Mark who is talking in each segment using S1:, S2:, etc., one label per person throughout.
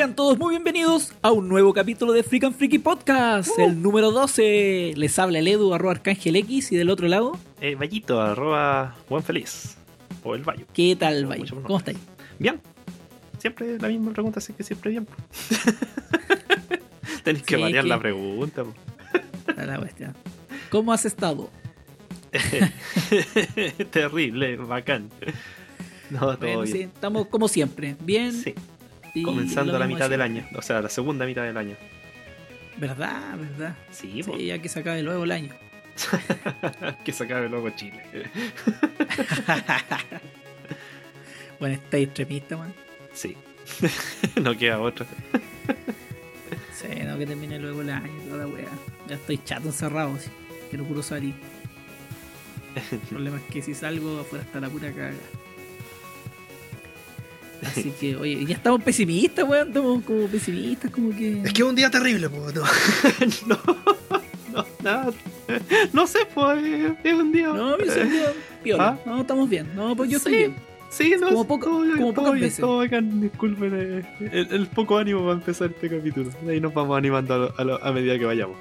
S1: Sean todos muy bienvenidos a un nuevo capítulo de Freak and Freaky Podcast, el uh. número 12. Les habla el Edu, arroba Arcángel X, y del otro lado...
S2: Eh, Vallito, arroba Buen Feliz, o el Vallo.
S1: ¿Qué tal, Vallo? ¿Cómo estáis?
S2: Bien. Siempre la misma pregunta, así que siempre bien. Tenéis que variar la pregunta.
S1: la bestia. ¿Cómo has estado?
S2: Terrible, bacán.
S1: No, bueno, estamos como siempre, bien, sí
S2: comenzando la mitad del año, o sea, la segunda mitad del año.
S1: ¿Verdad? ¿Verdad? Sí, sí ya que se luego el año.
S2: que se acabe luego Chile.
S1: bueno, está extremista, man.
S2: Sí. no queda otro
S1: sí, no, que termine luego el año, toda la wea. Ya estoy chato encerrado, sí. quiero puro salir. El problema es que si salgo afuera está la pura caga. Así que, oye, ya estamos pesimistas, weón. Estamos como pesimistas, como que.
S2: Es que es un día terrible, pues. No. no. No, no, no sé, pues. Es un día. No,
S1: es un día peor, ¿Ah? No, estamos bien. No, pues yo estoy
S2: sí. bien. Sí, no, como, poco, como poco disculpen eh, el, poco ánimo para empezar este capítulo. ahí nos vamos animando a, a, medida que vayamos.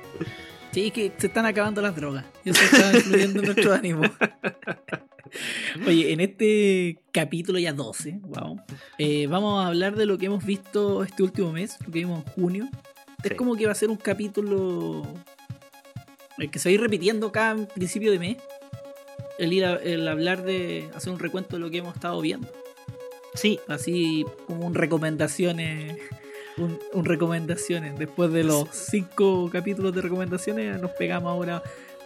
S1: Sí, que se están acabando las drogas. Eso está influyendo nuestro ánimo. Oye, en este capítulo ya 12, wow, eh, vamos a hablar de lo que hemos visto este último mes, lo que vimos en junio. Es como que va a ser un capítulo el que se va a ir repitiendo cada principio de mes. El, ir el hablar de hacer un recuento de lo que hemos estado viendo. Sí. Así como un recomendaciones. Un, recomendaciones. Después de los cinco capítulos de recomendaciones, nos pegamos ahora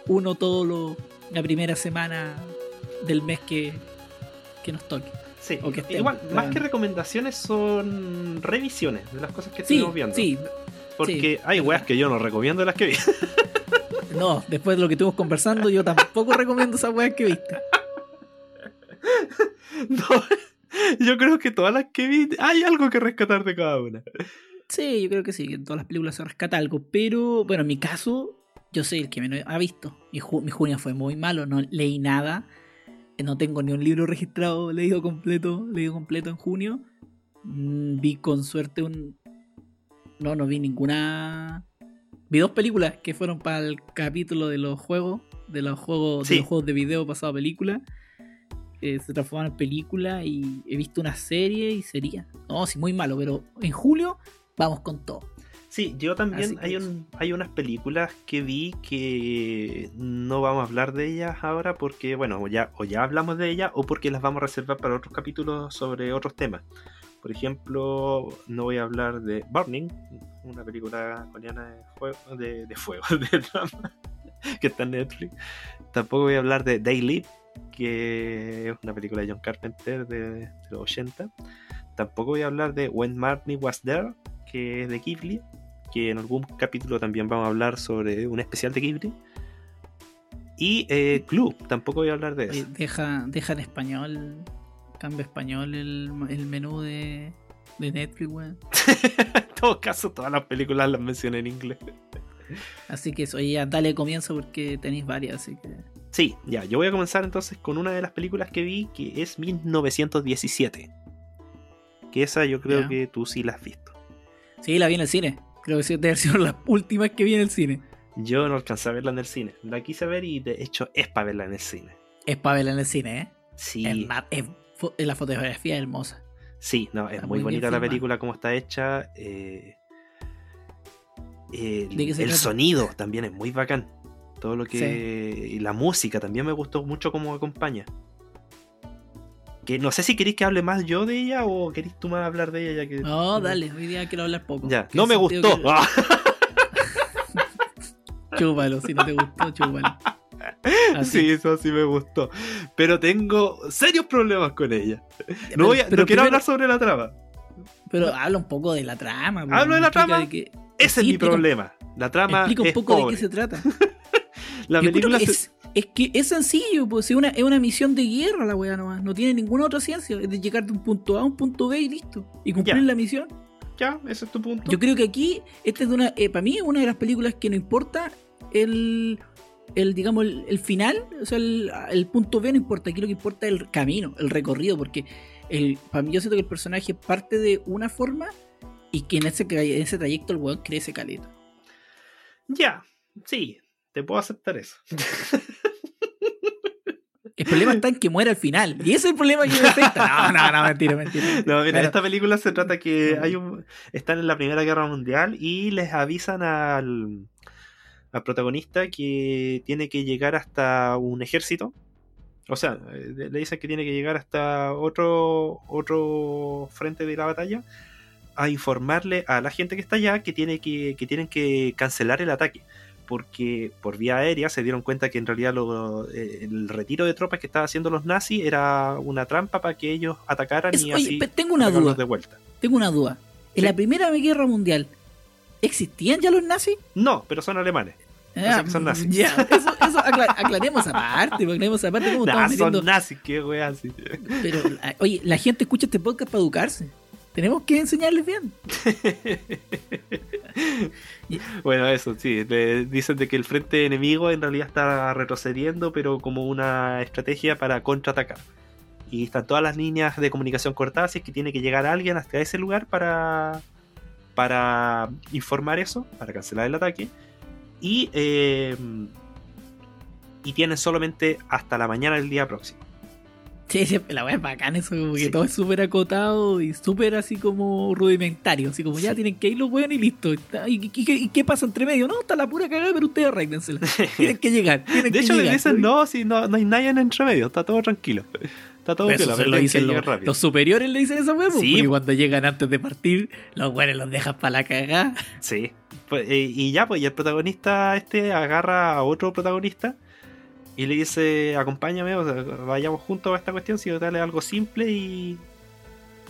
S1: uno todo la primera semana del mes que, que nos toque.
S2: Sí, igual, más que recomendaciones son revisiones de las cosas que estuvimos viendo. Sí, porque hay weas que yo no recomiendo las que vi.
S1: No, después de lo que estuvimos conversando, yo tampoco recomiendo esas weas que viste.
S2: No, yo creo que todas las que vi hay algo que rescatar de cada una.
S1: Sí, yo creo que sí, que en todas las películas se rescata algo. Pero bueno, en mi caso, yo sé... el que menos ha visto. mi junio fue muy malo, no leí nada no tengo ni un libro registrado leído completo, leído completo en junio. Mm, vi con suerte un. No, no vi ninguna. Vi dos películas que fueron para el capítulo de los juegos, de los juegos, de juegos de video pasado a película. Eh, se transformaron en película y he visto una serie y sería. No, sí, muy malo, pero en julio vamos con todo.
S2: Sí, yo también hay, hay unas películas que vi que no vamos a hablar de ellas ahora porque, bueno, o ya, ya hablamos de ellas o porque las vamos a reservar para otros capítulos sobre otros temas. Por ejemplo, no voy a hablar de Burning, una película coreana de fuego, de, drama, que está en Netflix. Tampoco voy a hablar de Daily, que es una película de John Carpenter de, los 80. Tampoco voy a hablar de When Martin Was There, que es de Ghibli que en algún capítulo también vamos a hablar sobre un especial de Ghibli. Y eh, Club, tampoco voy a hablar de eh, eso.
S1: Deja, deja en español, cambio español el, menú de, de Netflix, en
S2: todo caso, todas las películas las mencioné en inglés.
S1: Así que eso, ya dale comienzo porque tenéis varias, así que.
S2: Sí, ya, yo voy a comenzar entonces con una de las películas que vi, que es 1917. Que esa yo creo que tú sí la has visto.
S1: Sí, la vi en el cine. Creo que debe ser las últimas que vi en el cine.
S2: Yo no alcancé a verla en el cine. La quise ver y de hecho es para verla en el cine.
S1: Es para verla en el cine, ¿eh?
S2: Sí.
S1: la fotografía es hermosa.
S2: Sí, no, es muy, bonita la película como está hecha. Eh, eh, el, sonido también es muy bacán. Todo lo que. la música también me gustó mucho como acompaña que no sé si queréis que hable más yo de ella o queréis tú más hablar de ella ya que...
S1: No, dale, hoy día quiero hablar poco.
S2: Ya, no me gustó.
S1: Que... si no te gustó, chúbalo.
S2: Sí, eso sí me gustó. Pero tengo serios problemas con ella. No, voy a, quiero hablar sobre la trama.
S1: Pero habla un poco de la trama.
S2: Pues, Hablo de la trama. Ese es mi problema. La trama. Explica un poco de qué
S1: se trata. la película es es que es sencillo, pues es una, es una misión de guerra la weá nomás, no tiene ninguna otra ciencia, es de llegar de un punto A a un punto B y listo, y cumplir la misión.
S2: Ya, ese es tu punto.
S1: Yo creo que aquí, esta es una, eh, para mí es una de las películas que no importa el, digamos, el, final, o sea, el, punto B no importa, aquí lo que importa es el camino, el recorrido, porque el, para mí yo siento que el personaje parte de una forma y que en ese, ese trayecto el weón crece caleta.
S2: Ya, sí, te puedo aceptar eso.
S1: El problema está en que muera al final. Y ese es el problema que me No, no, no, mentira, mentira. No,
S2: esta película se trata que hay un. están en la Primera Guerra Mundial y les avisan al, protagonista que tiene que llegar hasta un ejército. O sea, eh, le dicen que tiene que llegar hasta otro, otro frente de la batalla a informarle a la gente que está allá que, tiene que, que tienen que cancelar el ataque porque por vía aérea se dieron cuenta que en realidad eh, el retiro de tropas que estaban haciendo los nazis era una trampa para que ellos atacaran y así
S1: tengo una duda. Tengo una duda. En la Primera Guerra Mundial, ¿existían ya los nazis?
S2: No, pero son alemanes. o sea, son ah, nazis.
S1: eso, aclaremos aparte, pues, aclaremos aparte son
S2: nazis, qué wea
S1: Pero, ah, oye, la gente escucha este podcast para educarse tenemos que enseñarles bien.
S2: bueno, eso sí. dicen de que el frente enemigo en realidad está retrocediendo, pero como una estrategia para contraatacar. Y están todas las líneas de comunicación cortadas, Así es que tiene que llegar alguien hasta ese lugar para, para informar eso, para cancelar el ataque. Y, eh, y tienen solamente hasta la mañana del día próximo.
S1: Sí, la wea es bacán eso, como que todo es súper acotado y súper así como rudimentario, así como ya tienen que ir los weón y listo. ¿Y, qué pasa entre medio? No, está la pura cagada, pero ustedes arréglensela. tienen que llegar. de hecho, le
S2: dicen, no, si no, no hay nadie en entre medio, está todo tranquilo. Está todo eso lo dicen
S1: los, superiores le dicen eso, huevos. Y cuando llegan antes de partir, los buenos los dejan para la cagada.
S2: Sí. Pues, eh, y ya, pues, y el protagonista este agarra a otro protagonista y le dice, acompáñame, vayamos juntos a esta cuestión, si tal es algo simple y,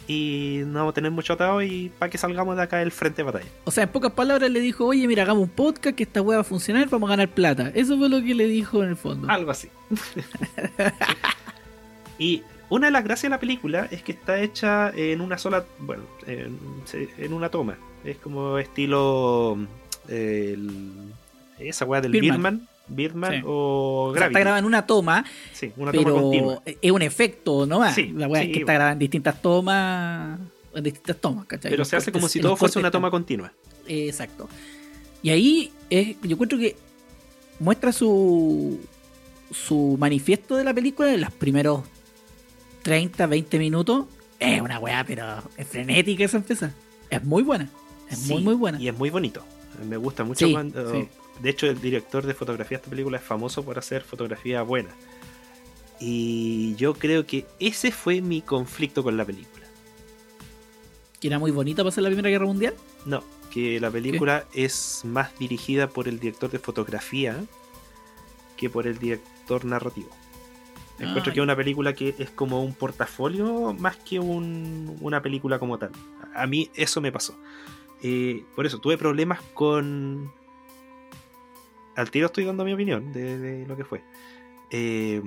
S2: y no vamos a tener mucho atado y para que salgamos de acá del frente de batalla.
S1: O sea, en pocas palabras le dijo, oye, mira, hagamos un podcast, que esta hueá va a funcionar, vamos a ganar plata. Eso fue lo que le dijo en el fondo.
S2: Algo así. y una de las gracias de la película es que está hecha en una sola, bueno, en, una toma. Es como estilo... Mm, esa hueá del Birdman. Birdman o
S1: Gravity. está grabada en una toma, sí, una pero toma continua. es un efecto nomás. la weá es que está grabando en distintas tomas, distintas tomas,
S2: Pero se hace como si todo fuese una toma continua.
S1: Exacto. Y ahí es, yo encuentro que muestra su, su manifiesto de la película en los primeros 30, 20 minutos. Es una weá, pero es frenética esa empresa. Es muy buena. Es muy, muy buena.
S2: Y es muy bonito. Me gusta mucho de hecho, el director de fotografía de esta película es famoso por hacer fotografía buena. Y yo creo que ese fue mi conflicto con la película.
S1: ¿Que era muy bonita para ser la Primera Guerra Mundial?
S2: No, que la película es más dirigida por el director de fotografía que por el director narrativo. Encuentro ah, que es una película que es como un portafolio más que una película como tal. A mí eso me pasó. Eh, por eso tuve problemas con al tiro estoy dando mi opinión de, lo que fue. Eh,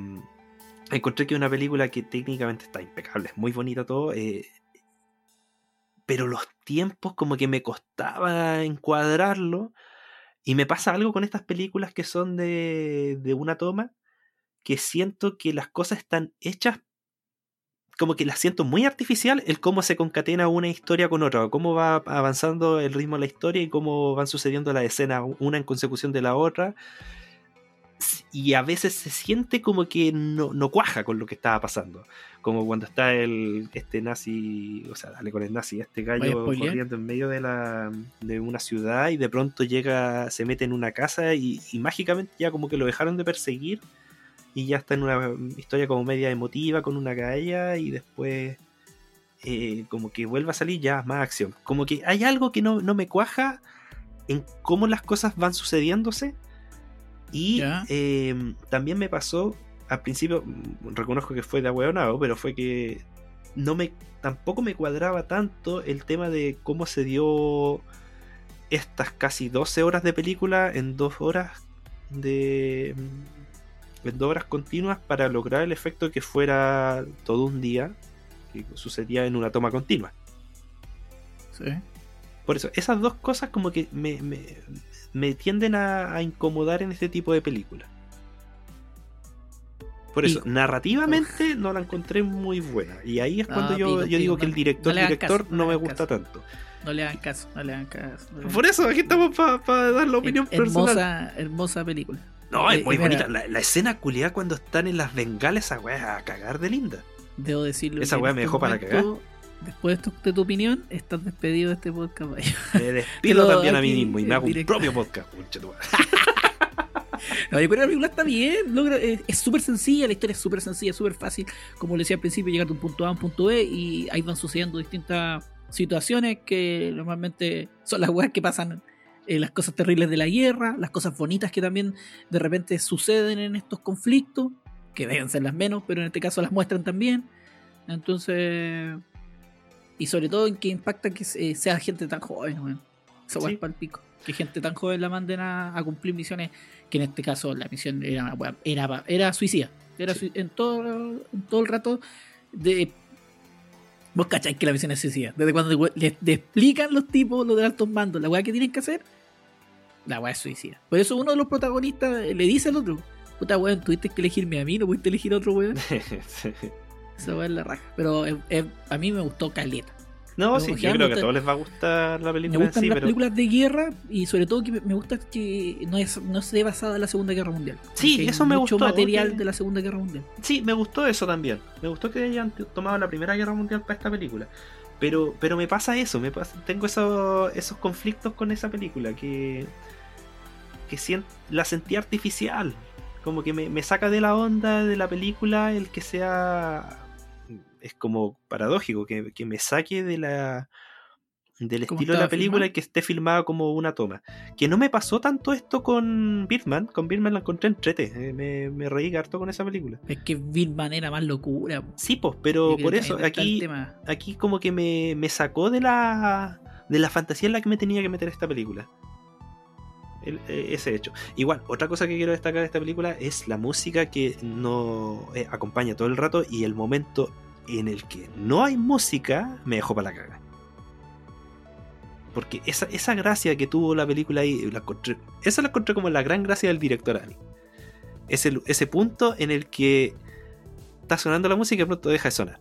S2: encontré que una película que técnicamente está impecable, es muy bonita todo, eh, pero los tiempos como que me costaba encuadrarlo. Y me pasa algo con estas películas que son de, de una toma, que siento que las cosas están hechas como que la siento muy artificial el cómo se concatena una historia con otra, cómo va avanzando el ritmo de la historia y cómo van sucediendo las escenas una en consecución de la otra. Y a veces se siente como que no, cuaja con lo que estaba pasando. Como cuando está el este nazi, o sea, dale con el nazi, este gallo corriendo en medio de, la, una ciudad y de pronto llega, se mete en una casa y mágicamente ya como que lo dejaron de perseguir y ya está en una historia como media emotiva con una caella y después eh, como que vuelve a salir ya más acción. Como que hay algo que no, me cuaja en cómo las cosas van sucediéndose. Y em, también me pasó al principio, reconozco que fue de ahueonado, pero fue que no me tampoco me cuadraba tanto el tema de cómo se dio estas casi 12 horas de película en dos horas de, haciendo obras continuas para lograr el efecto que fuera todo un día, que sucedía en una toma continua. Sí. Por eso, esas dos cosas como que me, tienden a, incomodar en este tipo de película. Por eso, narrativamente no la encontré muy buena. Y ahí es ah, cuando yo, digo que el director, no director no, me gusta tanto.
S1: No le hagan caso, no le hagan caso.
S2: Por eso, aquí estamos para dar la opinión Hermosa
S1: película.
S2: No, es eh, muy eh, bonita. La, escena culiada cuando están en las bengales, esa weá a cagar de linda.
S1: Debo decirlo.
S2: Esa weá me este dejó para cagar.
S1: Después de tu, opinión, estás
S2: despedido
S1: de este podcast. Vaya.
S2: Me despido también a mí mismo y me hago propio podcast. No, yo
S1: creo la está bien, eh, es súper sencilla, la historia es súper sencilla, súper fácil. Como le decía al principio, llegar de un punto A a un punto B y ahí van sucediendo distintas situaciones que normalmente son las weas que pasan eh, las cosas terribles de la guerra, las cosas bonitas que también de repente suceden en estos conflictos, que deben ser las menos, pero en este caso las muestran también. Entonces, y sobre todo en que impacta que eh, sea gente tan joven, Eso pico. Que gente tan joven la manden a, cumplir misiones, que en este caso la misión era, era, era suicida. Era en, todo, todo el rato de Vos cacháis que la misión es suicida. Desde cuando les explican los tipos, los de altos mandos, la weá que tienen que hacer, la weá es suicida. Por eso uno de los protagonistas le dice al otro, puta weón, tuviste que elegirme a mí, no pudiste elegir a otro weón. Eso va a la raja. Pero a mí me gustó Caleta.
S2: No, sí, yo creo que a todos les va a gustar la película.
S1: Me gustan sí, las películas de guerra y sobre todo que me gusta que no, es, no esté basada en la Segunda Guerra Mundial.
S2: Sí, eso me mucho
S1: gustó. material de la Segunda Guerra Mundial.
S2: Sí, me gustó eso también. Me gustó que hayan tomado la Primera Guerra Mundial para esta película. Pero, pero me pasa eso, me tengo esos conflictos con esa película que que la sentí artificial. Como que me, saca de la onda de la película el que sea. Es como paradójico, que, me saque de la del estilo de la película y que esté filmada como una toma. Que no me pasó tanto esto con Birdman. Con Birdman la encontré entrete. Eh, me, me, reí harto con esa película.
S1: Es que Birdman era más locura.
S2: Sí, pues, pero por eso, aquí, aquí como que me, me, sacó de la, de la fantasía en la que me tenía que meter esta película. Eh, ese hecho. Igual, otra cosa que quiero destacar de esta película es la música que no eh, acompaña todo el rato y el momento en el que no hay música me dejó para la caga. Porque esa, esa gracia que tuvo la película ahí, esa la encontré como la gran gracia del director Ani. Ese, punto en el que está sonando la música y pronto deja de sonar.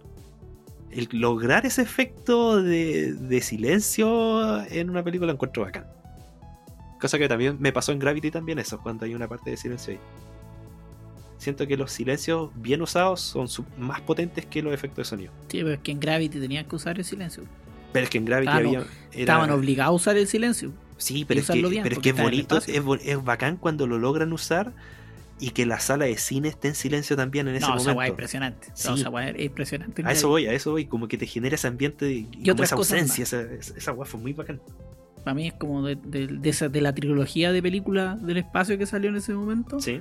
S2: El lograr ese efecto de, de silencio en una película encuentro bacán. Cosa que también me pasó en Gravity también eso, cuando hay una parte de silencio ahí. Siento que los silencios bien usados son más potentes que los efectos de sonido.
S1: Sí, pero es que en Gravity tenían que usar el silencio.
S2: Pero es que en Gravity Estaban, había,
S1: estaban obligados a usar el silencio.
S2: Sí, pero es que, es, bonito, es, bacán cuando lo logran usar y que la sala de cine esté en silencio también en ese momento.
S1: impresionante. es impresionante. A
S2: eso voy, a eso voy, como que te genera ese ambiente y, esa ausencia, esa, fue muy bacán
S1: para mí es como de, de, esa, de la trilogía de películas del espacio que salió en ese momento. Sí.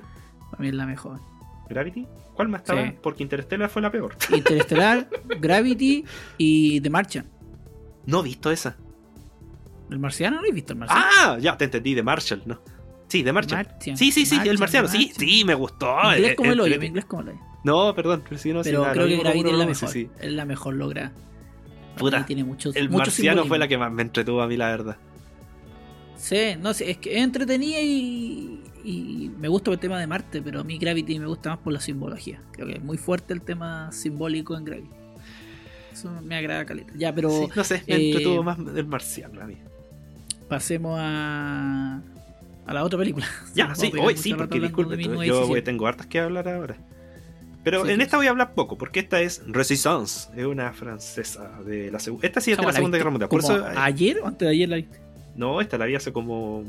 S1: Para mí es la mejor.
S2: ¿Gravity? ¿Cuál más estaba? Porque Interstellar fue la peor.
S1: Interstellar, Gravity y The Martian.
S2: No he visto esa.
S1: ¿El marciano? No he visto el marciano.
S2: Ah, ya, te entendí, The Martian, ¿no? Sí, The Martian. sí, sí, sí, el marciano. Sí, sí, me gustó. como eh, el, eh, eh, inglés como el No, perdón,
S1: pero si no Pero creo que Gravity es la mejor. Es la mejor logra Puta, tiene
S2: mucho el marciano fue la que más me entretuvo a mí, la verdad.
S1: Sí, no sé, es que es entretenida y, me gusta el tema de Marte, pero a mí Gravity me gusta más por la simbología. Creo que es muy fuerte el tema simbólico en Gravity. Eso me agrada caleta. Ya,
S2: pero. no sé, me eh, entretuvo más del marcial a mí.
S1: Pasemos a. a la otra película.
S2: Ya, sí, hoy sí, porque disculpe, yo tengo hartas que hablar ahora. Pero en esta voy a hablar poco, porque esta es Resistance, es una francesa
S1: de la Esta sí es la Segunda Guerra Mundial. Eh, ¿Ayer o antes de ayer la viste?
S2: No, esta la vi hace como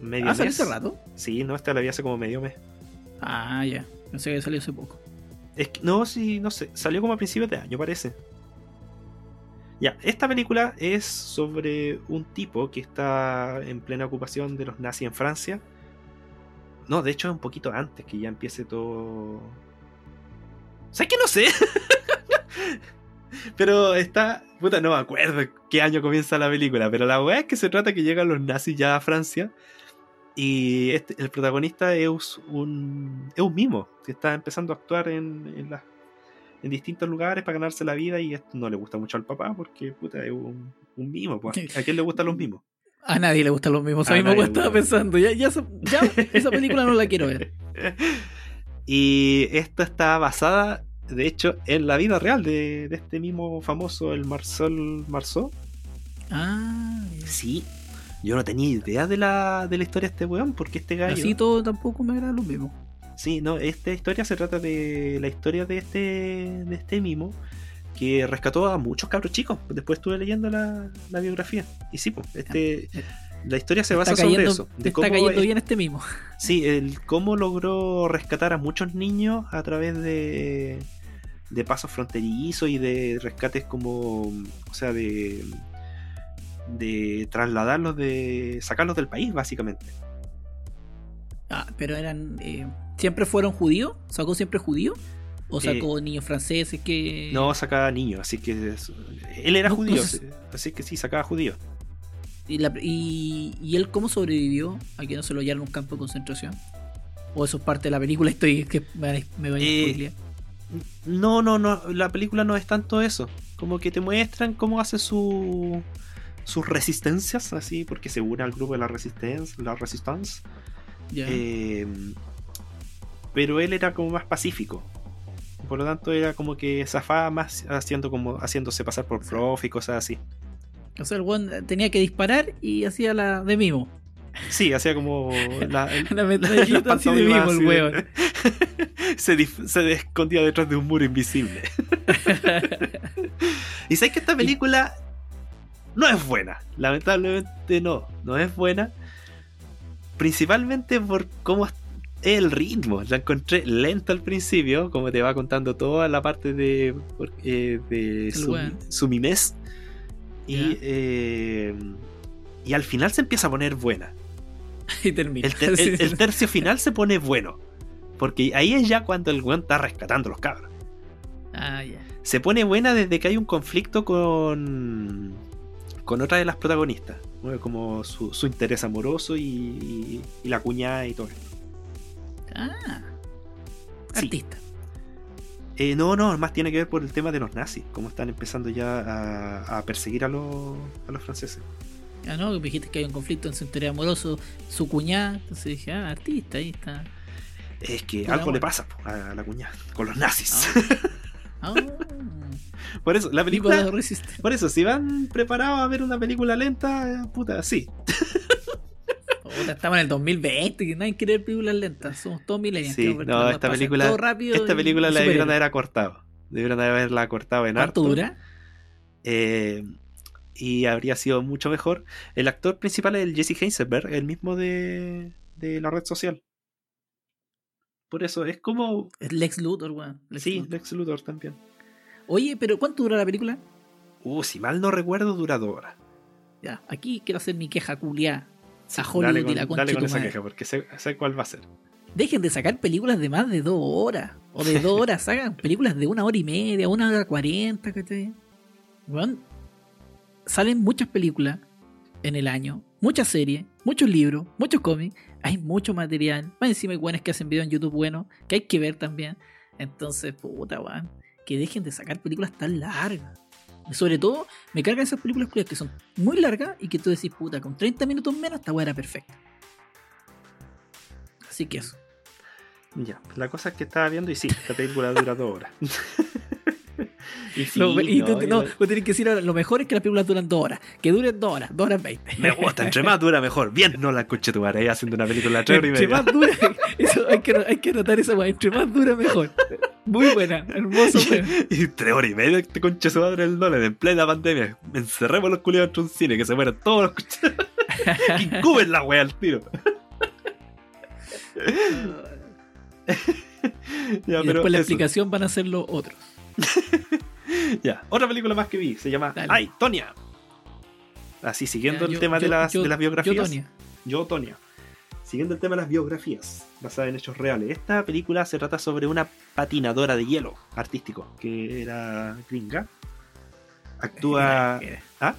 S2: medio ah,
S1: mes. hace rato?
S2: Sí, no, esta la vi hace como medio mes.
S1: Ah, ya. No sé que salió hace poco.
S2: Es no, sí, no sé. Salió como a principios de año, parece. Ya, esta película es sobre un tipo que está en plena ocupación de los nazis en Francia. No, de hecho es un poquito antes que ya empiece todo. ¿Sabes que no sé? Pero está, puta, no me acuerdo qué año comienza la película, pero la weá es que se trata que llegan los nazis ya a Francia y este, el protagonista es un, es un mimo que está empezando a actuar en, en, distintos lugares para ganarse la vida y esto no le gusta mucho al papá porque, puta, es un, mimo. Pues. ¿A quién le gustan los mimos?
S1: A nadie le gustan los mimos. A, mí me estaba pensando, ya esa película no la quiero ver.
S2: Y esta está basada de hecho, en la vida real de, este mismo famoso, el Marcel Marceau.
S1: Ah,
S2: sí. Yo no tenía idea de la, de la historia de este weón, porque este gallo.
S1: Así todo tampoco me agrada lo mismo.
S2: Sí, no, esta historia se trata de la historia de este, de este mimo que rescató a muchos cabros chicos. Después estuve leyendo la, biografía. Y sí, pues, este. Ah, eh, la historia se basa
S1: sobre
S2: eso.
S1: está cayendo bien este mismo.
S2: Sí, el cómo logró rescatar a muchos niños a través de, de pasos fronterizos y de rescates como, o sea, de, de trasladarlos, de sacarlos del país, básicamente.
S1: Ah, pero eran, eh, ¿siempre fueron judíos? ¿Sacó siempre judío? ¿O eh, sacó niños franceses que...?
S2: No, sacaba niños, así que... Él era judío, eh, así que sí, sacaba judíos
S1: ¿Y, él cómo sobrevivió a que no se lo hallaron en un campo de concentración? ¿O eso es parte de la película? Estoy que me, voy a
S2: no, no, no. La película no es tanto eso. Como que te muestran cómo hace su, sus resistencias, así, porque se une al grupo de la Resistance. La Resistance. Eh, pero él era como más pacífico. Por lo tanto, era como que zafaba más haciendo como, haciéndose pasar por prof y cosas así.
S1: O sea, el buen tenía que disparar y hacía la de mimo.
S2: Sí, hacía como la, la se, escondía detrás de un muro invisible. y sabes que esta película no es buena. Lamentablemente no, no es buena. Principalmente por cómo es el ritmo. La encontré lenta al principio, como te va contando toda la parte de, eh, de su, mimes Y, eh, y al final se empieza a poner buena.
S1: El,
S2: tercio final se pone bueno. Porque ahí es ya cuando el weón está rescatando a los cabros. Ah, se pone buena desde que hay un conflicto con. con otra de las protagonistas. Como su, interés amoroso y, la cuñada y todo Ah.
S1: Artista.
S2: Eh, no, no, más tiene que ver por el tema de los nazis, cómo están empezando ya a, perseguir a los franceses.
S1: Ah, no, me dijiste que hay un conflicto en su interior amoroso, su cuñada. Entonces dije, ah, artista, ahí está.
S2: Es que algo le pasa a la cuñada, con los nazis. Ah. Ah. por eso, la película. Por eso, si van preparados a ver una película lenta, eh, puta, sí.
S1: estamos en el 2020, que nadie quiere ver películas lentas. Somos todos
S2: milenios. Sí, no, esta película, esta película la debieron haber acortado. Debieron haberla acortado en ¿Cuánto
S1: dura? Eh,
S2: y habría sido mucho mejor. El actor principal es el Jesse Heisenberg, el mismo de, la red social. Por eso, es como.
S1: Lex Luthor, weón.
S2: sí, Lex Luthor también.
S1: Oye, pero ¿cuánto dura la película?
S2: Uh, si mal no recuerdo, dura dos horas.
S1: Ya, aquí quiero hacer mi queja culiá. Sí,
S2: dale con, dale con esa queja, porque sé, cuál va a ser.
S1: Dejen de sacar películas de más de dos horas. O de dos horas, hagan películas de una hora y media, una hora cuarenta, te Weón, salen muchas películas en el año, muchas series, muchos libros, muchos cómics, hay mucho material. Más encima hay buenos que hacen videos en YouTube Bueno, que hay que ver también. Entonces, puta, weón, que dejen de sacar películas tan largas. Sobre todo, me cargan esas películas que son muy largas y que tú decís, puta, con 30 minutos menos esta weá perfecta. Así que eso.
S2: Ya, la cosa es que estaba viendo y sí, esta película dura dos horas.
S1: y, tú, no, que decir lo mejor es que las películas duran dos horas, que duren dos horas, dos horas veinte.
S2: Me gusta, entre más dura mejor. Bien, no la escuché tu haciendo una película tres horas y media. Entre más
S1: dura, hay, que, hay que anotar esa entre más dura mejor. Muy buena, hermoso.
S2: y, y tres horas y media, te este conche su el dólar en plena pandemia. Encerremos los culiados en un cine, que se mueran todos los Y Incuben la wea al tiro.
S1: y pero la explicación van a ser los otros.
S2: ya, otra película más que vi se llama ¡Ay, Tonia! Así, siguiendo el tema de, las, biografías. Yo, Tonia. Siguiendo el tema de las biografías, basada en hechos reales. Esta película se trata sobre una patinadora de hielo artístico, que era gringa. Actúa. Era, ¿Ah?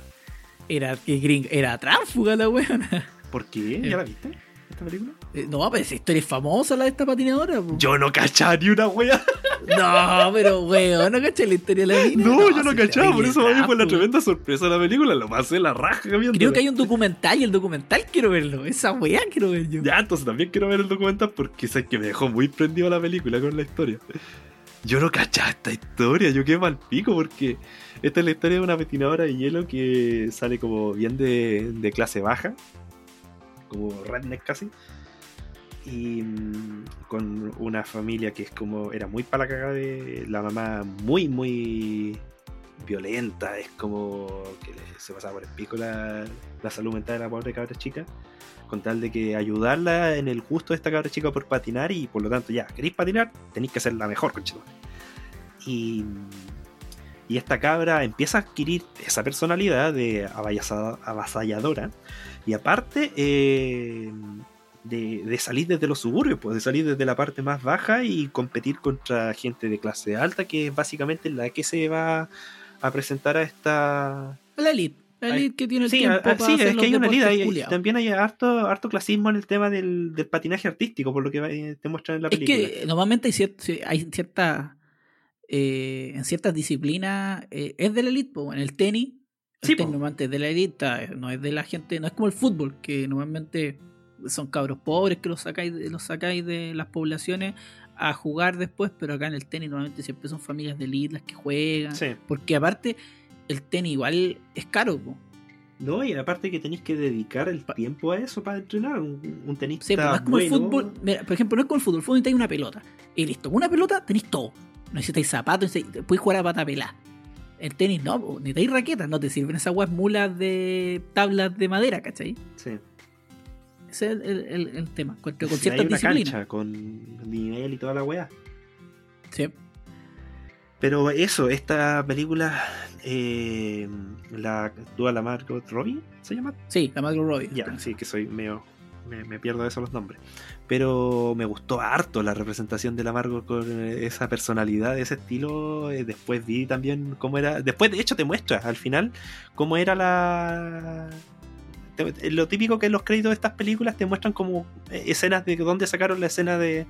S1: era, era, tránfuga la weona.
S2: ¿Por qué? Eh, ¿Ya la viste? esta película? Eh,
S1: no, pero esa historia es famosa la de esta patinadora.
S2: Yo no cachaba ni una wea.
S1: No, pero weón, no caché la historia de la mina.
S2: No, yo no cachaba, por eso a mí por la tremenda sorpresa de la película. Lo pasé la raja.
S1: Creo que hay un documental y el documental quiero verlo. Esa wea quiero ver
S2: yo. Ya, entonces también quiero ver el documental porque es que me dejó muy prendido la película con la historia. Yo no cachaba esta historia, yo quedé mal pico porque esta es la historia de una patinadora de hielo que sale como bien de clase baja como redneck casi. Y mm, con una familia que es como, era muy para la cagada de la mamá, muy, muy violenta, es como que se pasaba por el pico la, salud mental de la pobre cabra chica, con tal de que ayudarla en el gusto de esta cabra chica por patinar y por lo tanto ya, queréis patinar, tenéis que ser la mejor, conchetón. Y, y esta cabra empieza a adquirir esa personalidad de avasalladora y aparte, eh, de, salir desde los suburbios, pues, de salir desde la parte más baja y competir contra gente de clase alta, que es básicamente la que se va a presentar a esta.
S1: La elite. La elite que tiene el tiempo. para
S2: sí,
S1: hacer
S2: es que hay una elite. también hay harto, harto clasismo en el tema del, patinaje artístico, por lo que eh, te muestran en la
S1: película.
S2: Es
S1: que normalmente hay, cierta. Eh, en ciertas disciplinas eh, es de la elite, pues, en el tenis Sí, este es de la edita no es de la gente, no es como el fútbol, que normalmente son cabros pobres que los sacáis, los sacáis de las poblaciones a jugar después, pero acá en el tenis normalmente siempre son familias de elite las que juegan, porque aparte el tenis igual es caro. No,
S2: y aparte que tenéis que dedicar el tiempo a eso para entrenar. Un, tenis, tenista. Sí, no es como el
S1: fútbol. por ejemplo, no es como el fútbol. El fútbol tenés una pelota. Y listo, una pelota tenéis todo. Necesitáis zapatos, puedes jugar a pata pelada. El tenis no, ni te hay raquetas, no te sirven esas weas mulas de tablas de madera, ¿cachai? Sí. Ese es el, el, el tema.
S2: Con, con si cierta cancha con nivel y toda la wea.
S1: Sí.
S2: Pero eso, esta película, eh, la duda la Margot Robbie, ¿se llama?
S1: Sí, la Margot Robbie.
S2: Ya, sí, que soy medio. Me, me, pierdo de eso los nombres pero me gustó harto la representación de la Margot con eh, esa personalidad, ese estilo. Eh, después vi también cómo era. Después, de hecho, te muestra al final cómo era la. Eh, lo típico que en los créditos de estas películas te muestran como escenas de dónde sacaron la escena de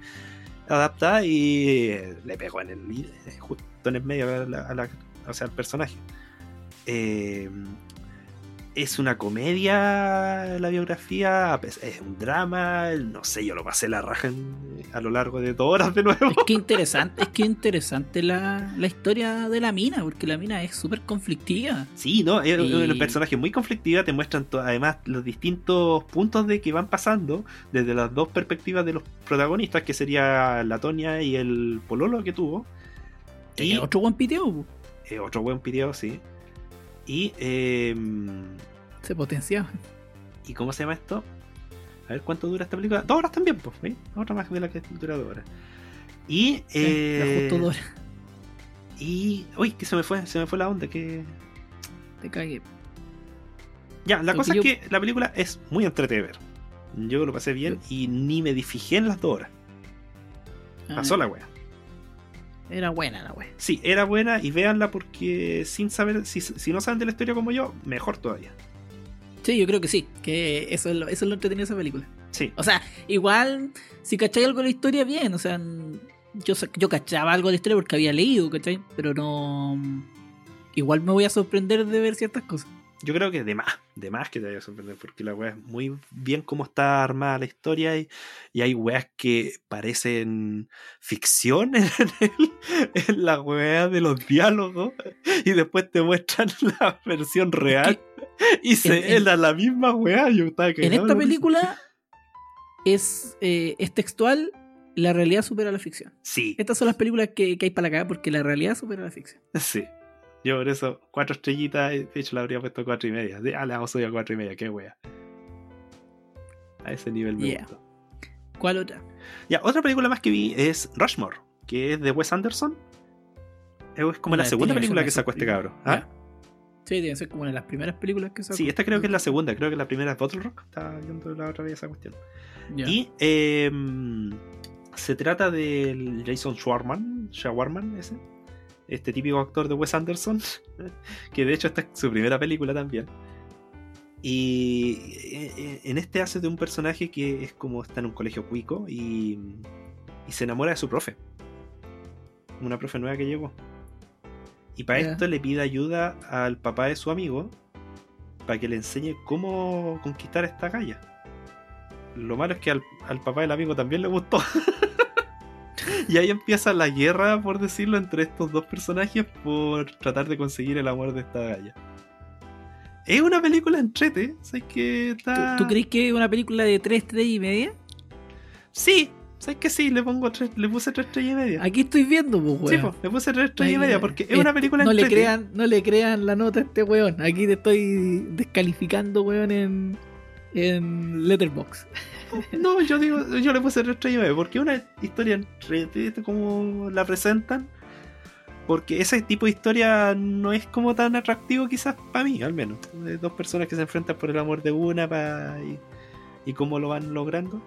S2: adaptada y le pegó en el justo en el medio al personaje. Eh, es una comedia la biografía, es un drama, no sé, yo lo pasé la raja a lo largo de dos horas de nuevo.
S1: Es que interesante, es que interesante la, historia de la mina, porque la mina es súper conflictiva.
S2: Sí, no, es un personaje muy conflictiva, te muestran además los distintos puntos de que van pasando desde las dos perspectivas de los protagonistas, que sería la Tonia y el Pololo que tuvo.
S1: Y, otro buen piteo.
S2: otro buen piteo, sí. Y. Em,
S1: se potenciaba.
S2: ¿Y cómo se llama esto? A ver cuánto dura esta película. Dos horas también, pues. Otra más de la que dura dos horas. Y. Eh, y. Uy, que se me fue, se me fue la onda, que.
S1: Te cagué.
S2: Ya, la cosa es que la película es muy entretenida Yo lo pasé bien y ni me difijé en las dos horas. Ah, Pasó la wea.
S1: Era buena la web
S2: Sí, era buena y véanla porque sin saber, si, no saben de la historia como yo, mejor todavía.
S1: Sí, yo creo que sí, que eso es lo, eso es lo entretenido de esa película. Sí. O sea, igual, si cacháis algo de la historia, bien, o sea, yo, yo cachaba algo de la historia porque había leído, ¿cachai? Pero no... Igual me voy a sorprender de ver ciertas cosas
S2: yo creo que de más, de más que te haya sorprendido porque la weá es muy bien cómo está armada la historia y, y hay weas que parecen ficción en, la wea de los diálogos y después te muestran la versión real y se en, la misma weá. Yo
S1: en esta película es, eh, es textual la realidad supera la ficción. Sí. Estas son las películas que, que hay para la acá porque la realidad supera la ficción.
S2: Sí. Yo por eso, cuatro estrellitas, eh, de hecho le habría puesto cuatro y media. De, ah, le hago a cuatro y media, qué wea. A ese nivel me
S1: ¿Cuál otra?
S2: Ya, otra película más que vi es Rushmore, que es de Wes Anderson. Es como la, segunda película que sacó este cabro.
S1: ¿ah? Sí, tiene que ser como una de las primeras películas que sacó.
S2: Sí, esta creo que es la mm. segunda, creo que la primera es Bottle Rock. Está viendo la otra vez esa cuestión. Y em, se trata del Jason Schwarman, Schwarman ese este típico actor de Wes Anderson, que de hecho esta es su primera película también. Y eh, eh, en este hace de un personaje que es como está en un colegio cuico y, se enamora de su profe. Una profe nueva que llegó. Y para esto le pide ayuda al papá de su amigo para que le enseñe cómo conquistar esta calle... Lo malo es que al papá del amigo también le gustó. y ahí empieza la guerra, por decirlo, entre estos dos personajes por tratar de conseguir el amor de esta galla. Es una película entrete, ¿sabes qué.
S1: ¿Tú, crees que es una película de 3, 3 y media?
S2: Sí, ¿sabes qué? sí? Le pongo 3, le puse 3 estrellas y media.
S1: Aquí estoy viendo, pues, weón. Sí, pues,
S2: le puse 3 estrellas y media porque es, eh, una película
S1: no
S2: entrete.
S1: Le crean, no le crean la nota a este weón. Aquí te estoy descalificando, weón, en, en Letterboxd.
S2: No, yo digo, yo le puse 9 porque una historia como la presentan. Porque ese tipo de historia no es como tan atractivo quizás para mí, al menos. Eh, dos personas que se enfrentan por el amor de una y, y cómo lo van logrando.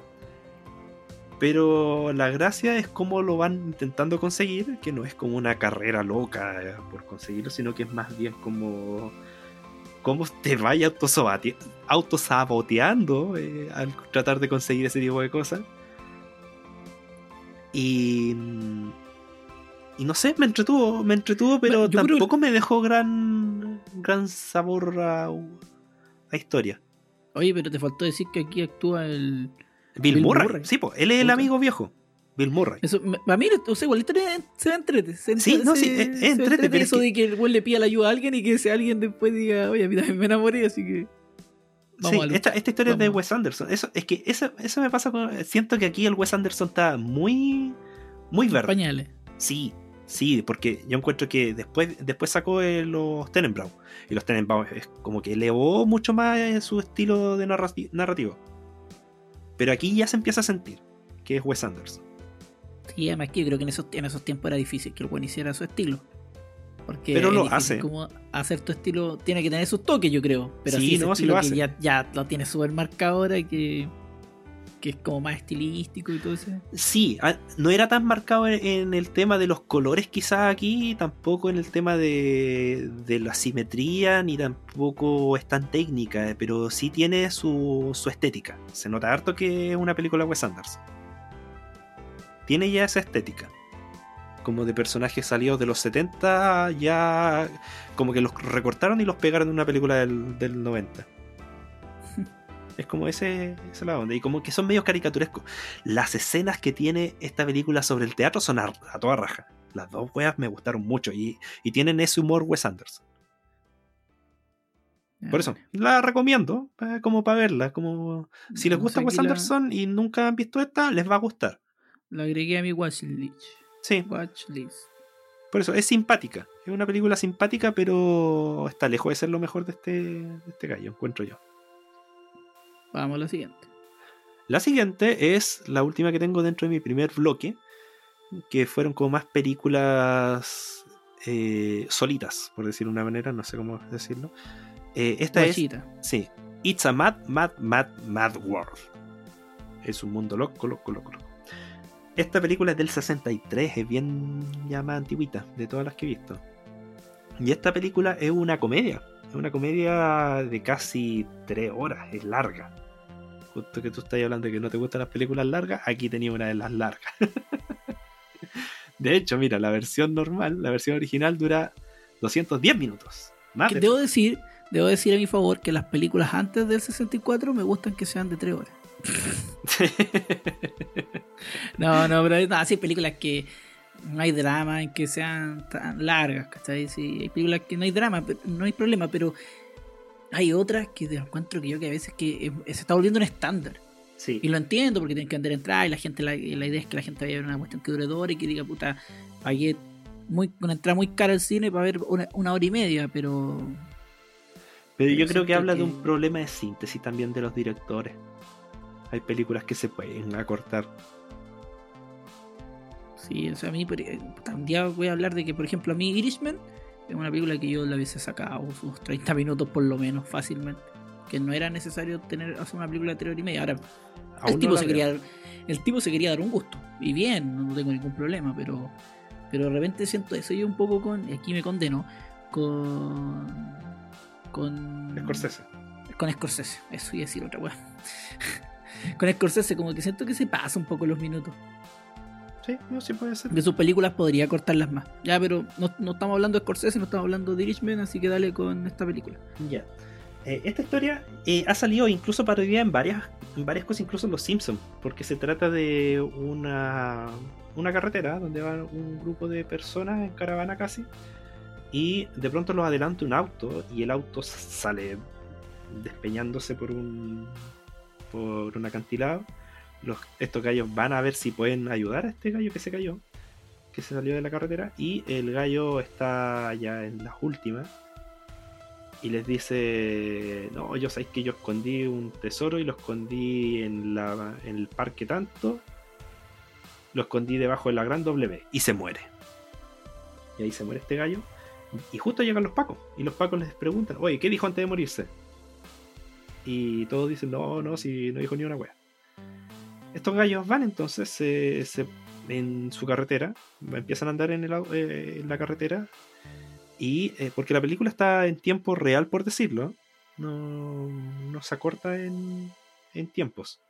S2: Pero la gracia es cómo lo van intentando conseguir, que no es como una carrera loca eh, por conseguirlo, sino que es más bien como cómo te vaya autosaboteando eh, al tratar de conseguir ese tipo de cosas. Y. Mm, y no sé, me entretuvo, me entretuvo, pero tampoco me dejó gran. gran sabor a, historia.
S1: Oye, pero te faltó decir que aquí actúa el.
S2: Bill, Sí, pues, él es el amigo viejo. Bill Murray.
S1: Eso, a mí, o sea, igual se ve entrete. Se
S2: sí, no, sí, es, entrete.
S1: eso de que el güey le pida la ayuda a alguien y que ese alguien después diga, oye, a mí me enamoré, así que.
S2: sí, esta, esta, historia es de Wes Anderson. Eso, es que eso, eso me pasa. siento que aquí el Wes Anderson está muy. Muy verde.
S1: Pañales.
S2: Sí, sí, porque yo encuentro que después, después sacó eh, los Tenenbaum. Y los Tenenbaum es como que elevó mucho más eh, su estilo de narrativo. Pero aquí ya se empieza a sentir que es Wes Anderson.
S1: Y además que creo que en esos, en esos tiempos era difícil que el buen hiciera su estilo. Porque
S2: pero lo hace.
S1: Como hacer tu estilo tiene que tener sus toques, yo creo. Pero sí, no, sí lo hace. ya, lo tiene súper marcado ahora que, es como más estilístico y todo eso.
S2: Sí, ah, no era tan marcado en el tema de los colores quizás aquí, tampoco en el tema de, de la simetría, ni tampoco es tan técnica, eh, pero sí tiene su, estética. Se nota harto que es una película Wes Anderson tiene ya esa estética. Como de personajes salidos de los 70, ya como que los recortaron y los pegaron en una película del, 90. Es como ese, esa la onda. Y como que son medios caricaturescos. Las escenas que tiene esta película sobre el teatro son a, toda raja. Las dos weas me gustaron mucho y, tienen ese humor Wes Anderson. Ah, Por eso, la recomiendo eh, como para verla. Como si les mm, gusta Wes Anderson y nunca han visto esta, les va a gustar.
S1: Lo agregué a mi watchlist.
S2: Sí. Watchlist. Por eso, es simpática. Es una película simpática, pero está lejos de ser lo mejor de este, de este gallo, encuentro yo.
S1: Vamos a la siguiente.
S2: La siguiente es la última que tengo dentro de mi primer bloque, que fueron como más películas eh, solitas, por decir de una manera, no sé cómo decirlo. Eh, esta es. Sí. It's a Mad, Mad, Mad, Mad World. Es un mundo loco, loco, loco, loco. Esta película es del 63, es bien ya más antiguita de todas las que he visto. Y esta película es una comedia, es una comedia de casi 3 horas, es larga. Justo que tú estás hablando de que no te gustan las películas largas, aquí tenía una de las largas. de hecho, mira, la versión normal, la versión original dura 210 minutos.
S1: debo decir, debo decir a mi favor que las películas antes del 64 me gustan que sean de 3 horas. no, no, pero hay películas que no hay drama, en que sean tan largas, ¿cachai? hay películas que no hay drama, no hay problema, pero hay otras que te encuentro que yo que a veces que eh, se está volviendo un estándar. Sí. Y lo entiendo porque tienen que andar entrar y la gente, la, idea es que la gente vaya a ver una cuestión que dure dos horas y que diga, puta, pagué muy, una entrada muy cara al cine para ver una, hora y media,
S2: pero... Pero, yo creo que habla de un problema de síntesis también de los directores hay películas que se pueden acortar.
S1: Sí, o sea, a mí e, también voy a hablar de que, por ejemplo, a mí Irishman es una película que yo la hubiese sacado ...unos 30 minutos por lo menos fácilmente. Que no era necesario tener hacer una película de 3 horas y media. Ahora, el tipo, se quería, dar un gusto. Y bien, no tengo ningún problema, pero, pero de repente siento eso. Yo un poco con. Aquí me condeno. Con.
S2: Con. Scorsese.
S1: Con Scorsese, eso y decir otra weá. con Scorsese, como que siento que se pasa un poco los minutos.
S2: Sí, no, sí puede ser.
S1: De sus películas podría cortarlas más. Ya, pero no, estamos hablando de Scorsese, no estamos hablando de Richmond, así que dale con esta película.
S2: Ya. Eh, esta historia eh, ha salido incluso para en varias, en varias cosas, incluso en Los Simpsons, porque se trata de una, una carretera donde van un grupo de personas en caravana casi, y de pronto los adelanta un auto y el auto sale despeñándose por un, por un acantilado. Los, estos gallos van a ver si pueden ayudar a este gallo que se cayó, que se salió de la carretera. Y el gallo está ya en las últimas. Y les dice, no, yo sabéis que yo escondí un tesoro y lo escondí en, la, en el parque tanto. Lo escondí debajo de la gran W. Y se muere. Y ahí se muere este gallo. Y justo llegan los pacos. Y los pacos les preguntan, oye, ¿qué dijo antes de morirse? Y todos dicen, no, no, si no dijo ni una wea. Estos gallos van entonces en su carretera, empiezan a andar en, el, eh, en la carretera, y eh, porque la película está en tiempo real, por decirlo, no, no se acorta en, en tiempos.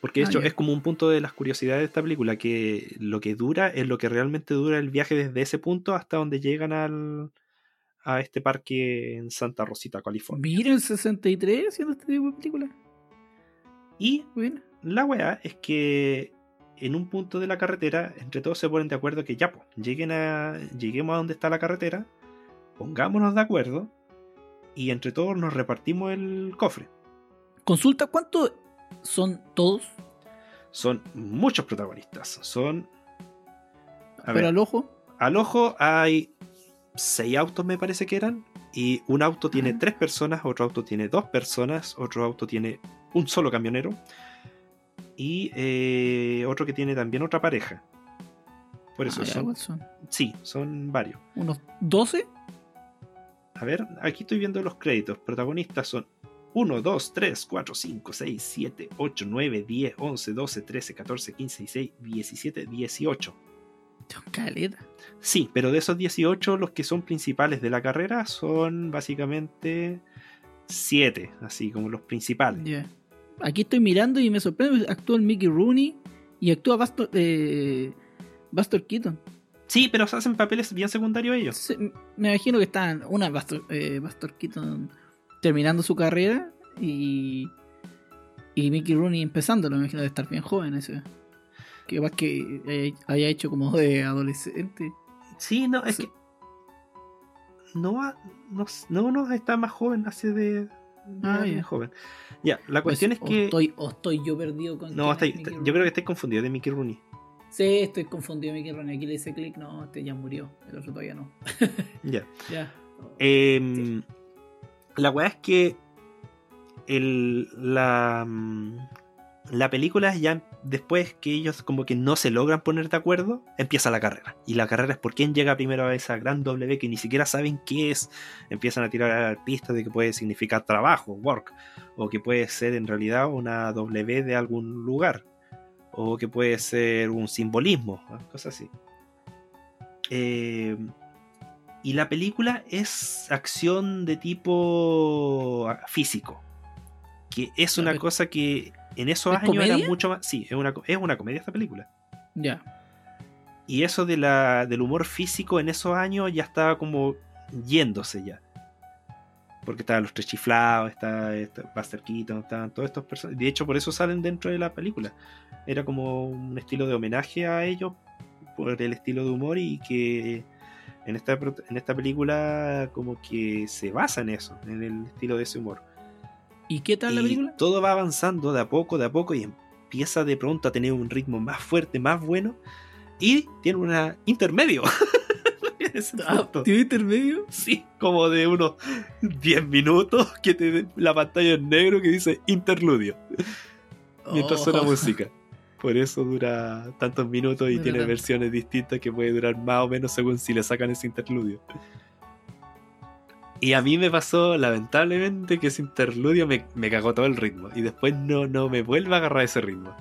S2: Porque de ah, hecho es como un punto de las curiosidades de esta película, que lo que dura es lo que realmente dura el viaje desde ese punto hasta donde llegan al, a este parque en Santa Rosita, California.
S1: Miren 63 haciendo este tipo de película.
S2: Y la weá es que en un punto de la carretera, entre todos se ponen de acuerdo que ya, pues, lleguen a, lleguemos a donde está la carretera, pongámonos de acuerdo y entre todos nos repartimos el cofre.
S1: Consulta, ¿cuántos son todos?
S2: Son muchos protagonistas. Son.
S1: A Pero ver, al ojo.
S2: Al ojo hay seis autos me parece que eran, y un auto tiene tres personas, otro auto tiene dos personas, otro auto tiene un solo camionero, y eh, otro que tiene también otra pareja. Por eso ah, son, son, Sí, son varios.
S1: ¿Unos 12?
S2: A ver, aquí estoy viendo los créditos. Protagonistas son 1, 2, 3, 4, 5, 6, 7, 8, 9, 10, 11, 12, 13, 14, 15, 16, 17, 18. Sí, pero de esos 18, los que son principales de la carrera son básicamente 7, así como los principales.
S1: Aquí estoy mirando y me sorprende, pues, actúa el Mickey Rooney y actúa Bastor, eh, Keaton.
S2: Sí, pero hacen papeles bien secundarios ellos.
S1: me imagino que están, una eh, Bastor, Keaton terminando su carrera y, y Mickey Rooney empezando. me imagino de estar bien joven ese que más que eh, haya hecho como de adolescente.
S2: Sí, no, es que. No no, no, no, está más joven, hace de. Ah, es joven. Ya, la pues, cuestión es que.
S1: O estoy, yo perdido con.
S2: No, yo creo que estoy confundido de Mickey Rooney.
S1: Sí, estoy confundido de Mickey Rooney. Aquí le hice clic, no, este ya murió. El otro todavía no.
S2: ya. Ya. Em, la weá es que. El, la la película ya después que ellos como que no se logran poner de acuerdo, empieza la carrera. Y la carrera es por quién llega primero a esa gran W que ni siquiera saben qué es. Empiezan a tirar pista de que puede significar trabajo, work, o que puede ser en realidad una W de algún lugar, o que puede ser un simbolismo, cosas así. Em, y la película es acción de tipo ah, físico. Que es una cosa que en esos años era mucho más. Sí, es una, comedia esta película.
S1: Ya.
S2: Y eso de la, del humor físico en esos años ya estaba como yéndose ya. Porque estaban los tres chiflados, está, está estaban todos estos personas. De hecho, por eso salen dentro de la película. Era como un estilo de homenaje a ellos por el estilo de humor y que en esta, en esta película como que se basa en eso, en el estilo de ese humor.
S1: ¿Y qué tal la película?
S2: Todo va avanzando de a poco, de a poco, y empieza de pronto a tener un ritmo más fuerte, más bueno, y tiene una intermedio.
S1: Ah, ¿Tiene intermedio?
S2: Sí, como de unos 10 minutos que te la pantalla en negro que dice interludio. Mientras suena oh. música. Por eso dura tantos minutos y tiene versiones distintas que puede durar más o menos según si le sacan ese interludio. Y a mí me pasó, lamentablemente, que ese interludio me, me cagó todo el ritmo. Y después no, no me vuelva a agarrar ese ritmo.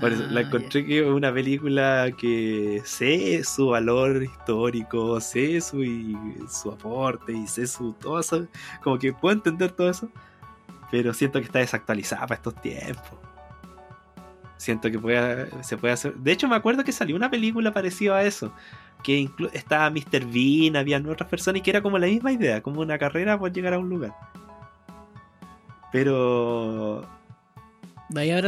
S2: Por la ah, encontré que es una película que sé su valor histórico, sé su, y, su aporte y sé su todo eso. Como que puedo entender todo eso, pero siento que está desactualizada para estos tiempos. Siento que se puede hacer. De hecho, me acuerdo que salió una película parecida a eso, que estaba Mr. Bean, había otras personas y que era como la misma idea, como una carrera por llegar a un lugar. Pero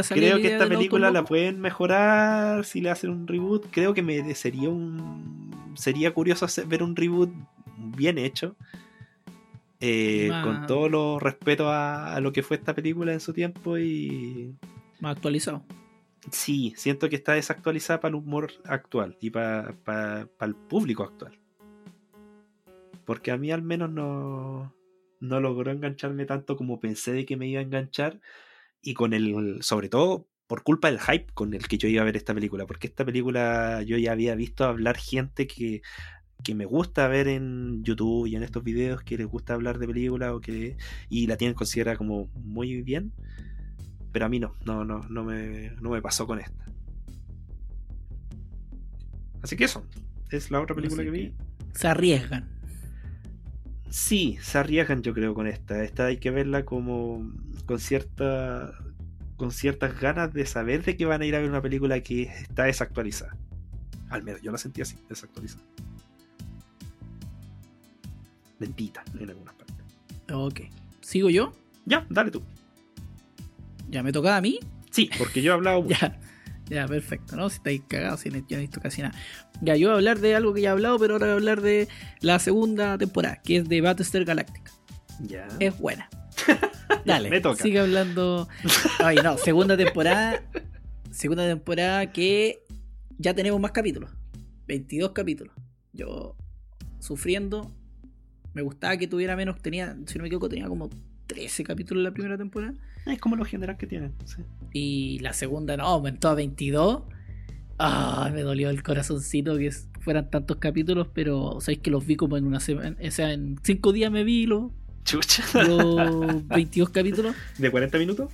S2: Creo que esta película la pueden mejorar si le hacen un reboot. Creo que me sería un sería curioso ver un reboot bien hecho. Eh, con todo lo respeto a, a, lo que fue esta película en su tiempo y.
S1: Más actualizado
S2: sí, siento que está desactualizada para el humor actual y para, para, el público actual. Porque a mí al menos no, logró engancharme tanto como pensé de que me iba a enganchar. Y con el, sobre todo por culpa del hype con el que yo iba a ver esta película. Porque esta película yo ya había visto hablar gente que, me gusta ver en YouTube y en estos videos, que les gusta hablar de películas o que, y la tienen considerada como muy bien pero a mí no, no, no, no me, no me pasó con esta. Así que eso, es la otra película que vi.
S1: Se arriesgan.
S2: Sí, se arriesgan yo creo con esta. Esta hay que verla como con cierta con ciertas ganas de saber de que van a ir a ver una película que está desactualizada. Al menos yo la sentí así, desactualizada. Lentita en algunas partes.
S1: Ok. ¿Sigo yo?
S2: Ya, dale tú.
S1: ¿Ya me tocaba a mí?
S2: Sí, porque yo he hablado mucho. ya,
S1: ya, perfecto, ¿no? Si estáis cagados, si he visto casi nada. Ya, yo voy a hablar de algo que ya he hablado, pero ahora voy a hablar de la segunda temporada, que es de Battlestar Galactica. Ya. Es buena. Dale, me toca. sigue hablando. Ay, no, segunda temporada. Segunda temporada que ya tenemos más capítulos. 22 capítulos. Yo sufriendo. Me gustaba que tuviera menos. Tenía, si no me equivoco, tenía como 13 capítulos en la primera temporada.
S2: Es como los generales que tienen.
S1: Y la segunda no, aumentó a 22. Ah, me dolió el corazoncito que fueran tantos capítulos, pero sabéis que los vi como en una semana. O sea, en cinco días me vi los, Chucha.
S2: los 22 capítulos. ¿De 40 minutos?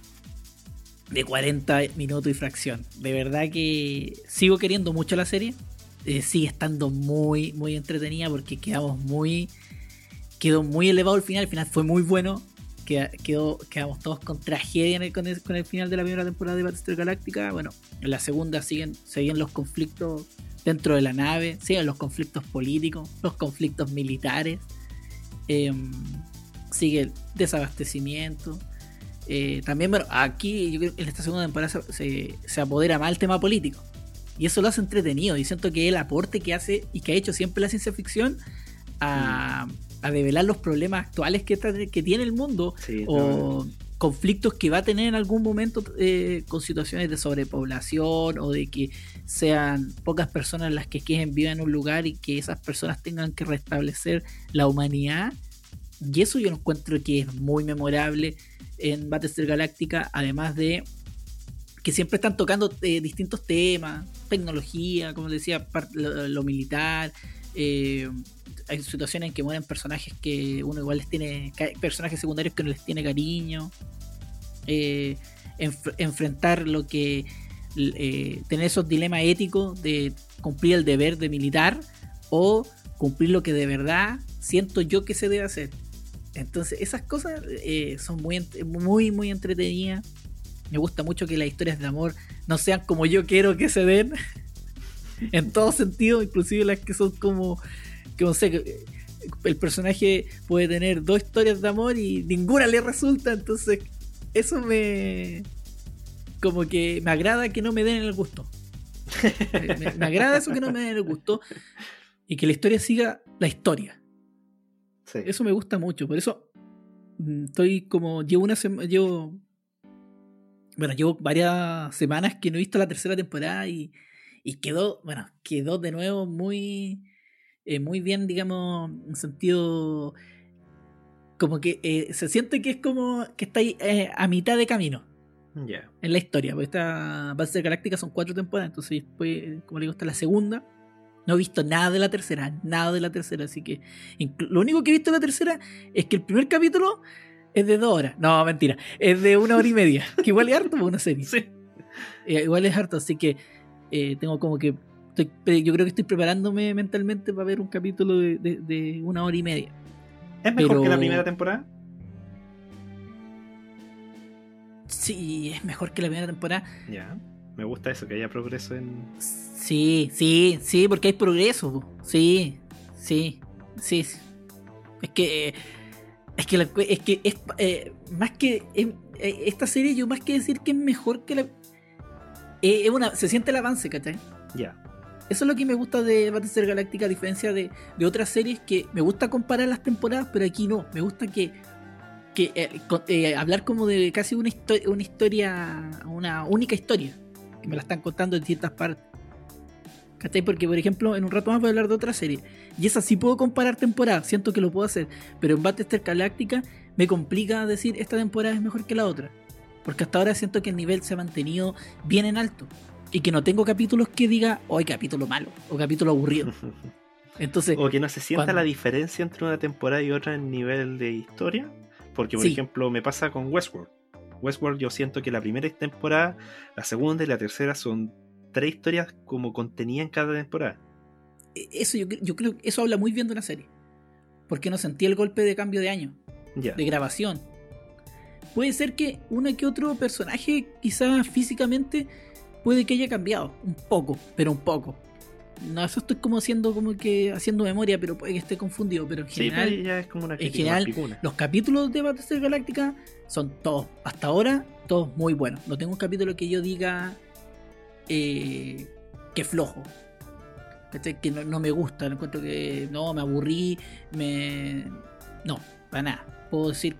S1: De 40 minutos y fracción. De verdad que sigo queriendo mucho la serie. Eh, sigue estando muy, muy entretenida porque quedamos muy. Quedó muy elevado el final. El final fue muy bueno que quedó, quedamos todos con tragedia con, el, final de la primera temporada de Battlestar Galáctica. Bueno, en la segunda siguen, siguen los conflictos dentro de la nave, siguen los conflictos políticos, los conflictos militares, em, sigue el desabastecimiento. Eh, también, bueno, aquí en esta segunda temporada se, apodera más el tema político. Y eso lo hace entretenido. Y siento que el aporte que hace y que ha hecho siempre la ciencia ficción a, mm a develar los problemas actuales que, que tiene el mundo o conflictos que va a tener en algún momento eh, con situaciones de sobrepoblación o de que sean pocas personas las que queden vivas en un lugar y que esas personas tengan que restablecer la humanidad. Y eso yo lo encuentro que es muy memorable en Battlestar Galáctica, además de que siempre están tocando eh, distintos temas, tecnología, como decía, lo militar, eh, hay situaciones en que mueren personajes que uno igual les tiene. personajes secundarios que no les tiene cariño. Eh, enfrentar lo que. Eh, tener esos dilemas éticos de cumplir el deber de militar o cumplir lo que de verdad siento yo que se debe hacer. Entonces, esas cosas son muy, muy, muy entretenidas. Me gusta mucho que las historias de amor no sean como yo quiero que se den. en todo sentido, inclusive las que son como, que no sé, eh, el personaje puede tener dos historias de amor y ninguna le resulta, entonces eso me... como que me agrada que no me den el gusto. me, agrada eso que no me den el gusto y que la historia siga la historia. Eso me gusta mucho, por eso mm, estoy como, llevo una semana, llevo bueno, llevo varias semanas que no he visto la tercera temporada y y quedó, bueno, quedó de nuevo muy, eh, muy bien, digamos, en sentido. Como que eh, se siente que es como que está ahí, eh, a mitad de camino.
S2: ya
S1: En la historia, porque esta Base Galáctica son cuatro temporadas, entonces después, como le digo, está la segunda. No he visto nada de la tercera, nada de la tercera, así que lo único que he visto de la tercera es que el primer capítulo es de dos horas. No, mentira, es de una hora y media, que igual es harto para pues, una serie. igual es harto, así que eh, tengo como que. yo creo que estoy preparándome mentalmente para ver un capítulo de, una hora y media.
S2: ¿Es mejor que la primera temporada?
S1: Sí, es mejor que la primera temporada.
S2: Ya, me gusta eso, que haya progreso en.
S1: Sí, sí, sí, porque hay progreso. Sí, sí, sí. Es que. Es que, es que es, eh, más que. Em, eh, esta serie, yo más que decir que es mejor que la, eh, es una, se siente el avance, ¿cachai? Ya. Eso es lo que me gusta de Battlestar Galactica a diferencia de, otras series que me gusta comparar las temporadas, pero aquí no. Me gusta que, eh, eh, hablar como de casi una, una historia, una única historia, que me la están contando en ciertas partes. ¿Cachai? Porque, por ejemplo, en un rato más voy a hablar de otra serie. Y esa sí puedo comparar temporadas, siento que lo puedo hacer. Pero en Battlestar Galactica me complica decir esta temporada es mejor que la otra. Porque hasta ahora siento que el nivel se ha mantenido bien en alto. Y que no tengo capítulos que diga, hoy oh, capítulo malo o capítulo aburrido.
S2: Entonces, o que no se sienta la diferencia entre una temporada y otra en nivel de historia. Porque, por ejemplo, me pasa con Westworld. Westworld yo siento que la primera temporada, la segunda y la tercera son tres historias como contenían cada temporada.
S1: E, eso yo, yo creo, eso habla muy bien de una serie. Porque no sentí el golpe de cambio de año, de grabación puede ser que uno que otro personaje, quizás físicamente, puede que haya cambiado. Un poco, pero un poco. No, eso estoy como haciendo, como que haciendo memoria, pero puede que esté confundido. Pero en pues, general, como los capítulos de Battlestar Galáctica son todos, hasta ahora, todos muy buenos. No tengo un capítulo que yo diga eh, que flojo. Que no, me gusta, el encuentro que no, me aburrí, me. No, para nada. Puedo decir,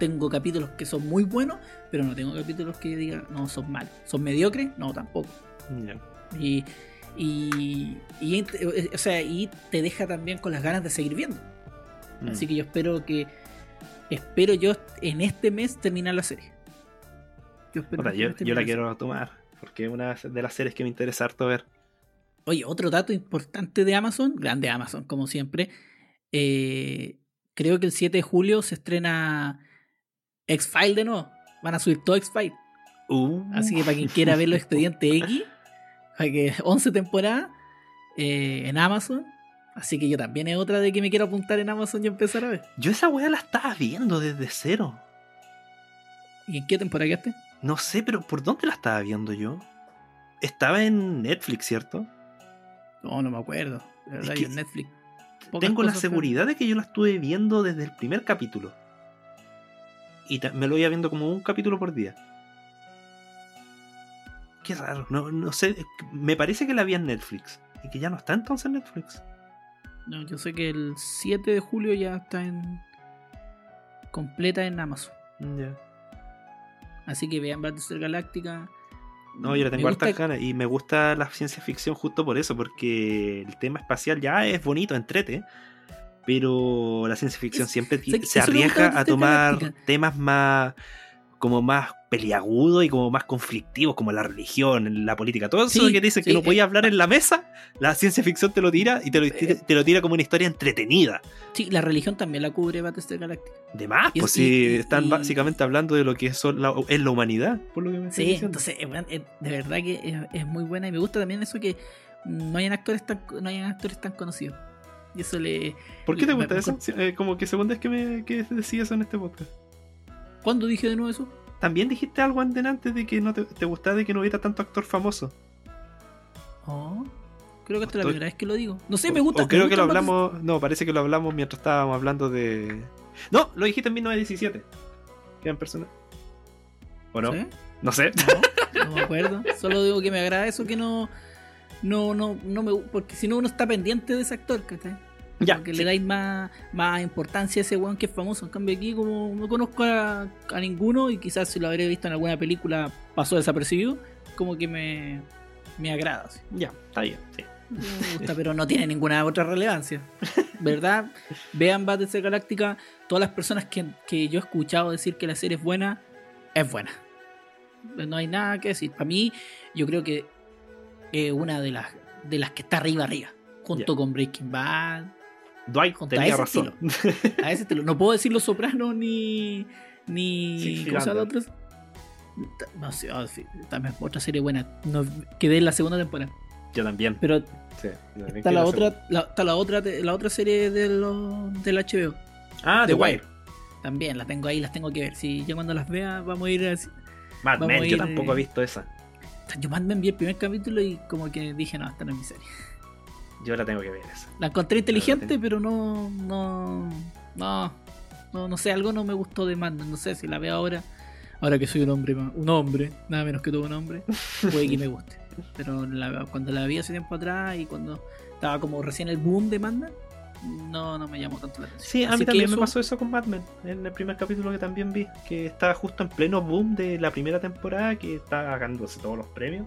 S1: tengo capítulos que son muy buenos, pero no tengo capítulos que digan, no, son malos. ¿Son mediocres? No, tampoco. Y, eh, y, te deja también con las ganas de seguir viendo. Mm. Así que yo espero que. Espero yo en este mes terminar la serie.
S2: Yo, este la quiero tomar, porque es una de las series que me interesa harto ver.
S1: Oye, otro dato importante de Amazon, grande Amazon, como siempre. Eh, creo que el 7 de julio se estrena X-File de nuevo. Van a subir todo X-File. Uh. Así que para quien quiera ver los expedientes X, que 11 temporadas eh, en Amazon. Así que yo también es otra de que me quiero apuntar en Amazon y empezar a ver.
S2: Yo esa weá la estaba viendo desde cero.
S1: ¿Y en qué temporada quedaste?
S2: No sé, pero ¿por dónde la estaba viendo yo? Estaba en Netflix, ¿cierto?
S1: No, no me acuerdo. la verdad, yo en Netflix
S2: tengo la seguridad de que yo la estuve viendo desde el primer capítulo. Y me lo iba viendo como un capítulo por día. Qué raro, no, sé, me parece que la vi en Netflix. Y que ya no está entonces en Netflix.
S1: No, yo sé que el 7 de julio ya está en. completa en Amazon. ya Así que vean Battlestar Galáctica.
S2: No, yo le tengo hartas ganas y me gusta la ciencia ficción justo por eso, porque el tema espacial ya es bonito, entrete, pero la ciencia ficción siempre se arriesga a tomar temas más como más peliagudo y como más conflictivo como la religión, la política, todo eso que te dicen que no eh. podías hablar en la mesa, la ciencia ficción te lo tira y eh. te lo, tira como una historia entretenida.
S1: Sí, la religión también la cubre Battlestar Galactica.
S2: De más, pues sí, si están básicamente hablando de lo que es la, la humanidad, por lo que
S1: me Sí, entonces, eh, de verdad que es, muy buena y me gusta también eso que no hayan actores tan, no actores tan conocidos. Y eso le.
S2: ¿Por qué te gusta eso? Como que segunda es que, me, que en este podcast.
S1: ¿Cuándo dije de nuevo eso?
S2: También dijiste algo antes de que no te, te gustaba de que no hubiera tanto actor famoso.
S1: Oh, creo que esta es la primera vez que lo digo. No sé, me gusta.
S2: creo
S1: que
S2: lo hablamos. No, parece que lo hablamos mientras estábamos hablando de. No, lo dijiste en 1917. en persona? ¿O no? No sé.
S1: No, me acuerdo. Solo digo que me agrada eso que no. No, no, no me. Porque si no, uno está pendiente de ese actor, ¿cachai? Ya, le dais más, importancia a ese weón que es famoso. En cambio, aquí, como no conozco a, ninguno y quizás si lo habré visto en alguna película pasó desapercibido, como que me, me agrada.
S2: Ya, está bien, sí. Me
S1: gusta, pero no tiene ninguna otra relevancia. ¿Verdad? Vean Battlestar Galáctica. Todas las personas que, yo he escuchado decir que la serie es buena, es buena. No hay nada que decir. Para mí, yo creo que es una de las, de las que está arriba, arriba. Junto con Breaking Bad
S2: Dwight tenía
S1: razón.
S2: A
S1: ese estilo. No puedo decir Los Sopranos ni. ni. otros? No sé, ah, también otra serie buena. No, quedé en la segunda temporada.
S2: Yo también.
S1: Pero. está, la otra, está la otra, la otra serie de los, del HBO.
S2: Ah, The, Wire.
S1: También, la tengo ahí, las tengo que ver. Si yo cuando las vea, vamos a ir a
S2: Mad Men, yo tampoco he eh, visto esa.
S1: Yo
S2: Mad Men
S1: vi el primer capítulo y como que dije, no, esta no es mi serie.
S2: Yo la tengo que ver esa.
S1: La encontré inteligente, pero no, no, no, no, no sé, algo no me gustó de Mad No sé si la veo ahora, ahora que soy un hombre, un hombre, nada menos que tuve un hombre, puede que me guste. Pero cuando la vi hace tiempo atrás y cuando estaba como recién el boom de Mad no, no me llamó tanto la atención.
S2: Sí, a mí también me pasó eso con Batman en el primer capítulo que también vi, que estaba justo en pleno boom de la primera temporada, que estaba ganándose todos los premios,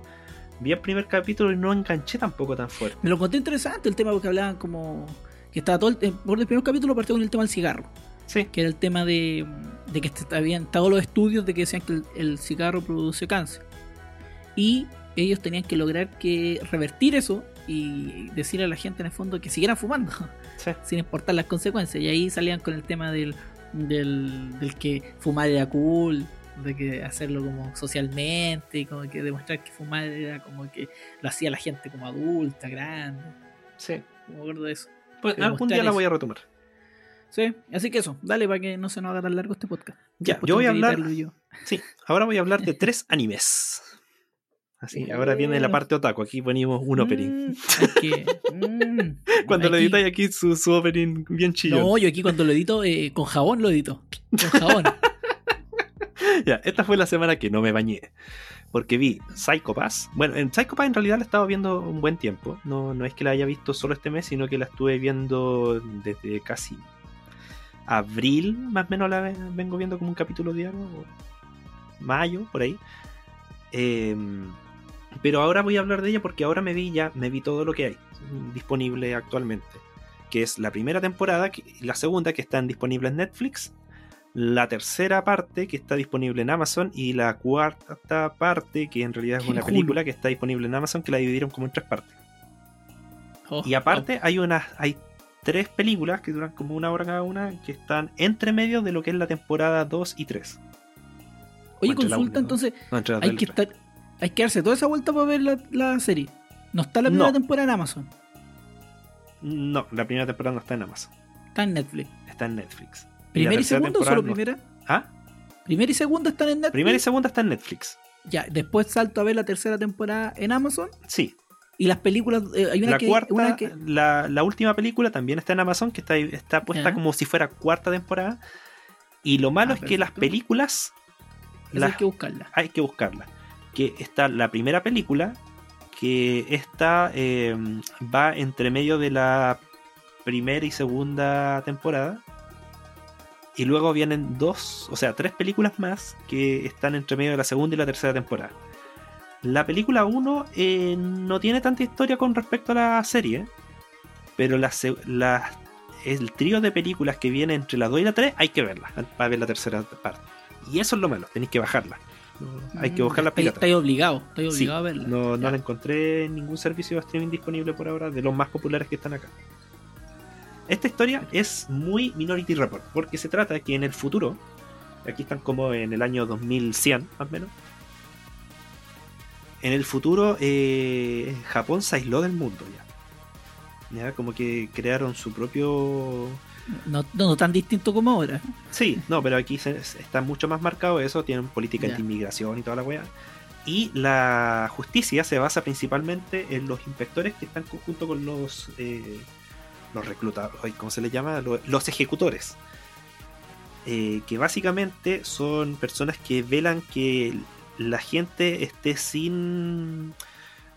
S2: vi el primer capítulo y no enganché tampoco tan fuerte.
S1: Me lo conté interesante el tema porque hablaban como. que estaba todo. El, por el primer capítulo partió con el tema del cigarro.
S2: Sí.
S1: Que era el tema de, de que habían todos los estudios de que decían que el, cigarro produce cáncer. Y ellos tenían que lograr que revertir eso y decir a la gente en el fondo que siguieran fumando, sin importar las consecuencias. Y ahí salían con el tema del, del, del que fumar era cool, de que hacerlo como socialmente como que demostrar que fumar era como que lo hacía la gente como adulta, grande.
S2: Sí.
S1: Me acuerdo eso.
S2: Pues algún día la voy a retomar.
S1: Sí, así que eso, dale para que no se nos haga tan largo este podcast. Ya,
S2: yo voy a hablar. Sí, ahora voy a hablar de tres animes. Así, ahora viene la uh. parte otaku. Aquí ponemos un opening. Mm, mm, cuando lo editáis aquí, su, opening bien chido.
S1: No, yo aquí cuando lo edito, eh, con jabón lo edito. Con jabón.
S2: esta fue la semana que no me bañé. Porque vi Psycho Pass. Bueno, en Psycho en realidad la estaba viendo un buen tiempo. No, no es que la haya visto solo este mes, sino que la estuve viendo desde casi abril, más o menos la vengo viendo como un capítulo diario. O mayo, por ahí. Em, pero ahora voy a hablar de ella porque ahora me vi ya, me vi todo lo que hay disponible actualmente. Que es la primera temporada, y la segunda que están disponibles en Netflix la tercera parte que está disponible en Amazon y la cuarta parte que en realidad es una película que está disponible en Amazon que la dividieron como en tres partes. Oh, y aparte oh. hay unas hay tres películas que duran como una hora cada una que están entre medio de lo que es la temporada 2 y 3.
S1: Oye, consulta entonces, hay que estar hay que darse toda esa vuelta para ver la, serie. No está la primera temporada en Amazon.
S2: No, la primera temporada no está en Amazon.
S1: Está en Netflix.
S2: Está en Netflix.
S1: ¿Primera y, segunda o solo primera?
S2: ¿Ah?
S1: ¿Primera y segunda están en Netflix?
S2: Primera y segunda está en Netflix.
S1: Ya, después salto a ver la tercera temporada en Amazon.
S2: Sí.
S1: Y las películas, eh, hay una la que,
S2: cuarta, La, última película también está en Amazon, que está, está puesta como si fuera cuarta temporada. Y lo malo ah, es que las películas...
S1: hay que buscarlas.
S2: Hay que buscarlas. Que está la primera película, que está eh, va entre medio de la primera y segunda temporada. Y luego vienen dos, o sea, tres películas más que están entre medio de la segunda y la tercera temporada. La película 1 eh, no tiene tanta historia con respecto a la serie, pero el trío de películas que viene entre la 2 y la 3 hay que verla para ver la tercera parte. Y eso es lo malo, tenéis que bajarla. Mm, hay que buscar la
S1: película. Estoy obligado, estoy
S2: obligado
S1: a verla. No,
S2: no, la encontré en ningún servicio de streaming disponible por ahora, de los más populares que están acá. Esta historia es muy Minority Report, porque se trata de que en el futuro, aquí están como en el año 2100 más o menos, en el futuro eh, Japón se aisló del mundo ya. ya. Como que crearon su propio...
S1: No, no, tan distinto como ahora.
S2: Sí, no, pero aquí se, está mucho más marcado eso, tienen política de inmigración y toda la weá. Y la justicia se basa principalmente en los inspectores que están junto con los... Eh, los reclutados, ¿cómo se les llama? Los ejecutores. Eh, que básicamente son personas que velan que la gente esté sin,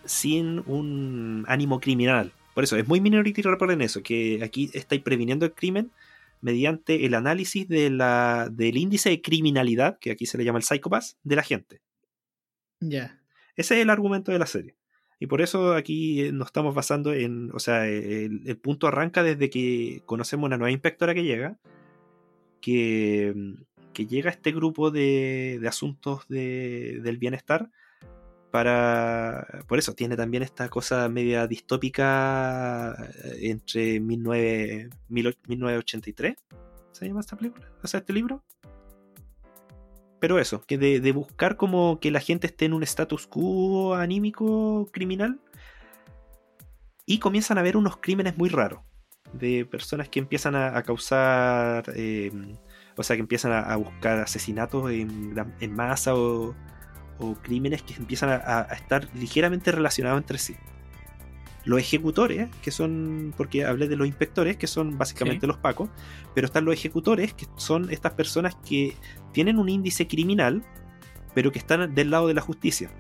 S2: sin un ánimo criminal. Por eso, es muy Minority Report en eso, que aquí estáis previniendo el crimen mediante el análisis de del índice de criminalidad, que aquí se le llama el psychopath, de la gente.
S1: Ya.
S2: Ese es el argumento de la serie. Y por eso aquí eh, nos estamos basando en, o sea, eh, el, punto arranca desde que conocemos una nueva inspectora que llega, que, mm, que llega a este grupo de, de asuntos de, del bienestar para... Por eso tiene también esta cosa media distópica eh, entre 19, 1983. ¿Se llama esta película? O sea, este libro pero eso, que de, buscar como que la gente esté en un status quo anímico criminal. Y comienzan a ver unos crímenes muy raros de personas que empiezan a, causar, em, o sea, que empiezan a, buscar asesinatos en, masa o, crímenes que empiezan a, estar ligeramente relacionados entre sí los ejecutores, que son, porque hablé de los inspectores, que son básicamente los pacos, pero están los ejecutores, que son estas personas que tienen un índice criminal, pero que están del lado de la justicia.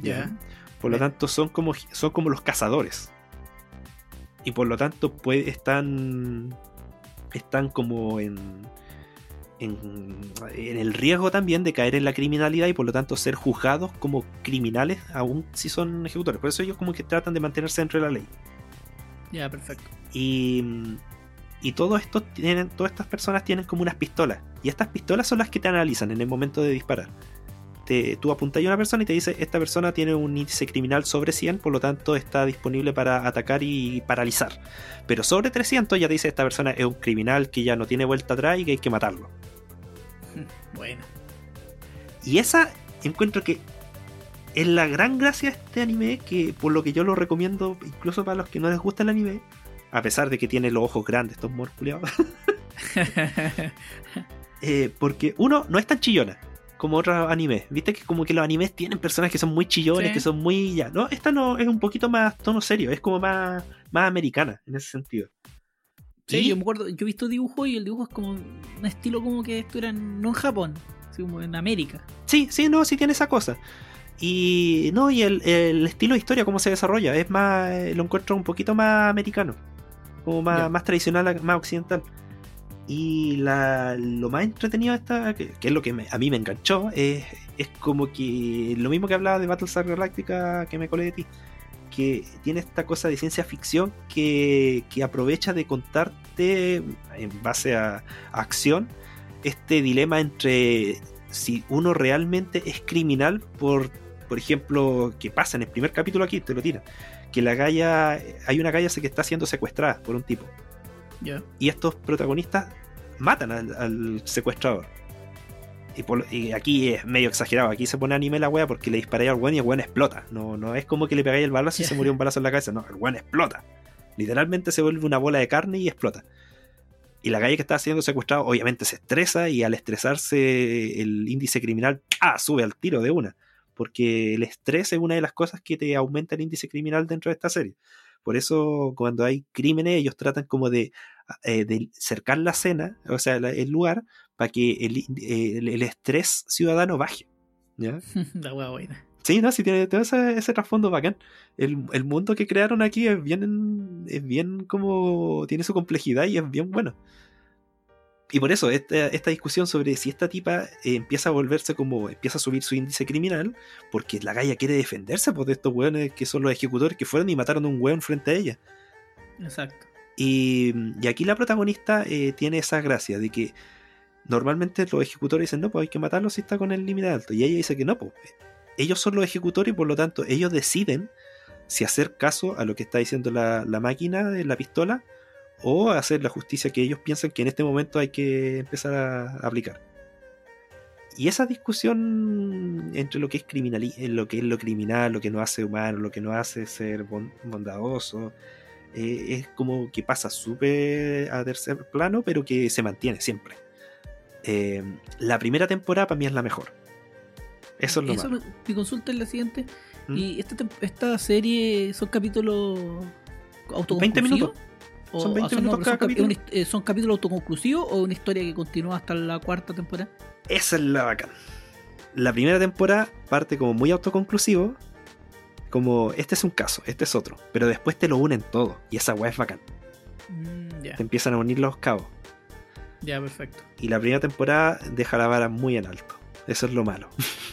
S1: ¿Ya?
S2: Por lo eh. tanto, son como, son como los cazadores. Y por lo tanto, pues, están, están como en en, el riesgo también de caer en la criminalidad y por lo tanto ser juzgados como criminales, aún si son ejecutores. Por eso ellos como que tratan de mantenerse entre la ley.
S1: Ya, perfecto.
S2: Y, y todo esto tienen, todas estas personas tienen como unas pistolas. Y estas pistolas son las que te analizan en el momento de disparar. Te, tú apuntas a una persona y te dice, esta persona tiene un índice criminal sobre 100, por lo tanto está disponible para atacar y paralizar. Pero sobre 300 ya te dice, esta persona es un criminal que ya no tiene vuelta atrás y que hay que matarlo.
S1: Bueno.
S2: Y esa encuentro que es la gran gracia de este anime, que por lo que yo lo recomiendo, incluso para los que no les gusta el anime, a pesar de que tiene los ojos grandes, estos morculeados. Eh, porque uno no es tan chillona como otros animes. Viste que como que los animes tienen personas que son muy chillones, que son muy ya. No, esta no es un poquito más tono serio, es como más, más americana en ese sentido
S1: yo he visto dibujo y el dibujo es como un estilo como que esto era no en Japón, sino en América.
S2: Sí, sí, no, sí tiene esa cosa. Y no, y el, estilo de historia, cómo se desarrolla, es más, eh, lo encuentro un poquito más americano, como más, tradicional, más occidental. Y lo más entretenido esta, que, es lo que a mí me enganchó, es, es, como que lo mismo que hablaba de Battlestar Galactica que me colé de ti que tiene esta cosa de ciencia ficción que, aprovecha de contarte, en base a, acción, este dilema entre si uno realmente es criminal por, por ejemplo, que pasa en el primer capítulo aquí, te lo tiran, que la galla, hay una galla que está siendo secuestrada por un tipo. Y estos protagonistas matan al secuestrador y, aquí es medio exagerado. Aquí se pone anime la wea porque le disparáis al weón y el weón explota. No, no es como que le pegáis el balazo y se murió un balazo en la cabeza. No, el weón explota. Literalmente se vuelve una bola de carne y explota. Y la calle que está siendo secuestrado obviamente se estresa y al estresarse el índice criminal sube al tiro de una. Porque el estrés es una de las cosas que te aumenta el índice criminal dentro de esta serie. Por eso cuando hay crímenes ellos tratan como de, eh, cercar la escena, o sea, el lugar, para que eh, el, estrés ciudadano baje.
S1: La hueá
S2: Sí, no, sí, tiene, todo ese, trasfondo bacán. El, mundo que crearon aquí es bien, es bien como, tiene su complejidad y es bien bueno. Y por eso, esta, discusión sobre si esta tipa eh, empieza a volverse como, empieza a subir su índice criminal, porque la galla quiere defenderse por pues, estos weones que son los ejecutores que fueron y mataron a un weón frente a ella.
S1: Exacto.
S2: Y, y aquí la protagonista eh, tiene esa gracia de que normalmente los ejecutores dicen, no, pues hay que matarlo si está con el límite alto. Y ella dice que no, pues eh, ellos son los ejecutores y por lo tanto ellos deciden si hacer caso a lo que está diciendo la, máquina de la pistola o hacer la justicia que ellos piensan que en este momento hay que empezar a aplicar. Y esa discusión entre lo que es, criminal, eh, lo, que es lo criminal, lo que no hace humano, lo que no hace ser bondadoso, eh, es como que pasa súper a tercer plano, pero que se mantiene siempre. Eh, la primera temporada para mí es la mejor. Eso es lo más
S1: mi consulta es la siguiente. ¿Mm? ¿Y esta, serie son capítulos autoconclusivos? ¿20 minutos? son capítulos autoconclusivos o una historia que continúa hasta la cuarta temporada?
S2: Esa es la bacán. La primera temporada parte como muy autoconclusivo, como este es un caso, este es otro, pero después te lo unen todo y esa weá es bacán. Mm, te empiezan a unir los cabos.
S1: Ya, perfecto.
S2: Y la primera temporada deja la vara muy en alto. Eso es lo malo.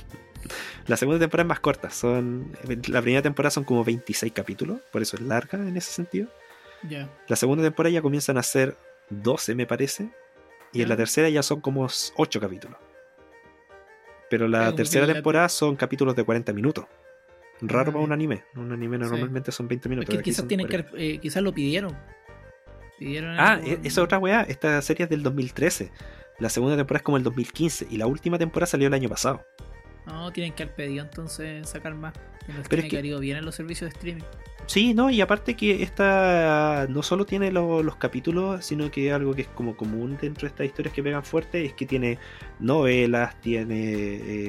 S2: la segunda temporada es más corta. Son, la primera temporada son como 26 capítulos, por eso es larga en ese sentido.
S1: ya
S2: La segunda temporada ya comienzan a ser 12, me parece. Y en la tercera ya son como 8 capítulos. Pero la tercera temporada son capítulos de 40 minutos. Raro ah, para un anime. Un anime normalmente son 20 minutos.
S1: Es que tienen que, eh, quizás lo pidieron.
S2: Ah, e-, esa otra weá, esta serie es del 2013. La segunda temporada es como el 2015 y la última temporada salió el año pasado.
S1: No, tienen que haber pedido entonces sacar más. Pero es que... ido bien en los servicios de streaming.
S2: Sí, no, y aparte que esta no solo tiene los capítulos, sino que algo que es como común dentro de estas historias que pegan fuerte es que tiene novelas, tiene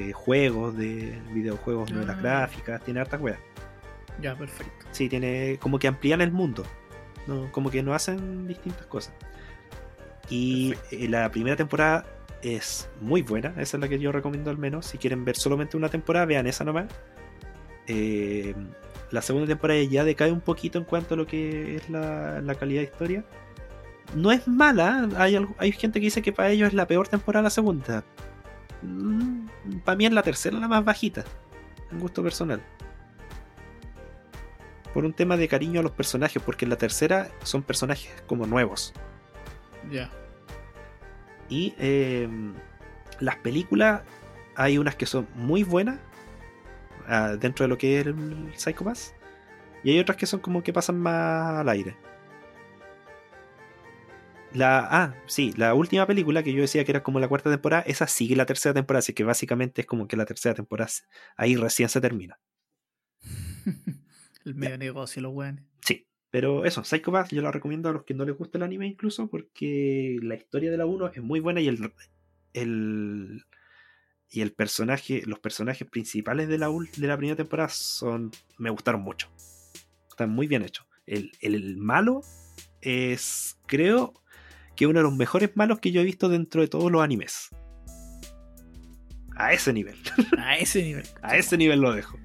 S2: eh, juegos de videojuegos, novelas ah. gráficas, tiene hartas weas.
S1: Ya, perfecto.
S2: Sí, tiene como que amplían el mundo como que no hacen distintas cosas. Y eh, la primera temporada es muy buena, esa es la que yo recomiendo al menos. Si quieren ver solamente una temporada, vean esa nomás. Eh, la segunda temporada ya decae un poquito en cuanto a lo que es la, calidad de historia. No es mala, hay, hay, gente que dice que para ellos es la peor temporada la segunda. Mm, para mí es la tercera la más bajita, un gusto personal por un tema de cariño a los personajes, porque en la tercera son personajes como nuevos.
S1: Ya.
S2: Y em, las películas, hay unas que son muy buenas ah, dentro de lo que es el Psycho Pass, y hay otras que son como que pasan más al aire. La, ah, sí, la última película que yo decía que era como la cuarta temporada, esa sigue la tercera temporada, así que básicamente es como que la tercera temporada ahí recién se termina.
S1: El medio negocio, lo bueno Sí, pero
S2: eso, Psycho yo lo recomiendo a los que no les gusta el anime incluso porque la historia de la 1 es muy buena y el, el y el personaje, los personajes principales de la, de la primera temporada son me gustaron mucho. Están muy bien hechos. El, el, el, malo es, creo, que uno de los mejores malos que yo he visto dentro de todos los animes. A ese nivel.
S1: A ese nivel.
S2: a ese nivel lo dejo.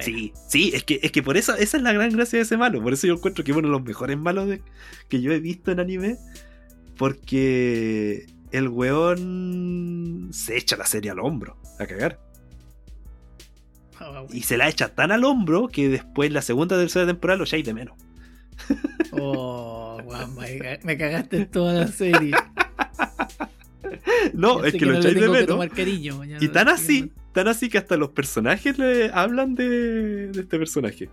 S2: Sí, sí, es que, es que por eso, esa es la gran gracia de ese malo. Por eso yo encuentro que es uno de los mejores malos que yo he visto en anime. Porque el weón se echa la serie al hombro, a cagar. Ah, y se la echa tan al hombro que después la segunda o tercera temporada lo hay de menos.
S1: Oh, me cagaste toda la serie.
S2: no, es que, lo echáis de menos. y tan así, tan así que hasta los personajes le hablan de, este personaje.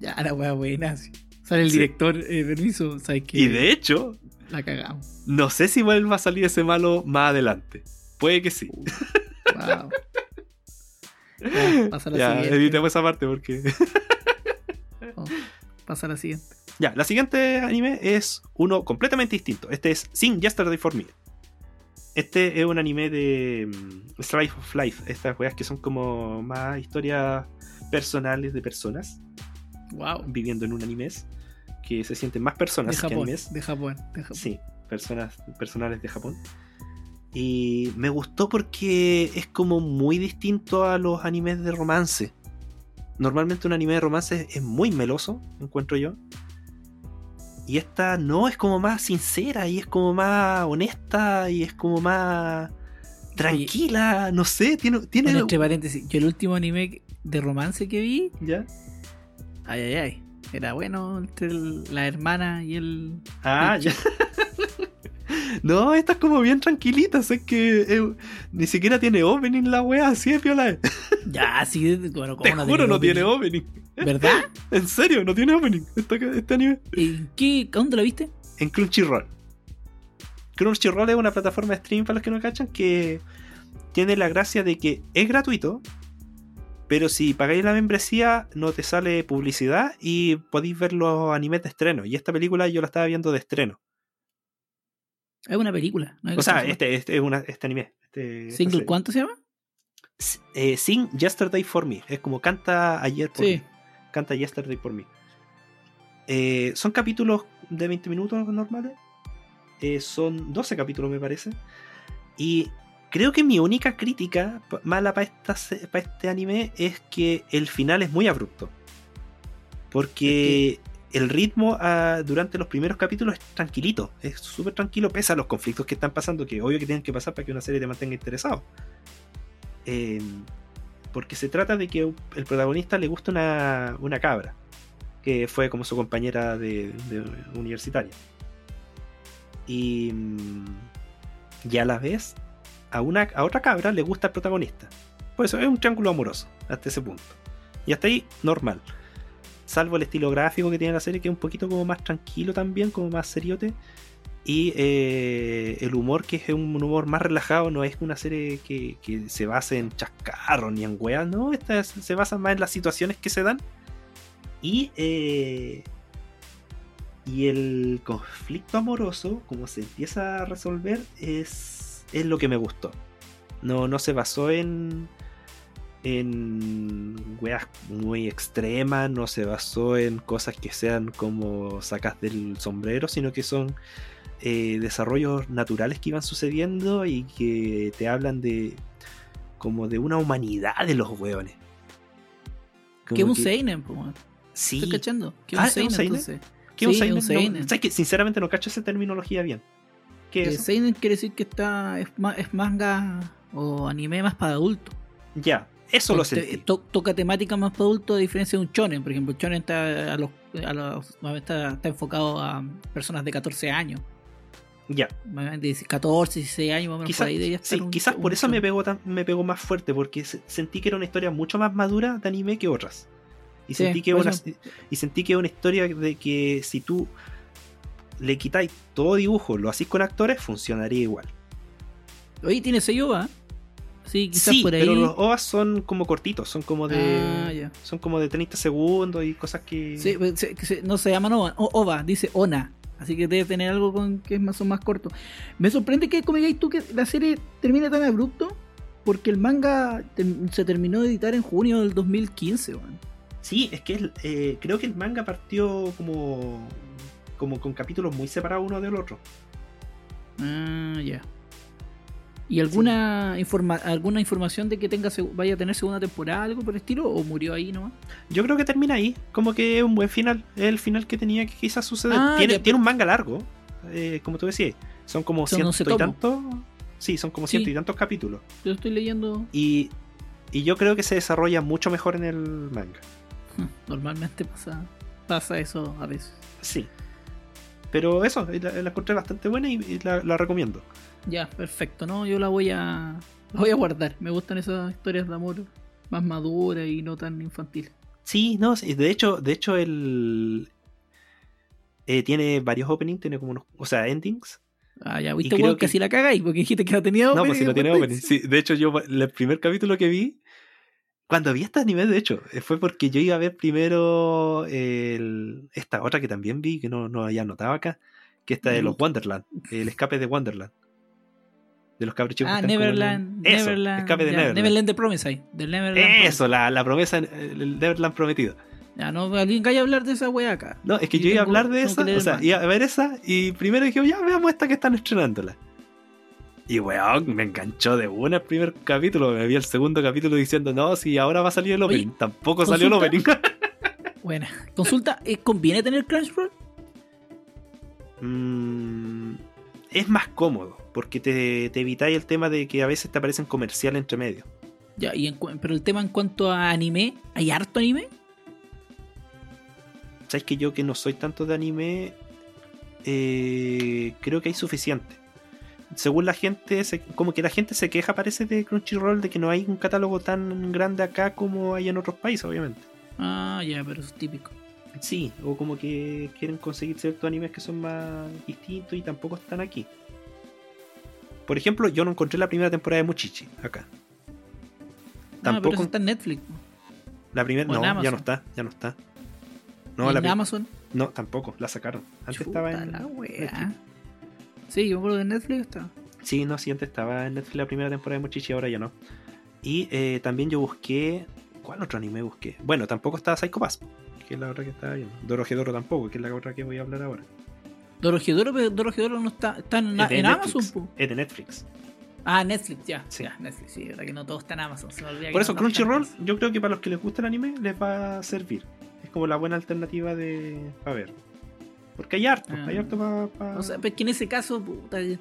S1: Ya, la wea buena. Sale el director, eh, permiso,
S2: ¿sabes Y de hecho,
S1: la cagamos.
S2: No sé si vuelva a salir ese malo más adelante. Puede que sí. Uh, pasa la siguiente. editemos esa parte porque. Oh,
S1: pasa la siguiente.
S2: Ya, la siguiente anime es uno completamente distinto. Este es Sin Yesterday for Me. Este es un anime de mm, Strife of Life, estas weas que son como más historias personales de personas.
S1: Wow.
S2: Viviendo en un anime que se sienten más personas
S1: de
S2: De
S1: Japón, de Japón.
S2: Sí, personas personales de Japón. Y me gustó porque es como muy distinto a los animes de romance. Normalmente un anime de romance es muy meloso, encuentro yo. Y esta no, es como más sincera y es como más honesta y es como más tranquila, no sé, tiene...
S1: entre paréntesis, yo el último anime de romance que vi... Ya. Ay, ay, ay. Era bueno entre la hermana y el...
S2: Ah, ya. no, esta es como bien tranquilita, sé que eh, ni siquiera tiene opening la wea, así es, piola.
S1: ya, sí, bueno,
S2: como Te no juro, no tiene opening.
S1: ¿Verdad?
S2: ¿En serio? ¿No tiene opening este, anime? ¿En
S1: qué? ¿Dónde lo viste?
S2: En Crunchyroll. Crunchyroll es una plataforma de streaming para los que no cachan que tiene la gracia de que es gratuito, pero si pagáis la membresía no te sale publicidad y podéis ver los animes de estreno. Y esta película yo la estaba viendo de estreno.
S1: Es una película.
S2: o sea, este, este, es una, este anime. Este,
S1: ¿Single cuánto
S2: se llama? Eh,
S1: Sing
S2: Yesterday for Me. Es como canta ayer por sí. Canta Yesterday por mí. Eh, son capítulos de 20 minutos normales. Eh, son 12 capítulos, me parece. Y creo que mi única crítica mala para, para este anime es que el final es muy abrupto. Porque el ritmo ah, durante los primeros capítulos es tranquilito, es súper tranquilo, pese a los conflictos que están pasando, que obvio que tienen que pasar para que una serie te mantenga interesado. Eh, porque se trata de que el protagonista le gusta una, cabra, que fue como su compañera de, de universitaria. Y, mm, y, a la vez, a, una, otra cabra le gusta el protagonista. pues eso es un triángulo amoroso, hasta ese punto. Y hasta ahí, normal. Salvo el estilo gráfico que tiene la serie, que es un poquito como más tranquilo también, como más seriote y eh, el humor que es un humor más relajado no es una serie que, se base en chascarro ni en weas, no, esta se basa más en las situaciones que se dan y eh, y el conflicto amoroso como se empieza a resolver es, es lo que me gustó no, no se basó en en weas muy extremas, no se basó en cosas que sean como sacas del sombrero, sino que son eh, desarrollos naturales que iban sucediendo y que te hablan de como de una humanidad de los hueones. ¿Qué
S1: que un
S2: seinen, cachando. ¿Qué un seinen, ¿Qué un que sinceramente no cacho esa terminología bien.
S1: Que eh, seinen quiere decir que está es, manga o anime más para adulto.
S2: Ya, eso lo sé.
S1: Este, toca temática más para adultos a diferencia de un Chonen, por ejemplo, Chonen está a los, está enfocado a personas de 14 años.
S2: Ya.
S1: 14, 16 años,
S2: más quizás, por quizás eso me pegó, me pegó más fuerte, porque sentí que era una historia mucho más madura de anime que otras. Y, sentí, que una, y sentí que una historia de que si tú le quitáis todo dibujo, lo hacís con actores, funcionaría igual.
S1: Oye, tiene 6 OVA. ¿eh? Sí, quizás por ahí. Pero los
S2: OVAs son como cortitos, son como de. Ah, son como de 30 segundos y cosas que.
S1: Pues, no se llaman OVA dice ONA. Así que debe tener algo con que es más o más corto. Me sorprende que, como tú, que la serie termine tan abrupto. Porque el manga se terminó de editar en junio del 2015,
S2: Sí, es que eh, creo que el manga partió como, como con capítulos muy separados uno del otro.
S1: Ah, ya. ¿Y alguna, alguna información de que tenga vaya a tener segunda temporada, algo por el estilo? ¿O murió ahí nomás?
S2: Yo creo que termina ahí. Como que es un buen final. Es el final que tenía que quizás suceder. Ah, tiene, tiene un manga largo, eh, como tú decías. Son como ciento y tantos. Sí, son como ciento y tantos capítulos.
S1: Yo estoy leyendo.
S2: Y, yo creo que se desarrolla mucho mejor en el manga.
S1: Normalmente pasa, pasa eso a veces.
S2: Sí. Pero eso, la, la encontré bastante buena y, la recomiendo.
S1: Ya, perfecto, ¿no? Yo la voy a. La voy a guardar. Me gustan esas historias de amor más maduras y no tan infantiles.
S2: Sí, no, de hecho, de hecho el. Eh, tiene varios openings, tiene como unos. O sea, endings.
S1: Ah, ya, viste, que... si la cagáis, porque dijiste que no tenía
S2: openings No, pues si no tiene openings. de hecho, yo, el primer capítulo que vi, cuando vi este anime, de hecho, eh, fue porque yo iba a ver primero esta otra que también vi, que no, no había anotado acá, que esta de los Wonderland, el escape de Wonderland de los cabros
S1: Ah, Neverland. Neverland.
S2: Escape de Neverland.
S1: Neverland de Promise ahí. Neverland
S2: Eso, la, la, promesa, el Neverland prometido.
S1: Ya, no, alguien vaya a hablar de esa weá acá.
S2: No, es que yo, iba a hablar de esa, o sea, iba a ver esa y primero dije, ya veamos esta que están estrenándola. Y weón, me enganchó de una el primer capítulo. Me vi el segundo capítulo diciendo, no, si ahora va a salir el opening. Tampoco salió el opening.
S1: Buena. Consulta, ¿eh, ¿conviene tener Crunchyroll?
S2: Mmm es más cómodo, porque te, te evitáis el tema de que a veces te aparecen comerciales entre medio.
S1: Ya, y pero el tema en cuanto a anime, ¿hay harto anime?
S2: Sabes que yo que no soy tanto de anime, eh, creo que hay suficiente. Según la gente, como que la gente se queja, parece, de Crunchyroll de que no hay un catálogo tan grande acá como hay en otros países, obviamente.
S1: Ah, ya, pero es típico.
S2: Sí, o como que quieren conseguir ciertos animes que son más distintos y tampoco están aquí. Por ejemplo, yo no encontré la primera temporada de Muchichi acá.
S1: Ah, tampoco está en Netflix.
S2: La primera no, ya no está, ya no está.
S1: No, ¿En Amazon?
S2: No, tampoco, la sacaron. Antes estaba en la
S1: Sí, yo creo que en Netflix
S2: estaba. Sí, no, sí, antes estaba en Netflix la primera temporada de Muchichi, ahora ya no. Y eh, también yo busqué ¿Cuál otro anime busqué? Bueno, tampoco estaba Psycho Pass que es la otra que estaba viendo. Dorojedoro tampoco, que es la otra que voy a hablar ahora.
S1: Dorojedoro, pero no está, está en, Amazon.
S2: Es de Netflix.
S1: Ah, Netflix, ya. Sí. Netflix, sí, verdad que no todo está en Amazon.
S2: Por eso, Crunchyroll, yo creo que para los que les gusta el anime, les va a servir. Es como la buena alternativa de a ver. Porque hay harto, hay ah. harto para.
S1: O sea, pues que en ese caso, puta, eh,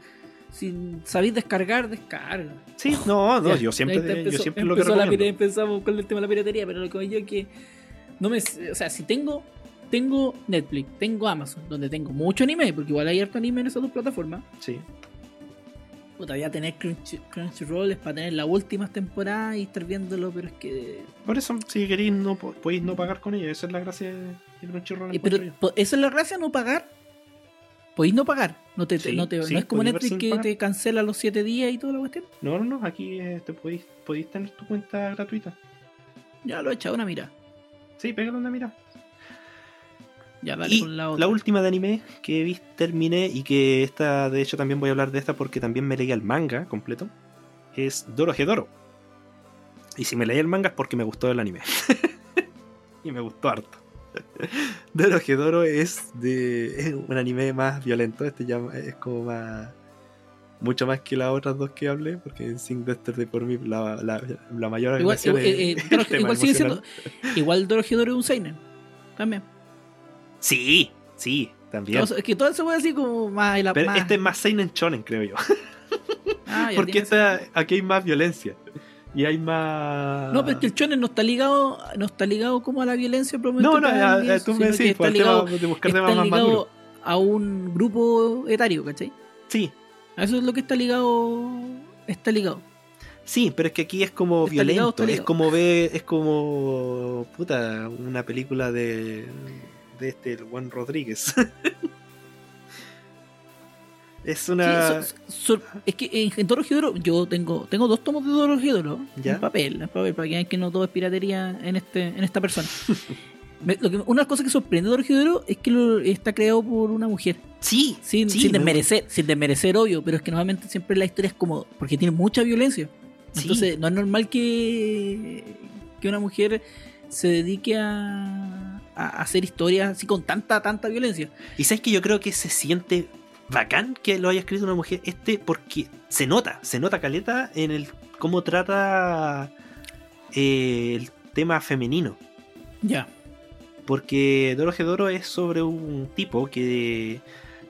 S1: si sabéis descargar, descarga.
S2: Sí, no, no, yo siempre, yo siempre lo que recomiendo. la
S1: Empezamos con el tema de la piratería, pero lo que yo que no me, o sea, si tengo, tengo Netflix, tengo Amazon, donde tengo mucho anime, porque igual hay harto anime en esas dos plataformas.
S2: Sí.
S1: o todavía tener Crunchyroll es para tener las últimas temporadas y estar viéndolo, pero es que.
S2: Por eso, si queréis, no podéis no pagar con ellos Esa es la gracia de Crunchyroll. Eh, pero,
S1: ¿Eso es la gracia no pagar? podéis no pagar. No, te, no, es como Netflix que te cancela los 7 días y toda la cuestión.
S2: No, no, no. Aquí eh, podéis, podéis tener tu cuenta gratuita.
S1: Ya lo he echado una mirada
S2: Sí, pégale una mira. Ya, dale y la, última de anime que vi, terminé y que esta, de hecho, también voy a hablar de esta porque también me leí el manga completo. Es Doro Y si me leí el manga es porque me gustó el anime. y me gustó harto. Doro es de es un anime más violento, este ya es como más mucho más que las otras dos que hablé, porque en Sing de por mí la, la, mayor igual, es eh,
S1: eh, igual sigue siendo. Igual Doro es un Seinen. También.
S2: Sí, sí, también.
S1: es que todo eso puede decir como más,
S2: la, este es más Seinen Chonen, creo yo. Ah, porque aquí hay más violencia. Y hay más.
S1: No, pero
S2: es
S1: que el chonen no está ligado, no está ligado como a la violencia No, no,
S2: eh, tú me decís, está pues, ligado,
S1: a un grupo etario, ¿cachai?
S2: Sí,
S1: eso es lo que está ligado. Está ligado.
S2: Sí, pero es que aquí es como violento. Es como ve Es como. Puta, una película de. De este, Juan Rodríguez. es una.
S1: es que en Doro yo tengo, tengo dos tomos de Doro En papel, en papel, para que vean que no todo es piratería en, este, en esta persona. una cosa que sorprende de Orgidoro es que está creado por una mujer.
S2: Sí,
S1: sin, desmerecer, sin desmerecer, obvio, pero es que normalmente siempre la historia es como. porque tiene mucha violencia. Entonces, no es normal que, que una mujer se dedique a, hacer historias así con tanta, tanta violencia.
S2: Y sabes que yo creo que se siente bacán que lo haya escrito una mujer este porque se nota, se nota caleta en el cómo trata eh, el tema femenino.
S1: Ya.
S2: Porque Doro es sobre un tipo que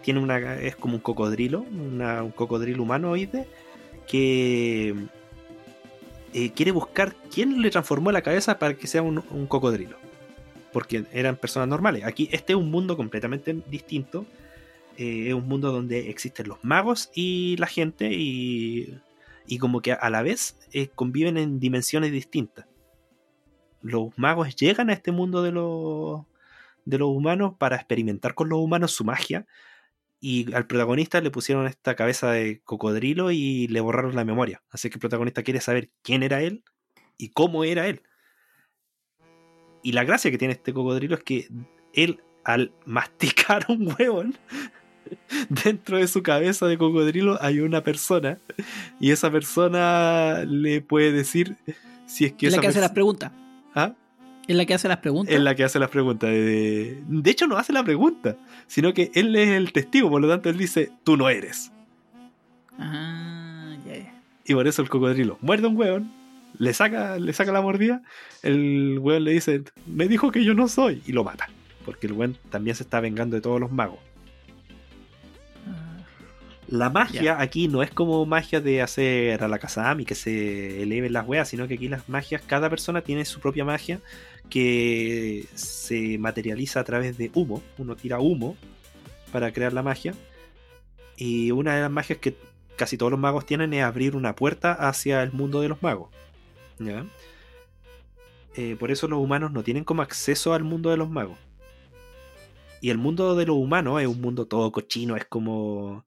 S2: tiene una es como un cocodrilo, un cocodrilo humanoide que eh, quiere buscar quién le transformó la cabeza para que sea un, cocodrilo. Porque eran personas normales. Aquí este es un mundo completamente distinto. Eh, es un mundo donde existen los magos y la gente y, como que a la vez eh, conviven en dimensiones distintas los magos llegan a este mundo de los, de los humanos para experimentar con los humanos su magia. Y al protagonista le pusieron esta cabeza de cocodrilo y le borraron la memoria. Así que el protagonista quiere saber quién era él y cómo era él. Y la gracia que tiene este cocodrilo es que él, al masticar un huevón, dentro de su cabeza de cocodrilo hay una persona. Y esa persona le puede decir si es que...
S1: Es la que hace las preguntas ¿Ah? Es la que hace las preguntas.
S2: Es la que hace las preguntas. Eh, de, hecho, no hace la pregunta, sino que él es el testigo, por lo tanto, él dice, tú no eres.
S1: Ah, y
S2: por eso el cocodrilo muerde a un hueón, le saca, le saca la mordida, el hueón le dice, me dijo que yo no soy, y lo mata. Porque el hueón también se está vengando de todos los magos. La magia aquí no es como magia de hacer a la Ami que se eleven las weas, sino que aquí las magias, cada persona tiene su propia magia que se materializa a través de humo. Uno tira humo para crear la magia. Y una de las magias que casi todos los magos tienen es abrir una puerta hacia el mundo de los magos. Eh, por eso los humanos no tienen como acceso al mundo de los magos. Y el mundo de lo humano es un mundo todo cochino, es como.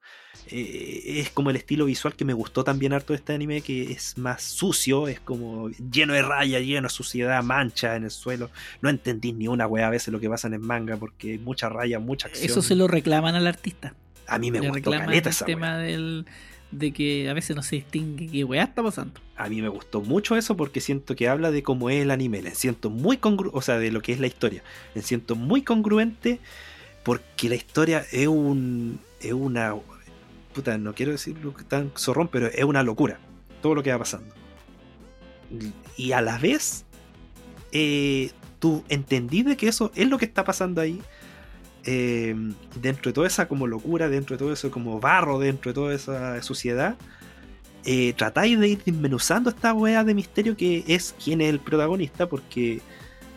S2: Eh, es como el estilo visual que me gustó también harto de este anime, que es más sucio, es como lleno de raya, lleno de suciedad, mancha en el suelo. No entendí ni una wea a veces lo que pasa en el manga, porque hay mucha raya, mucha
S1: acción. Eso se lo reclaman al artista.
S2: A mí me gusta
S1: esa tema del de que a veces no se distingue qué weá está pasando.
S2: A mí me gustó mucho eso porque siento que habla de cómo es el anime, siento muy congruente, o sea, de lo que es la historia, me siento muy congruente porque la historia es un es una puta, no quiero decirlo tan zorrón, pero es una locura todo lo que va pasando. Y a la vez eh, tú entendí de que eso es lo que está pasando ahí eh, dentro de toda esa como locura, dentro de todo eso como barro, dentro de toda esa suciedad, eh, tratáis de ir dismenuzando esta wea de misterio que es quién es el protagonista, porque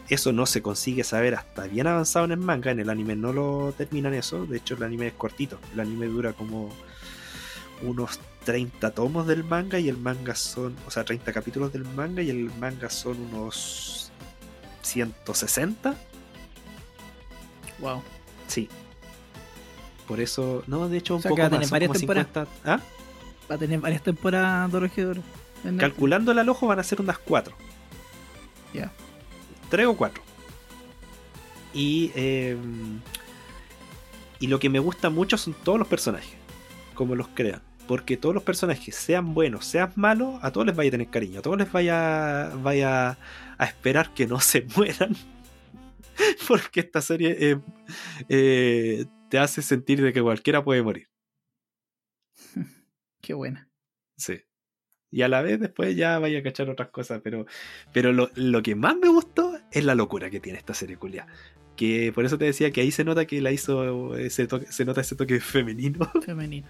S2: eso no se consigue saber hasta bien avanzado en el manga, en el anime no lo terminan eso, de hecho el anime es cortito, el anime dura como unos 30 tomos del manga y el manga son, o sea, 30 capítulos del manga y el manga son unos 160.
S1: Wow. Sí.
S2: Por eso, no, de hecho, un poco
S1: varias temporadas.
S2: ¿Ah?
S1: Va a tener varias temporadas regidor.
S2: Calculando el alojo van a ser unas cuatro.
S1: Ya.
S2: Tres o cuatro. Y, em, y lo que me gusta mucho son todos los personajes, como los crean. Porque todos los personajes, sean buenos, sean malos, a todos les vaya a tener cariño, a todos les vaya, vaya a esperar que no se mueran porque esta serie eh, eh, te hace sentir de que cualquiera puede morir.
S1: Qué buena.
S2: Sí. Y a la vez después ya vaya a cachar otras cosas, pero, pero lo, que más me gustó es la locura que tiene esta serie, Julia Que por eso te decía que ahí se nota que la hizo, se nota ese toque femenino. Femenino.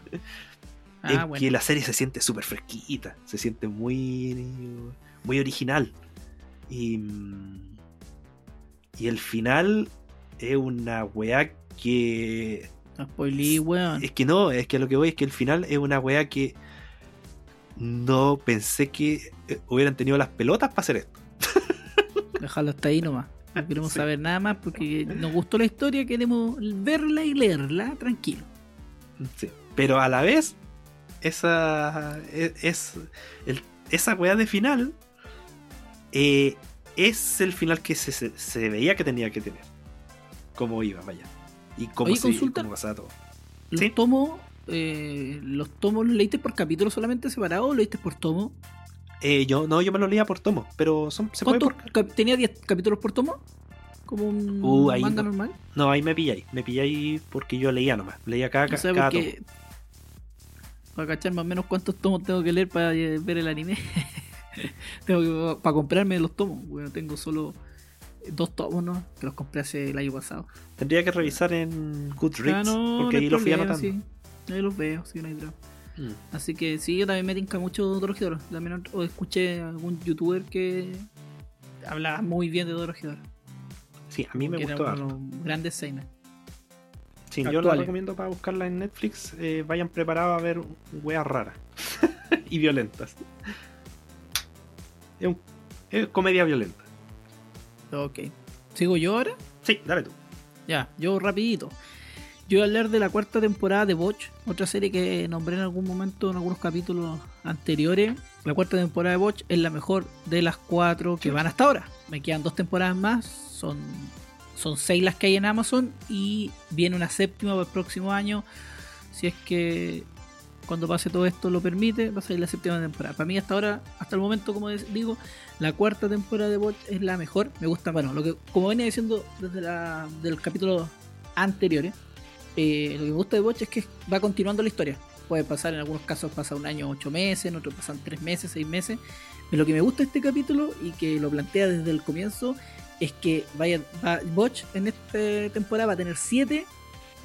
S2: Ah, que la serie se siente súper fresquita, se siente muy, muy original. Y mm, y el final es una weá que. Es que no, es que lo que voy es que el final es una weá que no pensé que eh, hubieran tenido las pelotas para hacer esto.
S1: Déjalo hasta ahí nomás. No queremos saber nada más porque nos gustó la historia, queremos verla y leerla, tranquilo.
S2: Pero a la vez, esa e, es, esa weá de final eh, es el final que se, veía que tenía que tener. Cómo iba, vaya. Y cómo, se, consulta, cómo
S1: pasaba todo. ¿Los tomos, eh, los leíste por capítulo solamente separado o lo leíste por tomo?
S2: Eh, yo, no, yo me los leía por tomo, pero son, se
S1: ¿Tenía 10 capítulos por tomo? como un uh, normal?
S2: No, ahí me pilláis. Me pilláis porque yo leía nomás. Leía cada,
S1: Para cachar más o menos cuántos tomos tengo que leer para eh, ver el anime. tengo que, oh, para comprarme los tomos, tengo solo dos tomos, ¿no? Que los compré hace el año pasado.
S2: Tendría que revisar en Goodreads, ah, porque ahí los fui anotando.
S1: veo, mm. Así que sí, yo también me tinca mucho de También o escuché a algún youtuber que hablaba muy bien de Dorohedoro
S2: Sí, a mí me gustó.
S1: grandes escenas.
S2: yo lo recomiendo para buscarla en Netflix. Eh, vayan preparados a ver weas raras y violentas. Es, comedia violenta.
S1: Ok. ¿Sigo yo ahora?
S2: Sí, dale tú.
S1: Ya, yo rapidito. Yo voy a hablar de la cuarta temporada de Botch, otra serie que nombré en algún momento en algunos capítulos anteriores. La cuarta temporada de Botch es la mejor de las cuatro que van hasta ahora. Me quedan dos temporadas más, son, son seis las que hay en Amazon y viene una séptima para el próximo año. Si es que cuando pase todo esto lo permite, va a salir la séptima temporada. Para mí hasta ahora, hasta el momento, como digo, la cuarta temporada de Botch es la mejor. Me gusta, bueno, lo que como venía diciendo desde la, del capítulo anteriores, eh, eh, lo que me gusta de Botch es que va continuando la historia. Puede pasar, en algunos casos pasa un año, ocho meses, en otros pasan tres meses, seis meses. Pero lo que me gusta de este capítulo y que lo plantea desde el comienzo es que vaya, va, Botch en esta temporada va a tener siete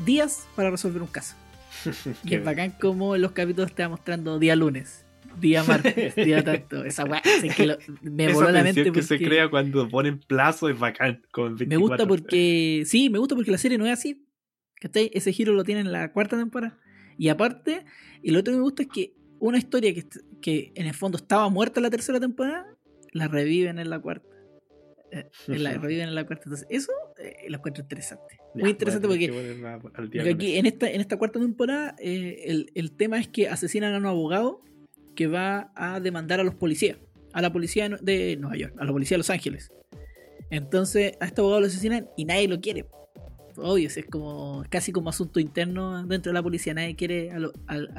S1: días para resolver un caso. y es bacán como los capítulos te va mostrando día lunes, día martes, día tanto. Esa weá, que
S2: me que se crea cuando ponen plazo es bacán.
S1: Me gusta porque. Sí, me gusta porque la serie no es así. ¿Cachai? Ese giro lo tienen en la cuarta temporada. Y aparte, el lo otro que me gusta es que una historia que, que en el fondo estaba muerta en la tercera temporada, la reviven en la cuarta. Eh, la, en la cuarta. Entonces, eso eh, lo encuentro interesante. Muy interesante porque aquí en esta, cuarta temporada eh, el, tema es que asesinan a un abogado que va a demandar a los policías, a la policía de Nueva York, a la policía de Los Ángeles. Entonces, a este abogado lo asesinan y nadie lo quiere. Obvio, es como casi como asunto interno dentro de la policía. Nadie quiere a,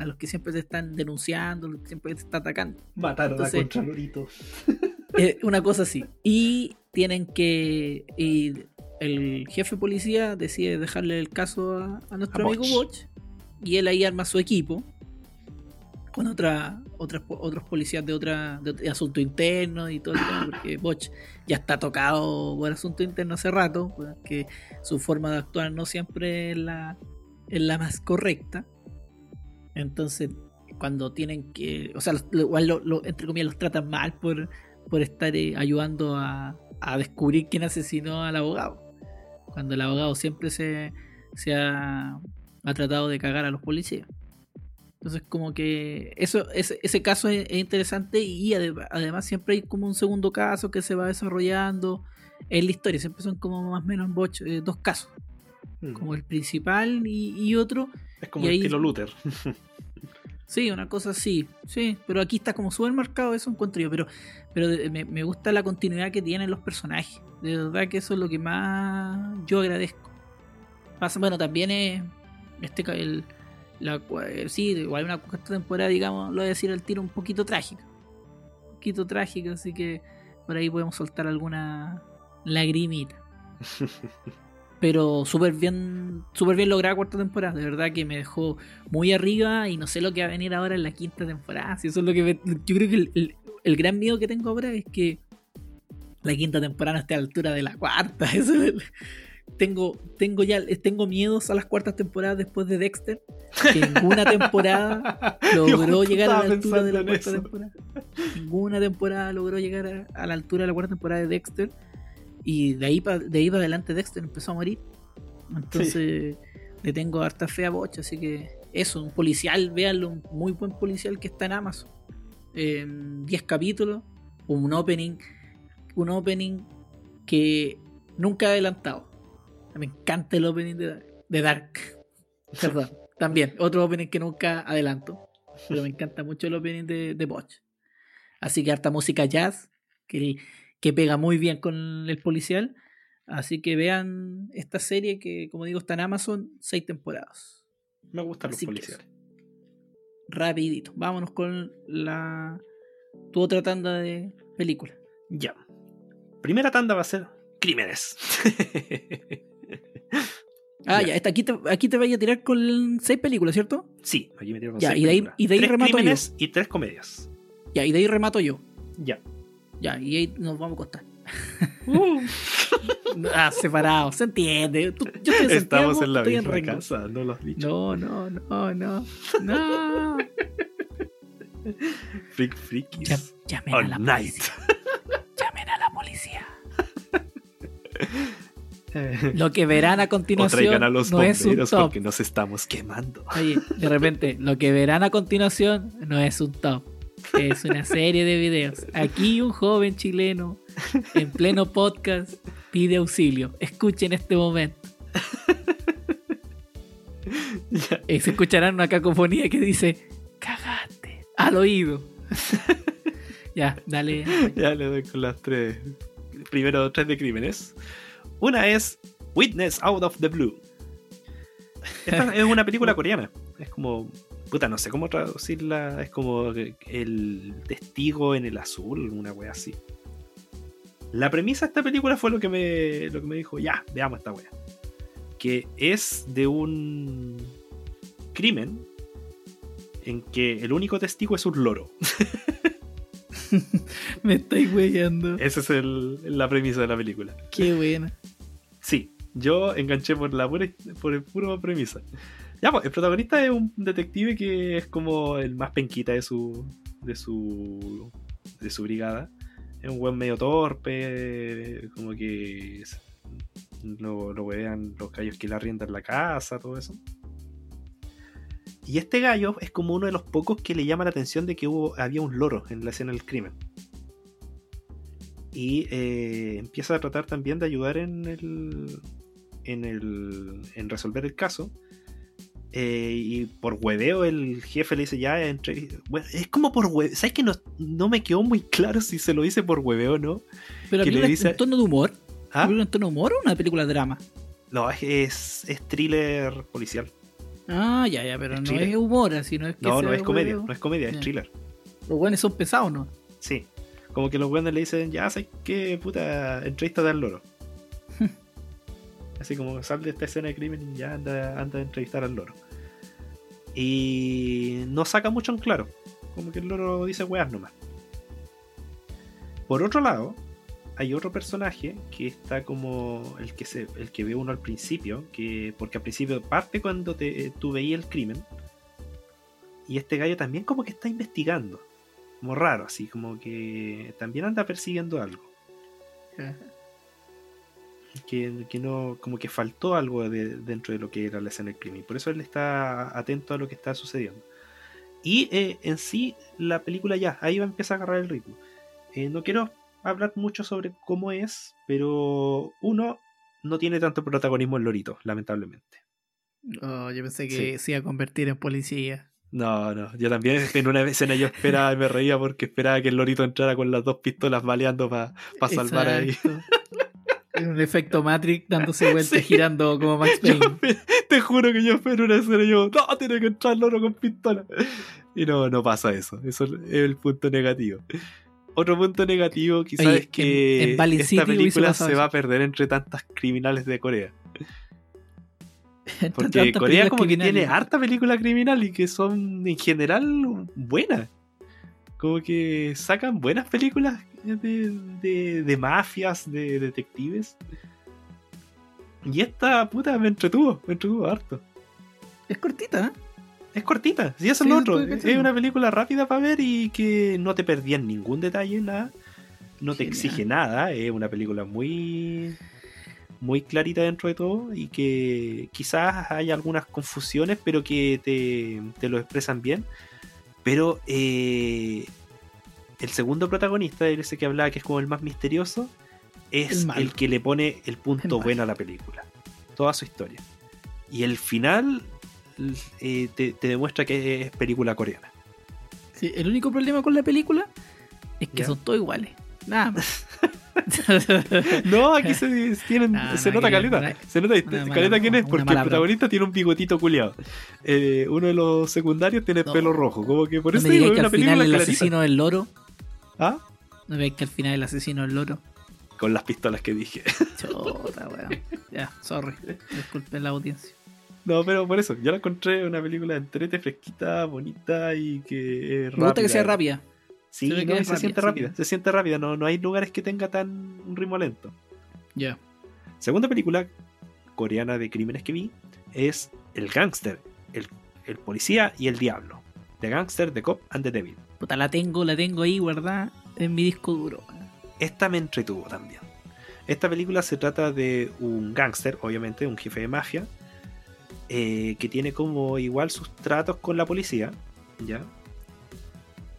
S1: los que siempre se están denunciando, los que siempre se están atacando. Mataron a una cosa así. Y tienen que. Y el jefe policía decide dejarle el caso a, nuestro amigo Botch. Y él ahí arma su equipo con otra, otras, otros policías de otra de, asunto interno y todo el porque Boch ya está tocado por asunto interno hace rato, que su forma de actuar no siempre es la, es la más correcta. Entonces, cuando tienen que, o sea, igual lo, entre comillas los tratan mal por, estar eh, ayudando a, a descubrir quién asesinó al abogado. Cuando el abogado siempre se, se ha, tratado de cagar a los policías. Entonces como que eso, ese, ese caso es, interesante y además siempre hay como un segundo caso que se va desarrollando en la historia. Siempre son como más o menos eh, dos casos. Mm. Como el principal y, otro.
S2: Es como el estilo Luther.
S1: Sí, una cosa así. Sí, pero aquí está como súper marcado eso encuentro yo. Pero, pero me, gusta la continuidad que tienen los personajes. De verdad que eso es lo que más yo agradezco. Pasa, bueno, también es. Este, el, eh, sí, igual una temporada, digamos, lo voy a decir al tiro, un poquito trágico Un poquito trágico, así que por ahí podemos soltar alguna lagrimita. pero súper bien, súper bien lograda cuarta temporada. De verdad que me dejó muy arriba y no sé lo que va a venir ahora en la quinta temporada. eso lo que yo creo que el, gran miedo que tengo ahora es que la quinta temporada esté a la altura de la cuarta. tengo, tengo ya, tengo miedos a las cuartas temporadas después de Dexter. ninguna temporada logró llegar a la altura de la cuarta temporada. Ninguna temporada logró llegar a la altura de la cuarta temporada de Dexter. Y de ahí para de ahí adelante Dexter empezó a morir. Entonces le tengo harta fe a Boch, así que eso, un policial, véanlo, un muy buen policial que está en Amazon. 10 em, capítulos, un opening, un opening que nunca he adelantado. Me encanta el opening de, Dark. Perdón, también, otro opening que nunca adelanto. Pero me encanta mucho el opening de, de Así que harta música jazz, que que pega muy bien con el policial. Así que vean esta serie que, como digo, está en Amazon, seis temporadas.
S2: Me gustan los policiales.
S1: Rapidito, vámonos con la tu otra tanda de película.
S2: Ya. Primera tanda va a ser Crímenes.
S1: ah, ya, aquí, te, aquí voy a tirar con seis películas, ¿cierto?
S2: Sí, aquí me tiro con ya, y de Y y tres comedias.
S1: Ya, y de ahí remato yo.
S2: Ya.
S1: Ya, y ahí nos vamos a acostar. Uh. ah, separados, se entiende. Estamos en la estoy misma en casa, no lo has dicho. No, no, no, no. No. Freak Freakies. llamen, a la night. llamen a la policía. Lo que verán a continuación a los no
S2: es un top. porque nos estamos quemando.
S1: Oye, de repente, lo que verán a continuación no es un top, es una serie de videos. Aquí un joven chileno en pleno podcast pide auxilio. Escuchen este momento. Eh, se escucharán una cacofonía que dice, cagaste, al oído. ya, dale.
S2: Ya le doy con las tres. Primero, tres de crímenes. Una es Witness Out of the Blue. es una película coreana. Es como Puta, no sé cómo traducirla. Es como el testigo en el azul, una wea así. La premisa de esta película fue lo que me, lo que me dijo, ya, veamos esta wea. Que es de un crimen en que el único testigo es un loro.
S1: me estáis weyando.
S2: Esa es la premisa de la película.
S1: Qué buena.
S2: Sí, yo enganché por, la pura, por el puro premisa. Ya, pues, el protagonista es un detective que es como el más penquita de su. de su. de su brigada. Es un buen medio torpe, como que lo, lo vean los gallos que le arriendan la casa, todo eso. Y este gallo es como uno de los pocos que le llama la atención de que hubo, había un loro en la escena del crimen. Y eh, empieza a tratar también de ayudar en el. en el. en resolver el caso. Eh, y por hueveo el jefe le dice ya entre... es como por hueveo sabes que no, no, me quedó muy claro si se lo dice por hueveo o no pero que
S1: un tono de humor ¿Ah? un tono de humor o una película de drama
S2: no es, thriller policial
S1: ah ya ya pero no es humor así no es
S2: que no no es comedia no es comedia es thriller
S1: los buenos son pesados no
S2: sí como que los buenos le dicen ya sabes qué puta entrevista al loro Así como sal de esta escena de crimen y ya anda, anda a entrevistar al loro. Y no saca mucho en claro. Como que el loro dice weas nomás. Por otro lado, hay otro personaje que está como el que, se, el que ve uno al principio, que, porque al principio parte cuando te, tú veías el crimen. Y este gallo también como que está investigando. Como raro, así como que también anda persiguiendo algo que, no, como que faltó algo dentro de lo que era la escena del crimen. Por eso él está atento a lo que está sucediendo. Y eh, en sí, la película ya, ahí va a empezar a agarrar el ritmo. Eh, no quiero hablar mucho sobre cómo es, pero uno no tiene tanto protagonismo el Lorito, lamentablemente.
S1: No, oh, yo pensé que se iba a convertir en policía.
S2: No, no, yo también en una escena yo esperaba, y me reía porque esperaba que el Lorito entrara con las dos pistolas baleando para pa salvar ahí.
S1: En un efecto Matrix dándose vueltas, girando como Max Payne.
S2: te juro que yo espero una escena y yo, no, tiene que entrar el con pistola. Y no, no pasa eso. Eso es el punto negativo. Otro punto negativo quizás es que esta película se va a perder entre tantas criminales de Corea. Porque Corea como que tiene harta película criminal y que son en general buenas como que sacan buenas películas de, de, mafias, de detectives. Y esta puta me entretuvo, me entretuvo harto.
S1: Es cortita, ¿eh?
S2: Es cortita, sí, eso es lo otro. Es una película rápida para ver y que no te perdías ningún detalle, nada. No te exige nada. Es una película muy. muy clarita dentro de todo y que quizás hay algunas confusiones, pero que te, te lo expresan bien. Pero eh, el segundo protagonista, ese que hablaba que es como el más misterioso, es el, que le pone el punto bueno a la película. Toda su historia. Y el final eh, te, demuestra que es película coreana.
S1: Sí, el único problema con la película es que son todos iguales. Nada más.
S2: no, aquí se, tienen, ah, se, nota caleta, se nota caleta. quién es, porque el protagonista tiene un bigotito culiado. Eh, uno de los secundarios tiene pelo rojo. Como que por eso digo, que
S1: al final el asesino del loro.
S2: ¿Ah?
S1: No veis que al final el asesino del loro.
S2: Con las pistolas que dije. Chota,
S1: weón. Ya, sorry. Disculpen la audiencia.
S2: No, pero por eso, yo la encontré una película entrete, fresquita, bonita y
S1: que. rápida. Me gusta que sea
S2: rápida se, siente se siente rápida, no, no hay lugares que tenga tan un ritmo lento.
S1: Ya.
S2: Segunda película coreana de crímenes que vi es El Gangster, el, Policía y el Diablo. The Gangster, The Cop and The Devil.
S1: Puta, la tengo, la tengo ahí ¿verdad? en mi disco duro.
S2: Esta me entretuvo también. Esta película se trata de un gángster, obviamente, un jefe de mafia, eh, que tiene como igual sus tratos con la policía, ¿ya?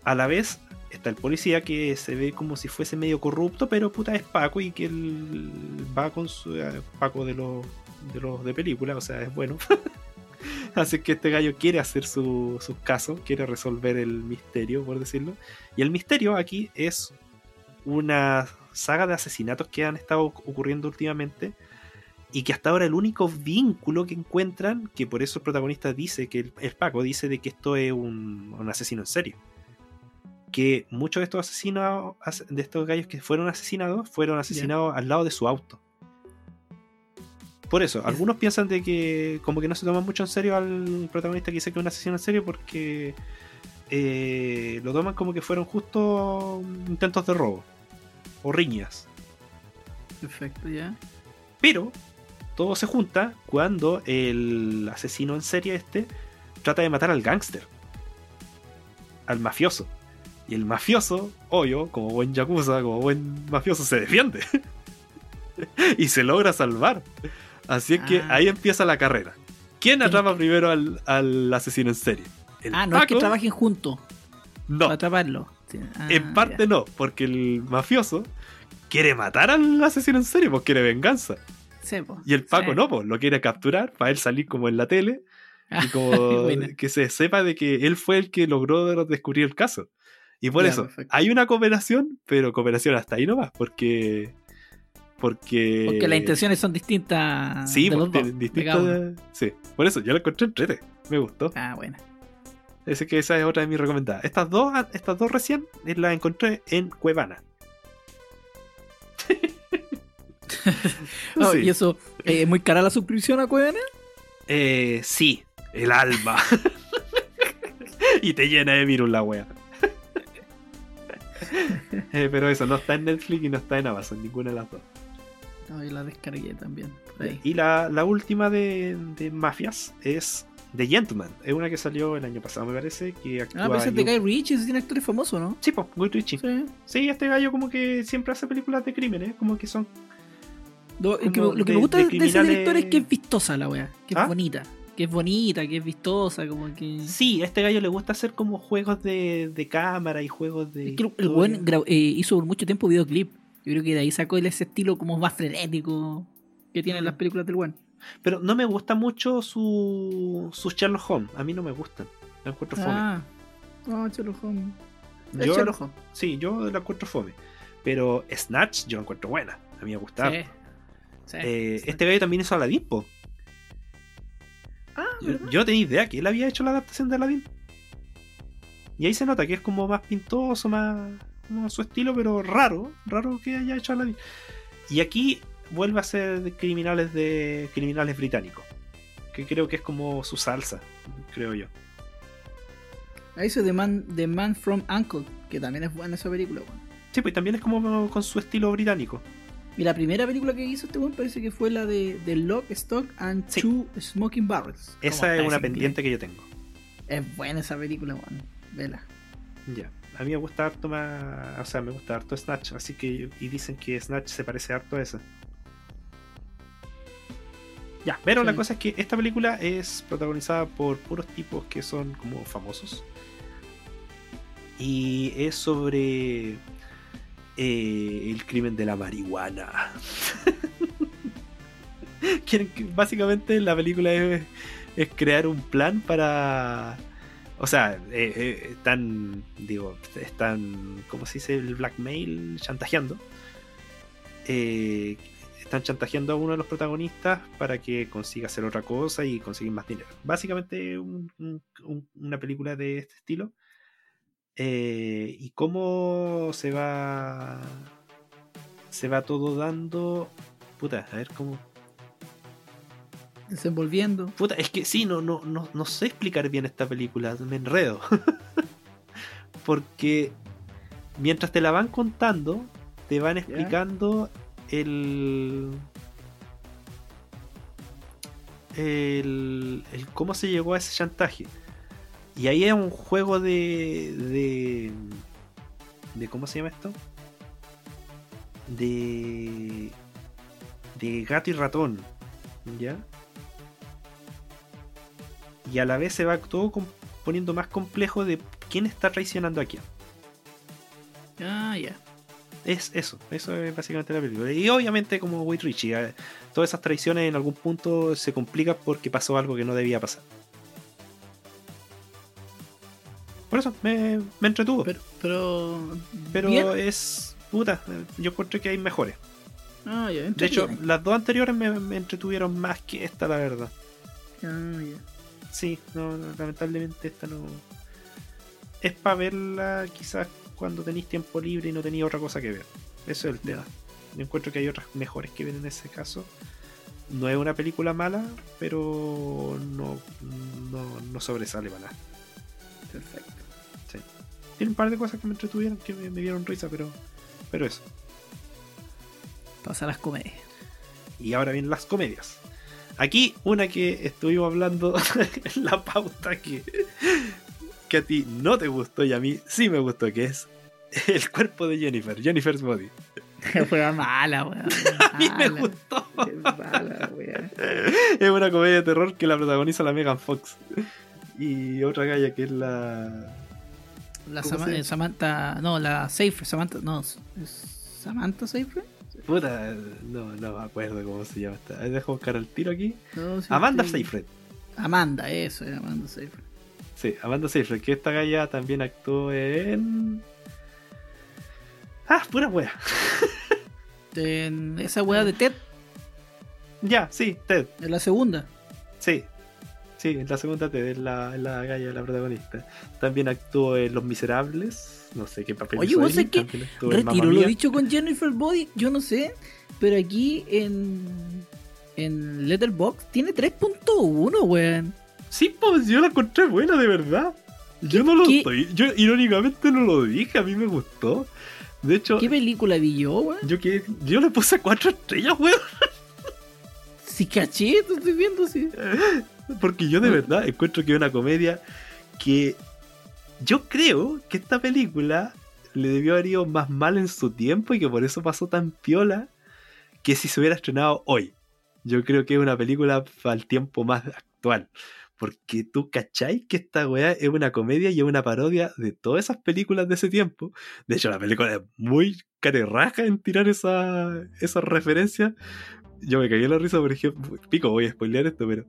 S2: A la vez está el policía que se ve como si fuese medio corrupto, pero puta es Paco y que él va con su eh, Paco de los de los de película, o sea, es bueno. Así que este gallo quiere hacer sus su caso quiere resolver el misterio, por decirlo. Y el misterio aquí es una saga de asesinatos que han estado ocurriendo últimamente y que hasta ahora el único vínculo que encuentran, que por eso el protagonista dice que el, Paco dice de que esto es un asesino en serio que muchos de estos asesinados, de estos gallos que fueron asesinados, fueron asesinados al lado de su auto. Por eso, algunos piensan de que como que no se toman mucho en serio al protagonista que dice que es un asesino en serio porque eh, lo toman como que fueron justo intentos de robo o riñas.
S1: Perfecto, ya.
S2: Pero todo se junta cuando el asesino en serie este trata de matar al gángster, al mafioso. Y el mafioso, obvio, como buen yakuza, como buen mafioso, se defiende. y se logra salvar. Así es que ah. ahí empieza la carrera. ¿Quién atrapa primero al, asesino en serie?
S1: ah, no es que trabajen juntos. No. Para atraparlo. Ah,
S2: en parte no, porque el mafioso quiere matar al asesino en serie, pues quiere venganza. Sí, Y el Paco no, pues lo quiere capturar para él salir como en la tele y como que se sepa de que él fue el que logró descubrir el caso. Y por eso, hay una cooperación, pero cooperación hasta ahí nomás, porque. Porque. Porque
S1: las intenciones son distintas.
S2: Sí, pues, distintas. Sí, por eso, yo la encontré en Me gustó.
S1: Ah, bueno.
S2: que esa es otra de mis recomendadas. Estas dos, ah, estas dos recién eh, las encontré en Cuevana.
S1: Oh, ¿Y eso? ¿Es muy cara la suscripción a Cuevana?
S2: Eh, sí, el alma. y te llena de virus la wea. Eh, pero eso, no está en Netflix y no está en Amazon, ninguna de las dos.
S1: No, y la descargué también.
S2: Y la, la última de, de, Mafias es The Gentleman. Es una que salió el año pasado, me parece. Que ah, actúa ah, pero
S1: de Guy Ritchie, ese tiene actor famoso, ¿no?
S2: Sí,
S1: pues, Guy
S2: Ritchie. Sí. este gallo como que siempre hace películas de crímenes, como que son... lo que
S1: me gusta de, ese director es que es vistosa la wea, que es ¿Ah? bonita que es bonita, que es vistosa, como que.
S2: Sí, a este gallo le gusta hacer como juegos de, de cámara y juegos de. Es
S1: que el buen eh, hizo por mucho tiempo videoclip. Yo creo que de ahí sacó ese estilo como más frenético que tienen mm. las películas del buen.
S2: Pero no me gusta mucho su, sus Sherlock Home. A mí no me gustan. La encuentro ah. fome. No, Sherlock Yo, Sí, yo la encuentro fome. Pero Snatch yo la encuentro buena. A mí me gusta eh, este gallo también hizo la dispo Ah, yo, no tenía idea que él había hecho la adaptación de Aladdin. Y ahí se nota que es como más pintoso, más su estilo, pero raro, raro que haya hecho Aladdin. Y aquí vuelve a ser de criminales de criminales británicos, que creo que es como su salsa, creo yo.
S1: Ahí se The Man, The Man from Uncle, que también es buena esa película. Bueno.
S2: Sí, pues también es como con su estilo británico.
S1: Y la primera película que hizo este parece que fue la de, The Lock, Stock and Two Smoking Barrels.
S2: Esa es una pendiente que yo tengo.
S1: Es buena esa película, weón. Vela.
S2: Ya. A mí me gusta harto más. O sea, me gusta harto Snatch. Así que. Y dicen que Snatch se parece harto a esa. Ya, pero la cosa es que esta película es protagonizada por puros tipos que son como famosos. Y es sobre eh, el crimen de la marihuana. básicamente la película es, crear un plan para... O sea, eh, eh, están, digo, están, ¿cómo se dice? El blackmail, chantajeando. están chantajeando a uno de los protagonistas para que consiga hacer otra cosa y conseguir más dinero. Básicamente una película de este estilo, eh, y cómo se va. Se va todo dando. Puta, a ver cómo.
S1: Desenvolviendo.
S2: Puta, es que sí, no, no, no, sé explicar bien esta película, me enredo. Porque mientras te la van contando, te van explicando El, el, cómo se llegó a ese chantaje. Y ahí es un juego de, de, ¿Cómo se llama esto? De. De gato y ratón. ¿Ya? Y a la vez se va todo poniendo más complejo de quién está traicionando aquí.
S1: Ah, ya.
S2: Es eso, eso es básicamente la película. Y obviamente como Wade Richie, eh, todas esas traiciones en algún punto se complican porque pasó algo que no debía pasar. Por eso, me, entretuvo. Pero, pero, es. Puta, yo encuentro que hay mejores. Ah, de hecho, las dos anteriores me, entretuvieron más que esta, la verdad. Ah, Sí, no, lamentablemente esta no. Es para verla quizás cuando tenéis tiempo libre y no tenéis otra cosa que ver. Eso es el tema. Yo encuentro que hay otras mejores que ven en ese caso. No es una película mala, pero no, no, no sobresale para nada. Perfecto. Tiene un par de cosas que me entretuvieron, que me, dieron risa, pero, pero eso.
S1: Pasan las comedias.
S2: Y ahora vienen las comedias. Aquí una que estuvimos hablando en la pauta que, que a ti no te gustó y a mí sí me gustó, que es el cuerpo de Jennifer, Jennifer's Body. Fue mala, weón. a mí me gustó. Es mala, weón. Es una comedia de terror que la protagoniza la Megan Fox. Y otra galla que es la.
S1: La eh, Samantha. No, la Safer. Samantha. No, Samantha
S2: Safer. Puta, no, no me acuerdo cómo se llama esta. Dejo buscar el tiro aquí. Amanda estoy... Seyfried.
S1: Amanda, eso, eh, Amanda Seyfried.
S2: Sí, Amanda Seyfried, que esta galla también actuó en. Ah, pura wea.
S1: en esa wea de Ted.
S2: Ya, sí, Ted.
S1: En la segunda.
S2: Sí, Sí, en la segunda te es la, la galla, la protagonista. También actuó en Los Miserables. No sé qué papel Oye, vos sé
S1: que retiro lo dicho con Jennifer Body, yo no sé. Pero aquí en, en Letterboxd tiene 3.1, weón.
S2: Sí, pues yo la encontré buena, de verdad. Yo no lo Yo irónicamente no lo dije, a mí me gustó. De hecho.
S1: ¿Qué película vi yo,
S2: weón? Yo, yo le puse 4 estrellas, weón.
S1: Si caché, estoy viendo así.
S2: Porque yo de mm. verdad encuentro que es una comedia que yo creo que esta película le debió haber ido más mal en su tiempo y que por eso pasó tan piola que si se hubiera estrenado hoy. Yo creo que es una película al tiempo más actual. Porque tú cacháis que esta weá es una comedia y es una parodia de todas esas películas de ese tiempo. De hecho, la película es muy carerraja en tirar esa referencia Yo me caí en la risa, por ejemplo. Pico, voy a spoilear esto, pero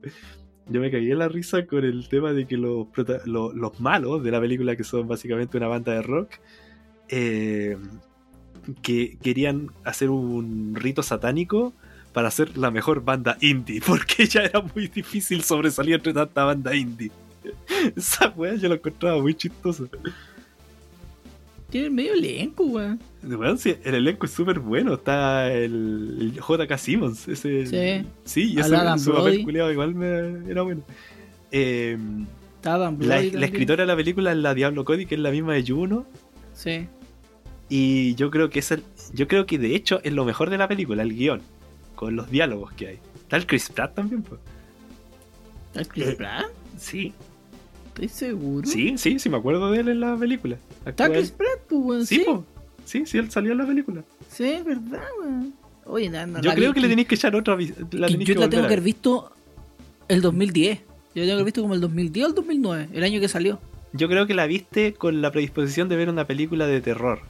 S2: yo me cagué la risa con el tema de que los, los, malos de la película, que son básicamente una banda de rock, eh, que querían hacer un rito satánico para ser la mejor banda indie, porque ya era muy difícil sobresalir entre tanta banda indie. Esa weá yo lo encontraba muy chistoso
S1: medio elenco, weón.
S2: el elenco es súper bueno. Está el, J.K. Simmons. Ese, sí. y ese, su culiado igual era bueno. Em, la, escritora de la película es la Diablo Cody, que es la misma de Juno.
S1: Sí.
S2: Y yo creo que es el, yo creo que de hecho es lo mejor de la película, el guión, con los diálogos que hay. Está el Chris Pratt también, pues.
S1: ¿Está el Chris eh, Pratt?
S2: Sí
S1: estoy seguro?
S2: Sí, sí, sí, me acuerdo de él en la película.
S1: Actual. tu pues, Sí,
S2: sí. sí, él salió en la película.
S1: Sí, es verdad, weón. Oye, nada,
S2: Yo creo que, le tenéis que echar otra.
S1: La yo la tengo que haber visto el 2010. Yo la tengo que haber visto como el 2010 o el 2009, el año que salió.
S2: Yo creo que la viste con la predisposición de ver una película de terror.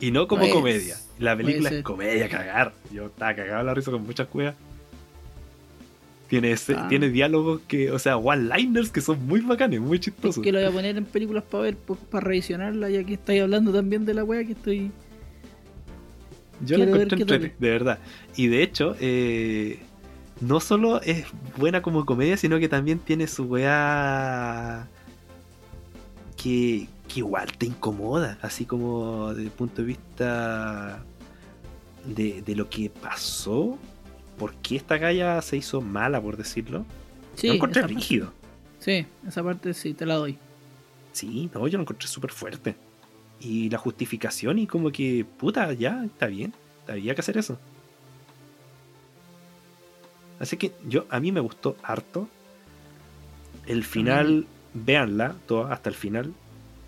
S2: Y no como pues, comedia. La película es comedia, cagar. Yo estaba cagado la risa con muchas cuevas. Ah. Tiene, diálogos que, o sea, one-liners que son muy bacanes, muy chistosos.
S1: Es que lo voy a poner en películas para ver, pues, para revisionarla, ya que estáis hablando también de la wea que estoy.
S2: Yo la encontré de verdad. Y de hecho, eh, no solo es buena como comedia, sino que también tiene su weá que, igual te incomoda, así como desde el punto de vista de, de lo que pasó por qué esta galla se hizo mala, por decirlo. Sí, lo encontré rígido.
S1: Sí, esa parte sí, te la doy.
S2: Sí, no, yo lo encontré súper fuerte. Y la justificación y como que, puta, ya, está bien, había que hacer eso. Así que yo, a mí me gustó harto. El final, véanla, todo, hasta el final.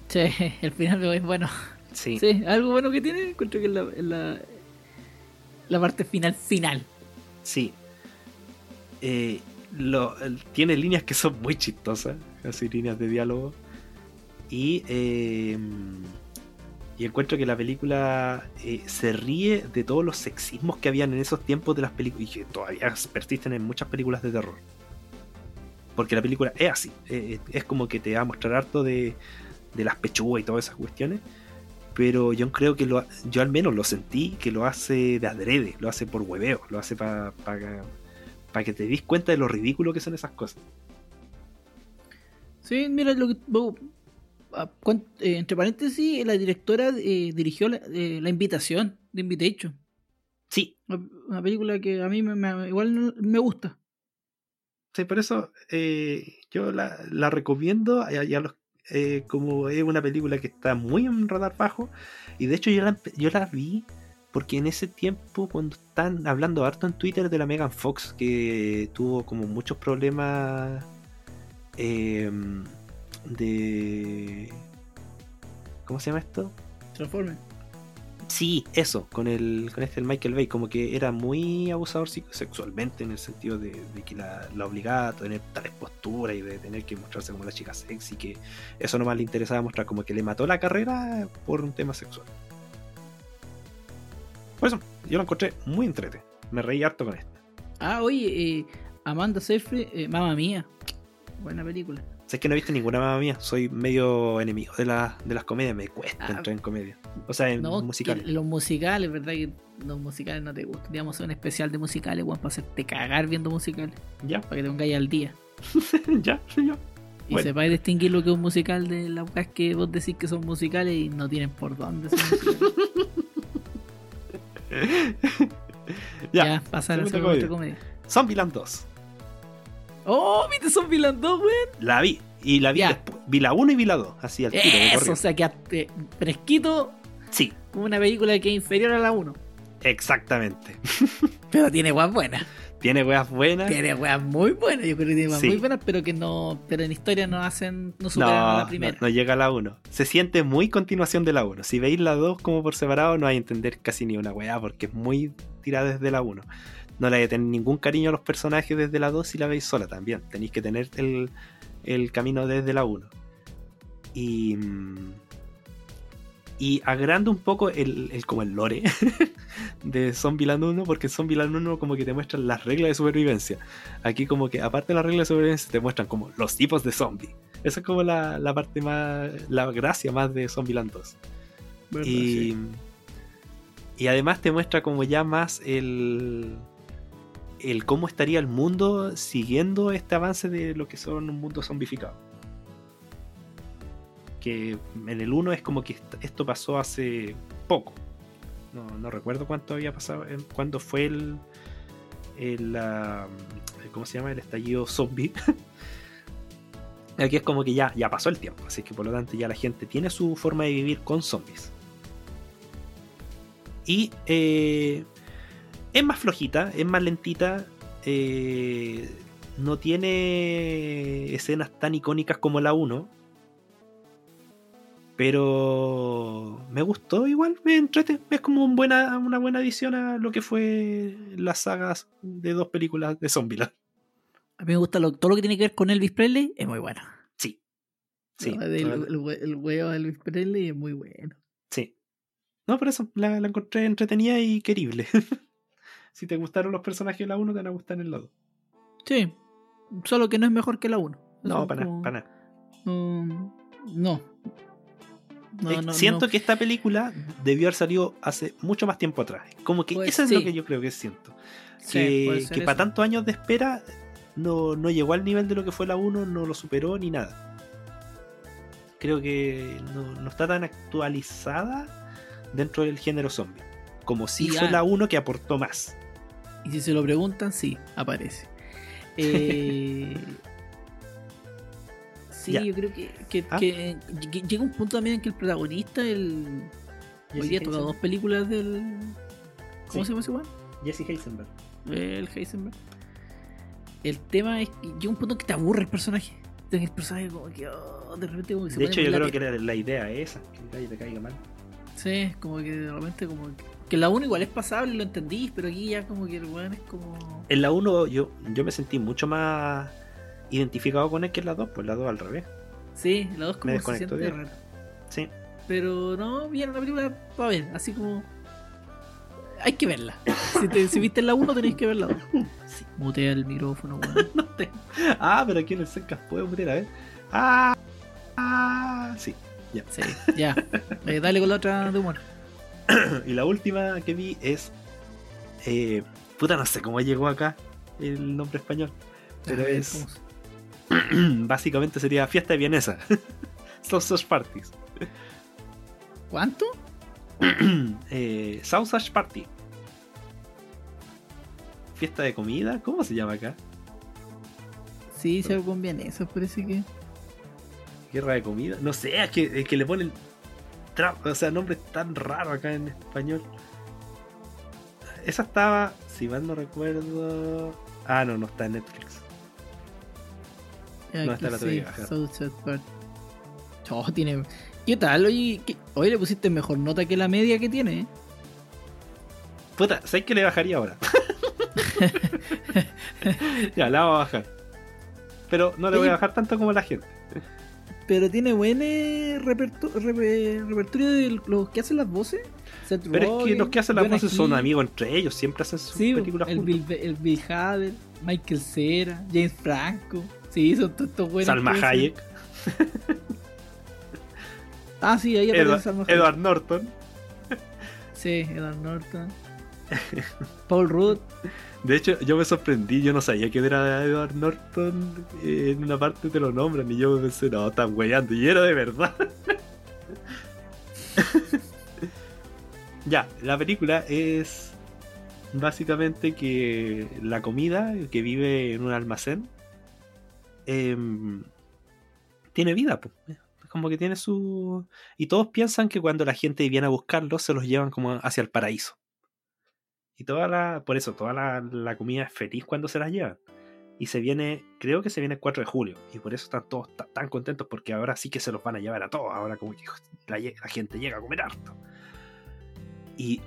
S1: Sí, el final es bueno. Sí. sí algo bueno que tiene, encuentro que es la, la, la parte final final.
S2: Sí. Eh, tiene líneas que son muy chistosas, así líneas de diálogo. Y, em, encuentro que la película eh, se ríe de todos los sexismos que habían en esos tiempos de las películas y que todavía persisten en muchas películas de terror. Porque la película es así, eh, es como que te va a mostrar harto de, de las pechugas y todas esas cuestiones pero yo creo que lo, yo al menos lo sentí que lo hace de adrede, lo hace por hueveo, lo hace para pa, que te des cuenta de lo ridículo que son esas cosas.
S1: Sí, mira, lo eh, entre paréntesis, la directora eh, dirigió la, eh, invitación, The Invitation.
S2: Sí.
S1: Una película que a mí igual me gusta.
S2: Sí, por eso yo la, recomiendo a, a, los eh, como es una película que está muy en radar bajo. Y de hecho yo la, yo vi porque en ese tiempo cuando están hablando harto en Twitter de la Megan Fox que tuvo como muchos problemas em, de... ¿Cómo se llama esto?
S1: Transforme
S2: Sí, eso, con el con este Michael Bay, como que era muy abusador sexualmente en el sentido de, que la, la, obligaba a tener tales posturas y de tener que mostrarse como la chica sexy, que eso nomás le interesaba mostrar, como que le mató la carrera por un tema sexual. Por eso, yo lo encontré muy entrete, me reí harto con esto.
S1: Ah, oye, eh, Amanda Seyfried, eh, mamá mía, buena película
S2: es que no he visto ninguna mamá mía. Soy medio enemigo de, la, de las comedias. Me cuesta ah. entrar en comedia. O sea, en
S1: musicales. Los musicales, ¿verdad? Que los musicales no te gustan. Digamos, un especial de musicales, weón, para hacerte cagar viendo musicales. Ya. Para que te pongas al día. ya, ya. Y sepáis distinguir lo que es un musical de las es que vos decís que son musicales y no tienen por dónde son ya, pasar a
S2: la comedia. comedia. Zombieland 2.
S1: Oh, viste son Vila 2,
S2: La vi. Y la vi después. Vi la 1 y vi la 2. Así al tiro. Eso,
S1: o sea, que fresquito.
S2: Sí.
S1: Como una película que es inferior a la 1.
S2: Exactamente.
S1: pero tiene weas buenas.
S2: Tiene weas buenas.
S1: Tiene weas muy buenas. Yo creo que tiene weas muy buenas, pero que no. Pero en historia no hacen. No superan a la primera.
S2: No, llega a la 1. Se siente muy continuación de la 1. Si veis la 2 como por separado, no hay a entender casi ni una wea, porque es muy tirada desde la 1 no le hay tener ningún cariño a los personajes desde la 2 si la veis sola también. Tenéis que tener el, camino desde la 1. Y, mm, y agrando un poco el, como el lore de Zombieland 1, porque Zombieland 1 como que te muestra las reglas de supervivencia. Aquí como que aparte de las reglas de supervivencia te muestran como los tipos de zombies. Esa es como la, parte más, la gracia más de Zombieland 2. y, y además te muestra como ya más el el cómo estaría el mundo siguiendo este avance de lo que son un mundo zombificado. Que en el 1 es como que esto pasó hace poco. No, recuerdo cuánto había pasado, cuándo fue el, el ¿cómo se llama? El estallido zombie. Aquí es como que ya, ya pasó el tiempo, así que por lo tanto ya la gente tiene su forma de vivir con zombies. Y eh, es más flojita, es más lentita. Eh, no tiene escenas tan icónicas como la 1. Pero me gustó igual, entrete. Es como un buena, una buena adición a lo que fue las sagas de dos películas de Zombieland.
S1: A mí me gusta todo lo que tiene que ver con Elvis Presley, es muy bueno.
S2: Sí. sí
S1: el, huevo de Elvis Presley es muy bueno.
S2: Sí. No, por eso la, la encontré entretenida y querible. si te gustaron los personajes de la 1, te van a gustar en la 2.
S1: Sí, solo que no es mejor que la 1.
S2: No, para nada. Mm,
S1: no.
S2: no, siento que esta película debió haber salido hace mucho más tiempo atrás. Como que eso es lo que yo creo que siento. que, para tantos años de espera no, llegó al nivel de lo que fue la 1, no lo superó ni nada. Creo que no, está tan actualizada dentro del género zombie. Como si fue la 1 que aportó más.
S1: Y si se lo preguntan, sí, aparece. Eh, sí, yo creo ah. que, llega un punto también en que el protagonista, el. Jesse hoy día dos películas del. ¿Cómo se llama ese weón?
S2: Jesse Heisenberg.
S1: El Heisenberg. El tema es que llega un punto en que te aburre el personaje. el personaje como que de repente como
S2: que De hecho, yo creo que era la idea esa,
S1: que te caiga mal.
S2: Sí,
S1: como que de repente como que que en la 1 igual es pasable, lo entendís, pero aquí ya como que el weón es como.
S2: En la 1 yo, me sentí mucho más identificado con él que en la 2, pues la 2 al revés.
S1: Sí, la 2 como me se siente bien. raro. Sí. Pero no, bien, la película va bien ver, así como. Hay que verla. si, viste en la 1, tenéis que verla. Sí, mutea el micrófono, weón.
S2: no te... Ah, pero aquí en el Sencas puedo mutear, a ver. Ah, ah, sí, ya.
S1: Sí, ya. Eh, dale con la otra de humor.
S2: y la última que vi es. Eh, puta, no sé cómo llegó acá el nombre español. Pero es. básicamente sería fiesta de vienesa. sausage parties.
S1: ¿Cuánto?
S2: Eh, sausage party. Fiesta de comida, ¿cómo se llama acá?
S1: Sí, se algún eso parece que.
S2: Guerra de comida. No sé, que, es que le ponen o sea, nombre tan raro acá en español. Esa estaba, si mal no recuerdo. Ah, no, no está en Netflix.
S1: no
S2: está la
S1: sí, oh, tiene. ¿Qué tal? Hoy, hoy le pusiste mejor nota que la media que tiene. ¿eh?
S2: Puta, ¿sabes que le bajaría ahora? ya, la va a bajar. Pero no le voy a bajar tanto como la gente
S1: pero tiene buen eh, repertorio de los que hacen las voces.
S2: pero es que los que hacen las voces son amigos entre ellos, siempre hacen sus sí, películas
S1: el Bill, el Bill Hader, Michael Cera, James Franco, sí, son todos buenos.
S2: Salma Hayek.
S1: ah, sí,
S2: ahí aparece Salma Hayek. Edward Norton.
S1: sí, Edward Norton. Paul Rudd.
S2: De hecho, yo me sorprendí, yo no sabía quién era Edward Norton. Eh, en una parte te lo nombran y yo me pensé, no, están weyando. Y era de verdad. ya, la película es básicamente que la comida que vive en un almacén em, tiene vida. Pues. Como que tiene su... Y todos piensan que cuando la gente viene a buscarlo se los llevan como hacia el paraíso. Y toda la, por eso, toda la, comida es feliz cuando se las lleva Y se viene, creo que se viene el 4 de julio. Y por eso están todos tan contentos porque ahora sí que se los van a llevar a todos. Ahora como que la, gente llega a comer harto. Y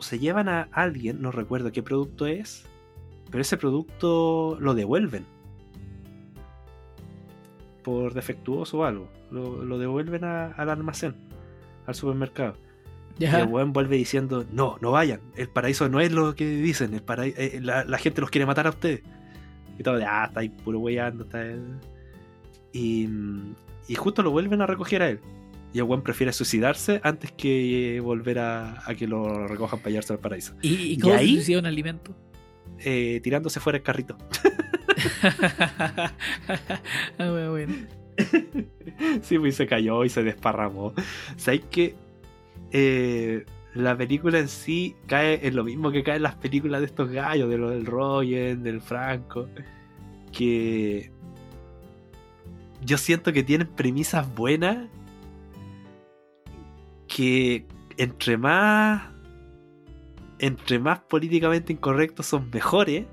S2: se llevan a alguien, no recuerdo qué producto es, pero ese producto lo devuelven. Por defectuoso o algo. Lo, devuelven al almacén, al supermercado. Y el weón vuelve diciendo, no, no vayan, el paraíso no es lo que dicen, el eh, eh, la, gente los quiere matar a ustedes. Y todo, de ah, está ahí puro weyando, está Y, justo lo vuelven a recoger a él. Y el weón prefiere suicidarse antes que eh, volver a, que lo recojan para llevarse al paraíso.
S1: ¿Y, cómo y un alimento?
S2: tirándose fuera el carrito. Ah, sí, pues se cayó y se desparramó. O ¿Sabes que eh, la película en sí cae en lo mismo que caen las películas de estos gallos, de los del Roger, del Franco, que yo siento que tienen premisas buenas que entre más entre más políticamente incorrectos son mejores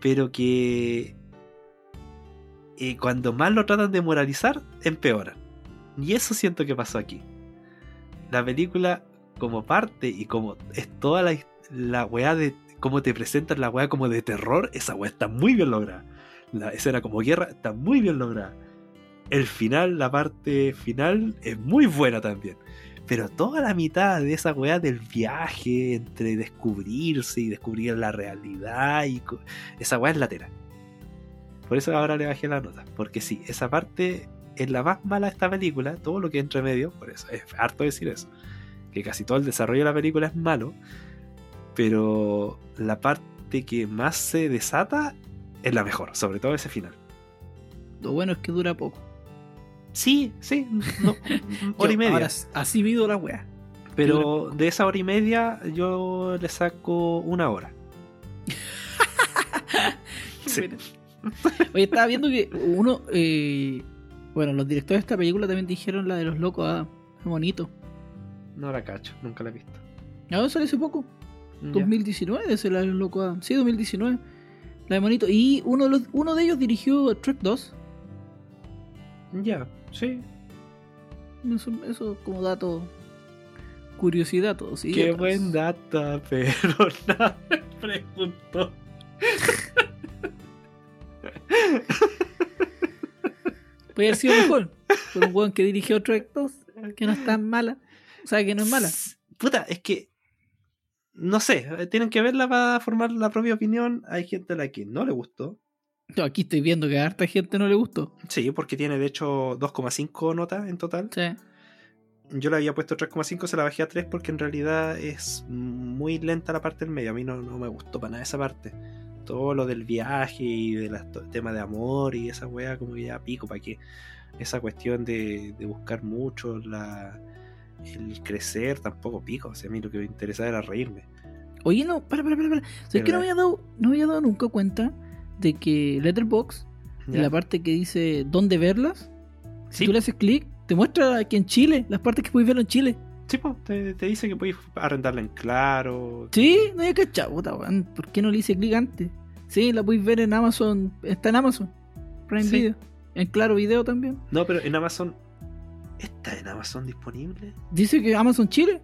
S2: pero que eh, cuando más lo tratan de moralizar empeoran y eso siento que pasó aquí la película como parte y como es toda la, la weá de cómo te presentan la weá como de terror, esa weá está muy bien lograda. La escena como guerra está muy bien lograda. El final, la parte final, es muy buena también. Pero toda la mitad de esa weá del viaje entre descubrirse y descubrir la realidad, y esa weá es lateral. Por eso ahora le bajé la nota, porque sí, esa parte es la más mala esta película, todo lo que entre medio, por eso es harto decir eso, que casi todo el desarrollo de la película es malo, pero la parte que más se desata es la mejor, sobre todo ese final.
S1: Lo bueno es que dura poco.
S2: Sí, sí, hora y media.
S1: así la wea.
S2: Pero de esa hora y media yo le saco una hora.
S1: sí. Oye, estaba viendo que uno eh, bueno, los directores de esta película también dijeron la de los locos, a ah, es bonito.
S2: No la cacho, nunca la he visto.
S1: Ahora sale hace poco. 2019 es la de los locos, a... Ah. sí, 2019. La de Monito. Y uno de, los, uno de ellos dirigió Trip 2.
S2: Ya, sí.
S1: Eso, como dato. Curiosidad, todo,
S2: Qué buen dato, pero nada preguntó.
S1: Puede haber sido mejor. Por un weón que dirigió otro acto que no es tan mala. O sea, que no es mala.
S2: Puta, es que. No sé, tienen que verla para formar la propia opinión. Hay gente a la que no le gustó.
S1: Yo aquí estoy viendo que a harta gente no le gustó.
S2: Sí, porque tiene de hecho 2,5 notas en total. Sí. Yo le había puesto 3,5, se la bajé a 3 porque en realidad es muy lenta la parte del medio. A mí no me gustó para nada esa parte todo lo del viaje y del tema de amor y esa wea como que ya pico, para que esa cuestión de, buscar mucho el crecer tampoco pico, o sea, a mí lo que me interesaba era reírme.
S1: Oye, no, para, para, para, para. es que no había, dado, no había dado nunca cuenta de que Letterbox, en la parte que dice dónde verlas, si tú le haces clic, te muestra aquí en Chile, las partes que puedes ver en Chile
S2: te, dice que podéis arrendarla en claro.
S1: Sí, no hay que puta, ¿Por qué no le hice clic antes? Sí, la podéis ver en Amazon. Está en Amazon. Prime En claro video también.
S2: No, pero en Amazon. ¿Está en Amazon disponible?
S1: Dice que Amazon Chile.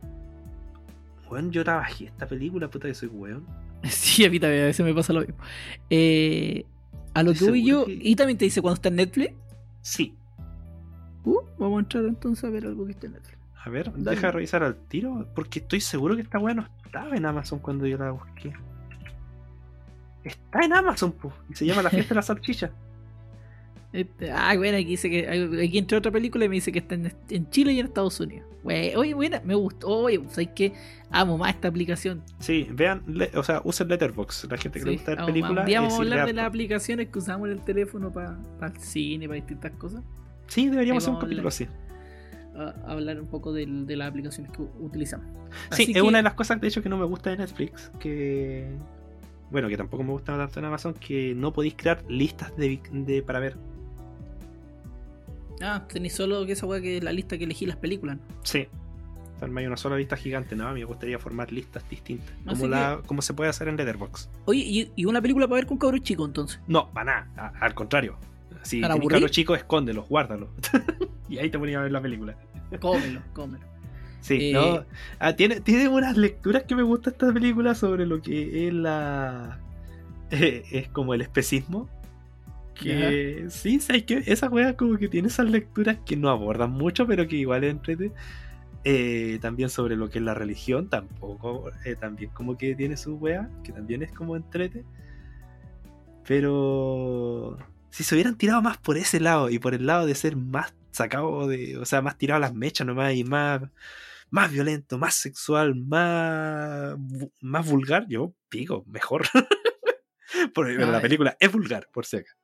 S2: Weón, yo trabajé esta película, puta que soy weón.
S1: Sí, a mí también a veces me pasa lo mismo. Eh, a lo que yo. ¿Y también te dice cuando está en Netflix?
S2: Sí.
S1: Uh, vamos a entrar entonces a ver algo que
S2: está
S1: en Netflix.
S2: A ver, deja revisar al tiro, porque estoy seguro que esta weá no estaba en Amazon cuando yo la busqué. Está en Amazon, pues, y se llama La fiesta de la salchicha.
S1: Este, ah, bueno, aquí dice que aquí entró otra película y me dice que está en, Chile y en Estados Unidos. oye, buena, me gustó. Oye, que Amo más esta aplicación.
S2: Sí, vean, o sea, usen Letterbox, la gente que le gusta ver películas
S1: Un hablar de las aplicaciones que usamos en el teléfono para el cine, para distintas cosas.
S2: Sí, deberíamos hacer un capítulo así
S1: hablar un poco de, las aplicaciones que utilizamos.
S2: sí, es una de las cosas, de hecho, que no me gusta de Netflix, que... Bueno, que tampoco me gusta tanto en Amazon, que no podéis crear listas de, para ver.
S1: Ah, tenéis solo que esa que es la lista que elegí las películas.
S2: ¿no? Hay una sola lista gigante, nada, me gustaría formar listas distintas. Como, se puede hacer en Letterboxd.
S1: Oye, ¿y, una película para ver con cabrón chico entonces?
S2: No, para nada, al contrario. Si Para a los chicos, escóndelos, guárdalos. y ahí te ponía a ver la película.
S1: Cómelos, cómelo.
S2: Sí, eh, no. Ah, tiene, tiene unas lecturas que me gusta Estas películas sobre lo que es la. es como el especismo. Que sí, sabes que esa como que tiene esas lecturas que no abordan mucho, pero que igual entrete. Eh, también sobre lo que es la religión, tampoco. Eh, también como que tiene su wea, que también es como entrete. Pero si se hubieran tirado más por ese lado y por el lado de ser más sacado de, o sea, más tirado a las mechas nomás y más, más violento, más sexual, más, más vulgar, yo digo, mejor. pero la ah, película es vulgar, por si acaso.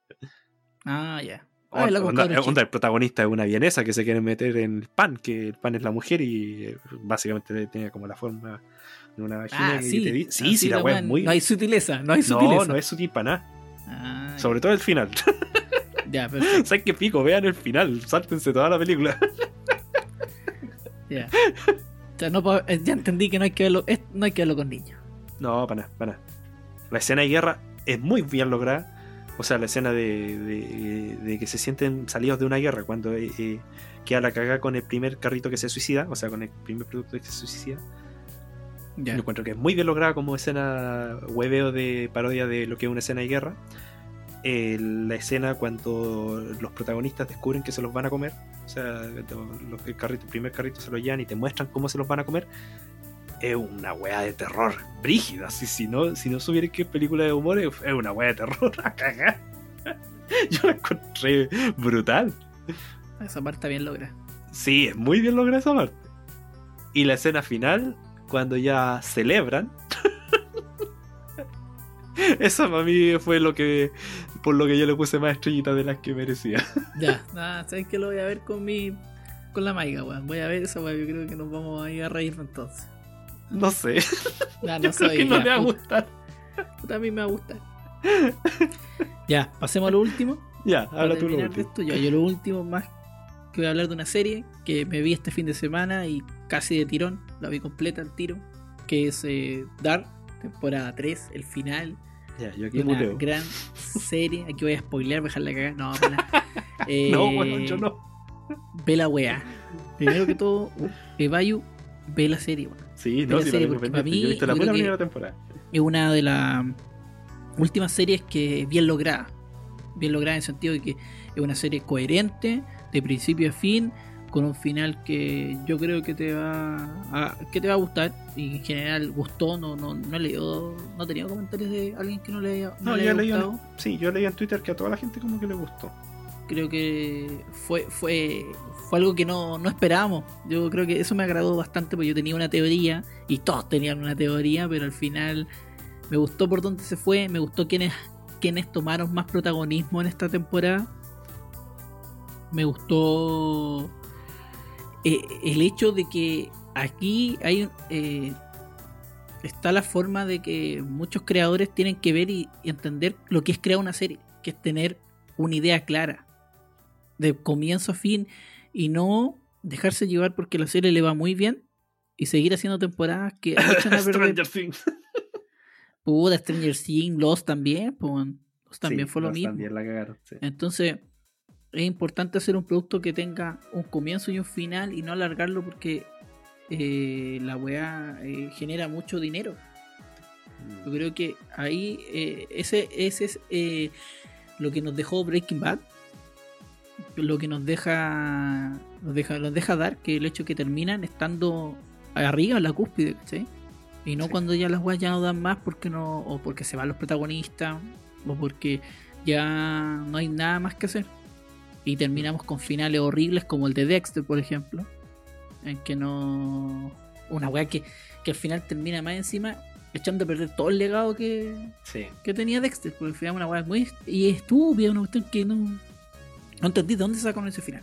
S1: Ah, ya. el
S2: protagonista es una vienesa que se quiere meter en el pan, que el pan es la mujer y eh, básicamente tenía como la forma de una vagina. Ah, sí. Te... sí, sí, sí, la, la es muy.
S1: No hay sutileza, no hay sutileza.
S2: No, no es sutil para nada. Sobre todo el final. Ya, ¿Sabes qué pico? Vean el final. Sáltense toda la película.
S1: Ya. Eh, ya entendí que no hay que verlo, no hay que verlo con niños.
S2: No, para nada, para La escena de guerra es muy bien lograda. O sea, la escena de, que se sienten salidos de una guerra cuando eh, eh, queda la caga con el primer carrito que se suicida, o sea, con el primer producto que se suicida. Yo encuentro que es muy bien lograda como escena hueveo de parodia de lo que es una escena de guerra. Eh, la escena cuando los protagonistas descubren que se los van a comer, o sea, el, primer carrito se lo llevan y te muestran cómo se los van a comer, es una hueá de terror, brígida. Si, si, no, si no que es película de humor, es una hueá de terror Yo la encontré brutal.
S1: Esa parte bien logra.
S2: Sí, es muy bien lograda esa parte. Y la escena final cuando ya celebran. Eso para mí fue lo que. Por lo que yo le puse más estrellitas de las que merecía.
S1: ya, nada, ah, sabes que lo voy a ver con mi. con la maiga, weón. Voy a ver eso, weón. Yo creo que nos vamos a ir a reír entonces.
S2: No sé. no yo creo que
S1: no te va a gustar. a mí me va a gustar. ya, pasemos a lo último.
S2: Ya, habla tú
S1: lo último. yo lo último más que voy a hablar de una serie que me vi este fin de semana y casi de tirón la vi completa al tiro, que es eh, Dark, temporada 3, el final.
S2: yo aquí una
S1: gran serie. Aquí voy a spoilear, voy a dejarla la No, no, eh, bueno, yo no. Ve la weá. Primero que todo, Evayu, eh, ve la serie, Sí, no, mí, la primera temporada. Es una de las últimas series que es bien lograda. Bien lograda en el sentido de que es una serie coherente, de principio a fin con un final que yo creo que te va a, que te va a gustar y en general gustó no no no he leído no he tenido comentarios de alguien que no le haya, no,
S2: no sí yo leí en Twitter que a toda la gente como que le gustó
S1: creo que fue fue fue algo que no, no esperábamos yo creo que eso me agradó bastante porque yo tenía una teoría y todos tenían una teoría pero al final me gustó por dónde se fue me gustó quiénes quienes tomaron más protagonismo en esta temporada me gustó eh, el hecho de que aquí hay eh, está la forma de que muchos creadores tienen que ver y, entender lo que es crear una serie, que es tener una idea clara de comienzo a fin y no dejarse llevar porque la serie le va muy bien y seguir haciendo temporadas que Stranger Things. los Stranger Lost también, pues, también sí, fue lo Entonces, es importante hacer un producto que tenga un comienzo y un final y no alargarlo porque eh, la weá eh, genera mucho dinero. Yo creo que ahí eh, ese, ese es lo que nos dejó Breaking Bad, lo que nos deja, nos deja, dar que el hecho que terminan estando arriba en la cúspide, Y no cuando ya las weas ya no dan más porque no, o porque se van los protagonistas, o porque ya no hay nada más que hacer y terminamos con finales horribles como el de Dexter, por ejemplo, en que no. Una weá que, al final termina más encima echando a perder todo el legado que, que tenía Dexter, porque al final una weá muy y estúpida, una cuestión que no, no entendí de dónde sacó ese final.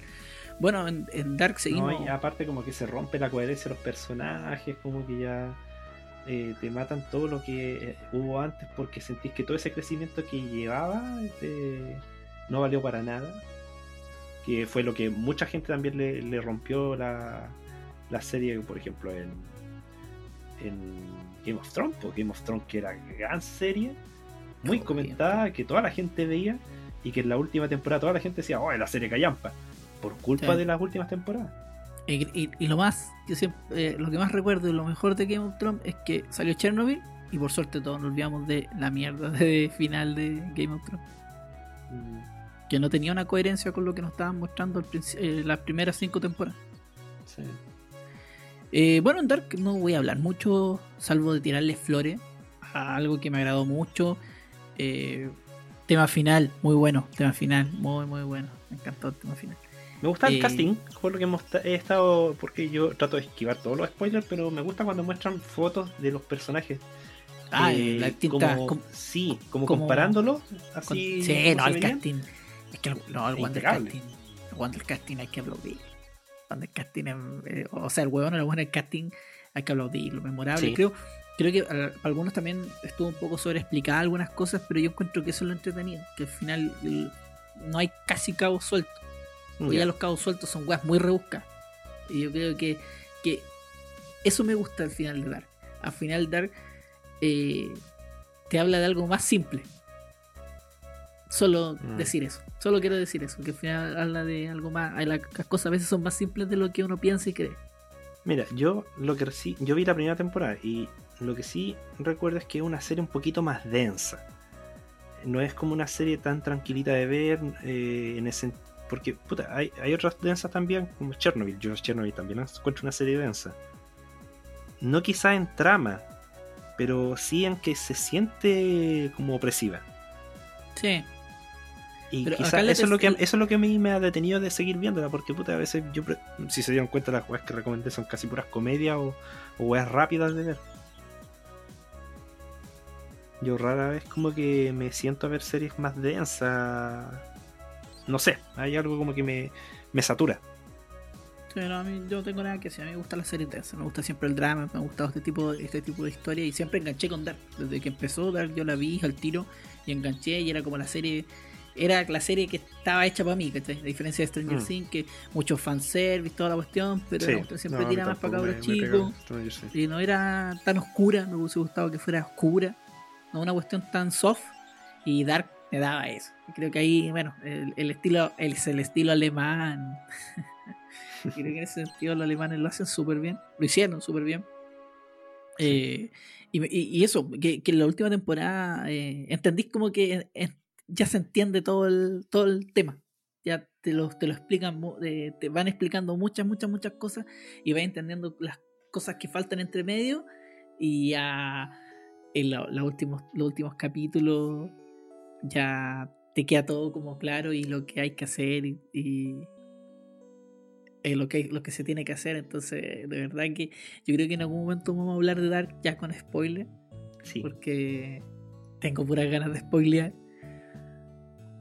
S1: Bueno, en, Dark seguimos.
S2: y aparte, como que se rompe la coherencia de los personajes, como que ya. Eh, te matan todo lo que eh, hubo antes porque sentís que todo ese crecimiento que llevaba eh, no valió para nada que fue lo que mucha gente también le, rompió la, serie, por ejemplo, en, Game of Thrones, porque Game of Thrones que era gran serie, muy comentada, que toda la gente veía, y que en la última temporada toda la gente decía, oh, es la serie Callampa, por culpa de las últimas temporadas. Y,
S1: lo más, yo siempre, eh, lo que más recuerdo y lo mejor de Game of Thrones es que salió Chernobyl y por suerte todos nos olvidamos de la mierda de final de Game of Thrones. Mm que no tenía una coherencia con lo que nos estaban mostrando eh, las primeras cinco temporadas. Eh, bueno, en Dark no voy a hablar mucho, salvo de tirarles flores a algo que me agradó mucho. Eh, tema final, muy bueno, tema final, muy, muy bueno. Me encantó el tema final.
S2: Me gusta el casting, por lo que he estado, porque yo trato de esquivar todos los spoilers, pero me gusta cuando muestran fotos de los personajes. Ah, como, sí, como, comparándolo. Así, sí, no,
S1: el casting. Es que el, no, el Wandercasting. El hay que aplaudir. Wandercasting, eh, o sea, el huevón, el casting hay que lo Memorable. Creo, creo que para algunos también estuvo un poco sobre algunas cosas, pero yo encuentro que eso es lo entretenido. Que al final no hay casi cabos sueltos. Mm, yeah. ya los cabos sueltos son weas muy rebuscas Y yo creo que, eso me gusta al final de Dark. Al final Dark eh, te habla de algo más simple. Solo mm. decir eso. Solo quiero decir eso, que al final habla de algo más. Las cosas a veces son más simples de lo que uno piensa y cree.
S2: Mira, yo lo que sí, yo vi la primera temporada y lo que sí recuerdo es que es una serie un poquito más densa. No es como una serie tan tranquilita de ver, eh, en ese, porque hay, otras densas también, como Chernobyl. Yo Chernobyl también encuentro una serie densa. No quizá en trama, pero sí en que se siente como opresiva.
S1: Sí.
S2: Y quizás eso, es lo que, eso es lo que a mí me ha detenido de seguir viéndola, porque puta, a veces yo, si se dieron cuenta, las weas que recomendé son casi puras comedias o, o weas rápidas de ver. Yo rara vez como que me siento a ver series más densas. No sé, hay algo como que me, me satura.
S1: Pero a mí yo no tengo nada que decir, a mí me gusta la serie intensa, me gusta siempre el drama, me ha gustado este tipo, este tipo de historia y siempre enganché con Dark. Desde que empezó Dark yo la vi al tiro y enganché y era como la serie era la serie que estaba hecha para mí, ¿cachai? A diferencia de Stranger mm. Things, que muchos fanservice, toda la cuestión, pero siempre tira más para los chicos. Y no era tan oscura, me hubiese gustado que fuera oscura, no una cuestión tan soft. Y Dark me daba eso. Creo que ahí, bueno, el, estilo el, el estilo alemán. Creo que en ese sentido los alemanes lo hacen súper bien, lo hicieron súper bien. Eh, y, eso, que, que, en la última temporada eh, entendí como que en, ya se entiende todo el, todo el tema. Ya te lo, te lo explican, eh, te van explicando muchas, muchas, muchas cosas y vas entendiendo las cosas que faltan entre medio y ya en los últimos, los últimos capítulos ya te queda todo como claro y lo que hay que hacer y, y lo, que, lo que se tiene que hacer. Entonces, de verdad que yo creo que en algún momento vamos a hablar de Dark ya con spoiler.
S2: Sí.
S1: Porque tengo puras ganas de spoilear.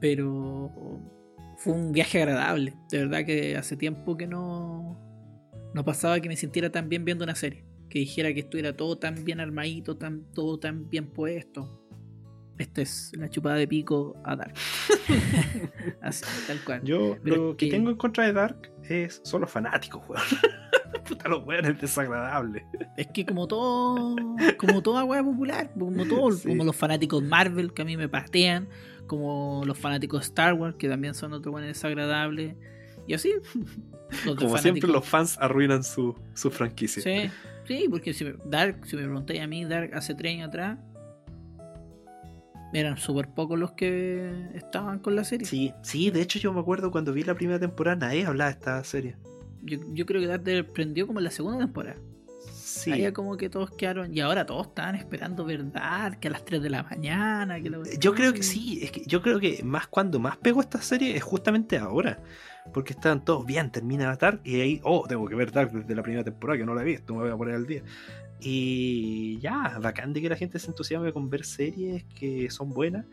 S1: Pero fue un viaje agradable. De verdad que hace tiempo que no, no pasaba que me sintiera tan bien viendo una serie. Que dijera que estuviera todo tan bien armadito, tan, todo tan bien puesto. Esta es la chupada de pico a Dark.
S2: Así, tal cual. Yo lo que, tengo en contra de Dark es solo fanáticos, weón. Puta los es desagradable
S1: Es que como todo, como toda weá popular, como todos como los fanáticos Marvel que a mí me pastean como los fanáticos de Star Wars, que también son otro buen desagradable. Y así.
S2: como siempre, los fans arruinan su, su franquicia.
S1: Sí, porque si Dark, si me preguntáis a mí, Dark hace tres años atrás, eran súper pocos los que estaban con la serie.
S2: Sí, sí, de hecho yo me acuerdo cuando vi la primera temporada, nadie hablaba de esta serie.
S1: Yo, yo creo que Dark prendió como en la segunda temporada como que todos quedaron. Y ahora todos estaban esperando verdad, que a las 3 de la mañana. Yo
S2: creo que sí, es que yo creo que más cuando más pegó esta serie es justamente ahora. Porque estaban todos bien, termina Avatar y ahí, oh, tengo que ver Dark desde la primera temporada que no la he visto, me voy a poner al día. Y ya, bacán de que la gente se entusiasme con ver series que son buenas,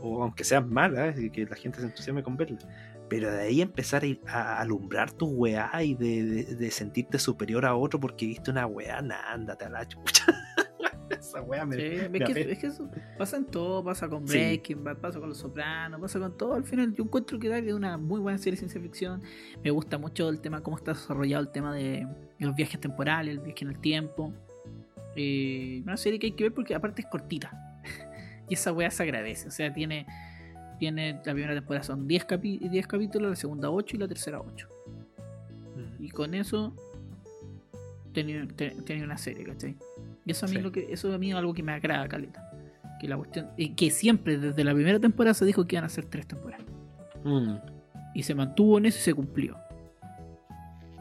S2: o aunque sean malas, y que la gente se entusiasme con verlas. Pero de ahí empezar a, alumbrar tu weá y de, sentirte superior a otro porque viste una weá, nada, ándate a la chucha. Esa weá
S1: me, es, que, que, eso pasa en todo, pasa con Breaking pasa con Los Sopranos, pasa con todo. Al final, yo encuentro que Dark es una muy buena serie de ciencia ficción. Me gusta mucho el tema, cómo está desarrollado el tema de los viajes temporales, el viaje en el tiempo. Eh, una serie que hay que ver porque, aparte, es cortita. y esa weá se agradece, o sea, tiene tiene, la primera temporada son 10, capítulos, la segunda 8 y la tercera 8. Y con eso tenía, una serie, ¿cachai? Y eso a mí, es lo que, eso a mí algo que me agrada, Caleta. Que la cuestión, que siempre, desde la primera temporada, se dijo que iban a ser tres temporadas. Mm. Y se mantuvo en eso y se cumplió.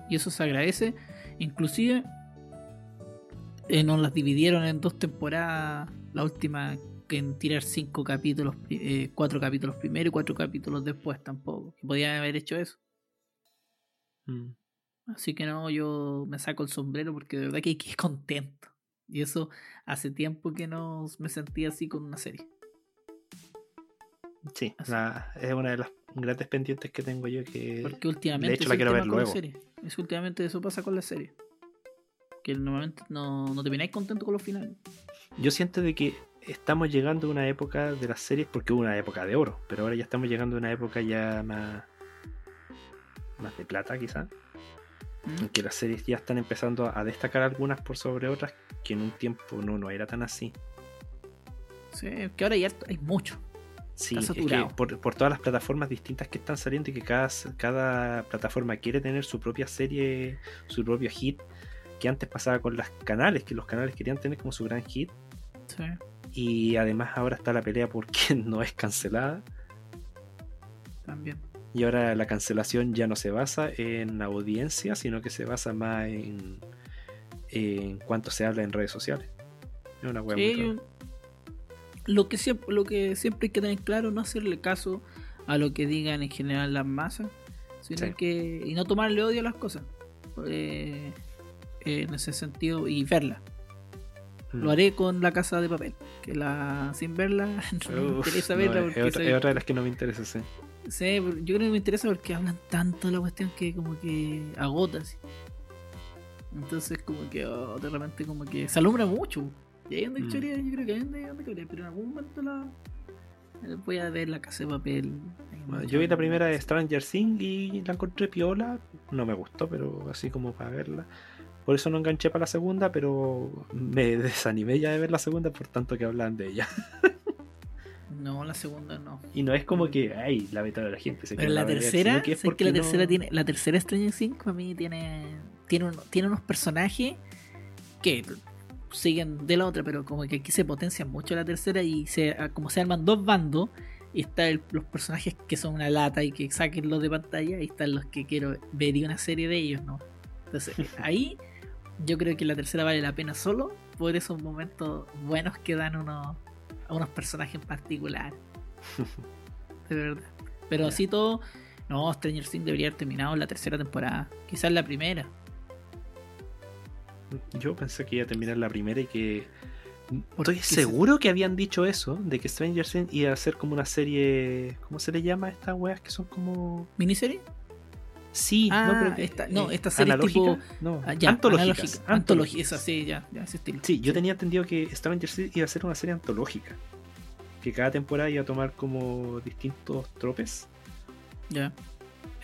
S1: Y eso se agradece. Inclusive eh, nos las dividieron en dos temporadas. La última en tirar cinco capítulos, eh, cuatro capítulos primero y cuatro capítulos después tampoco. Podía haber hecho eso. Mm. Así que no, yo me saco el sombrero porque de verdad que es contento. Y eso hace tiempo que no me sentía así con una serie.
S2: Sí, es una de las grandes pendientes que tengo yo que... Porque últimamente... De hecho, la
S1: quiero ver luego. Es últimamente eso pasa con la serie. Que normalmente no, no termináis contento con los finales.
S2: Yo siento de que estamos llegando a una época de las series, porque hubo una época de oro, pero ahora ya estamos llegando a una época ya más, más de plata quizá, mm. que las series ya están empezando a destacar algunas por sobre otras que en un tiempo no, no era tan así.
S1: Sí, que ahora ya hay mucho.
S2: Sí, por, todas las plataformas distintas que están saliendo y que cada, cada plataforma quiere tener su propia serie, su propio hit, que antes pasaba con los canales, que los canales querían tener como su gran hit. Sí. Y además ahora está la pelea Porque no es cancelada.
S1: También.
S2: Y ahora la cancelación ya no se basa en la audiencia, sino que se basa más en, en cuánto se habla en redes sociales. Es una hueá muy
S1: lo que, lo que siempre hay que tener claro, no hacerle caso a lo que digan en general las masas, sino que, y no tomarle odio a las cosas. Eh, en ese sentido, y verlas Mm. Lo haré con La Casa de Papel, que la sin verla no
S2: saberla
S1: porque
S2: es, otra, de las que no me interesa,
S1: sí.
S2: Sí,
S1: yo creo que me interesa porque hablan tanto de la cuestión que como que agota. Así. Entonces como que oh, de repente como que se alumbra mucho. Y ahí mm. yo creo que ahí pero en algún momento la... Eh, voy a ver la casa de papel.
S2: yo vi la primera de Stranger Things y la encontré piola. No me gustó, pero así como para verla. Por eso no enganché para la segunda, pero me desanimé ya de ver la segunda por tanto que hablan de ella.
S1: No, la segunda no.
S2: Y no es como que, ay, la la gente
S1: se Pero la tercera, que es que la tercera tiene, la tercera Stranger 5 A mí tiene tiene, tiene unos personajes que siguen de la otra, pero como que aquí se potencia mucho la tercera y se ah, como se arman dos bandos están los personajes que son una lata y que saquen los de pantalla y están los que quiero ver y una serie de ellos, ¿no? Entonces, ahí yo creo que la tercera vale la pena solo por esos momentos buenos que dan unos, a unos personajes en particular. de verdad. Pero así todo, no, Stranger Things debería haber terminado la tercera temporada, quizás la primera.
S2: Yo pensé que iba a terminar la primera y que... Estoy seguro que habían dicho eso, de que Stranger Things iba a ser como una serie... ¿Cómo se le llama a estas weas que son como...
S1: ¿Miniserie?
S2: Sí, no, ah, esta, eh, ah,
S1: serie tipo, esa sí, ya,
S2: Sí, yo tenía entendido que Stranger Things iba a ser una serie antológica, que cada temporada iba a tomar como distintos tropes.
S1: Ya.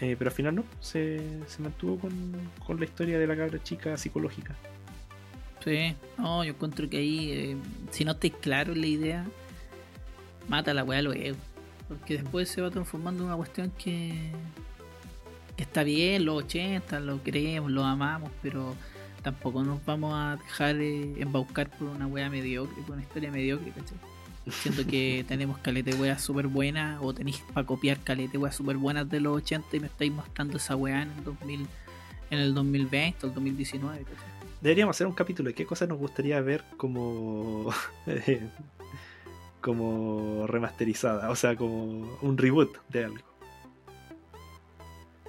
S2: Eh, pero al final no, se, mantuvo con, la historia de la cabra chica psicológica.
S1: Sí, no, yo encuentro que ahí, eh, si no es claro la idea, mata la weá luego. Porque después se va transformando en una cuestión que está bien, los 80, lo creemos, lo amamos, pero tampoco nos vamos a dejar eh, embaucar por una wea mediocre, por una historia mediocre, ¿cachai? Siento que tenemos calete weas súper buenas, o tenéis para copiar calete weas súper buenas de los 80 y me estáis mostrando esa wea en el, 2000, en el 2020 o el 2019. ¿cachai?
S2: Deberíamos hacer un capítulo de qué cosas nos gustaría ver como. como remasterizada, o sea, como un reboot de algo.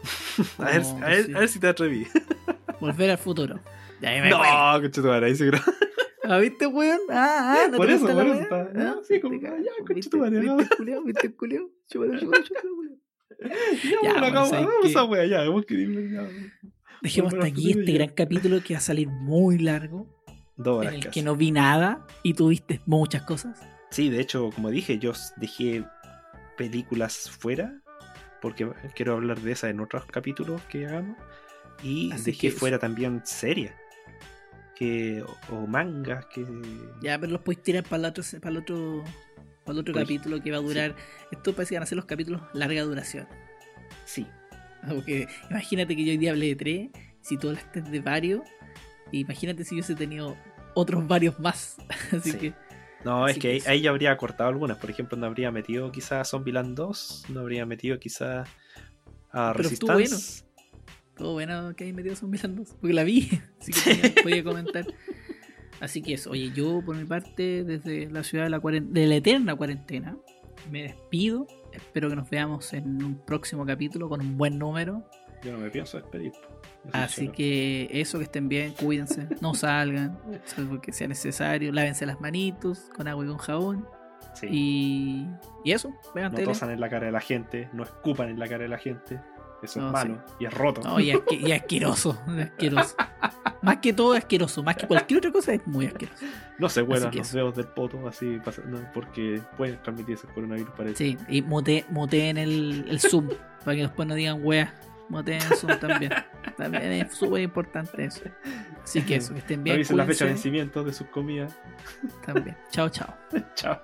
S2: a, ver, a, ver, si te atreví.
S1: Volver al futuro. Me no, conchetumare, ahí se ¿La ¿Ah, viste, weón? Ah, ah, no Por eso, por eso está. Ah, sí, como, ya, ¿no? ¿Viste, culeo? ¿Viste, culeo? Ya, bueno, vamos a ya, Dejemos hasta aquí este gran capítulo que va a salir muy largo. Dos horas en el que no vi nada y tuviste muchas cosas.
S2: Sí, de hecho, como dije, yo dejé películas fuera porque quiero hablar de esa en otros capítulos que hagamos. Y de que fuera también seria que, o, mangas que.
S1: Ya, pero los puedes tirar para el otro, para el otro, para otro capítulo que va a durar. Esto parece que van a ser los capítulos larga duración.
S2: Sí.
S1: aunque imagínate que yo hoy día hablé de tres, si tú hablaste de varios, e imagínate si yo hubiese tenido otros varios más. Así que
S2: no, es que, ahí, ya habría cortado algunas. Por ejemplo, no habría metido quizá quizás Zombieland 2, no habría metido quizá a Resistance.
S1: Todo bueno que hay metido a Zombieland 2, porque la vi, así que voy a comentar. Así que eso, oye, yo por mi parte, desde la ciudad de la, de la eterna cuarentena, me despido. Espero que nos veamos en un próximo capítulo con un buen número.
S2: Yo no me pienso despedir.
S1: Así que eso, que estén bien, cuídense, no salgan, salvo que sea necesario, lávense las manitos con agua y con jabón. Y, y, eso,
S2: vean No tosan en la cara de la gente, no escupan en la cara de la gente. Eso es malo y es roto.
S1: No, y, asque, y asqueroso, asqueroso. más que todo asqueroso, más que cualquier otra cosa es muy asqueroso.
S2: No se huelan los dedos del poto así porque pueden transmitirse
S1: el
S2: coronavirus
S1: para Sí, y moteen el, el Zoom para que después no digan weas. Zoom también. También es súper importante eso. Así que eso, que estén bien.
S2: Avisen la fecha de vencimiento de sus comidas.
S1: También. Chao, chao. chao.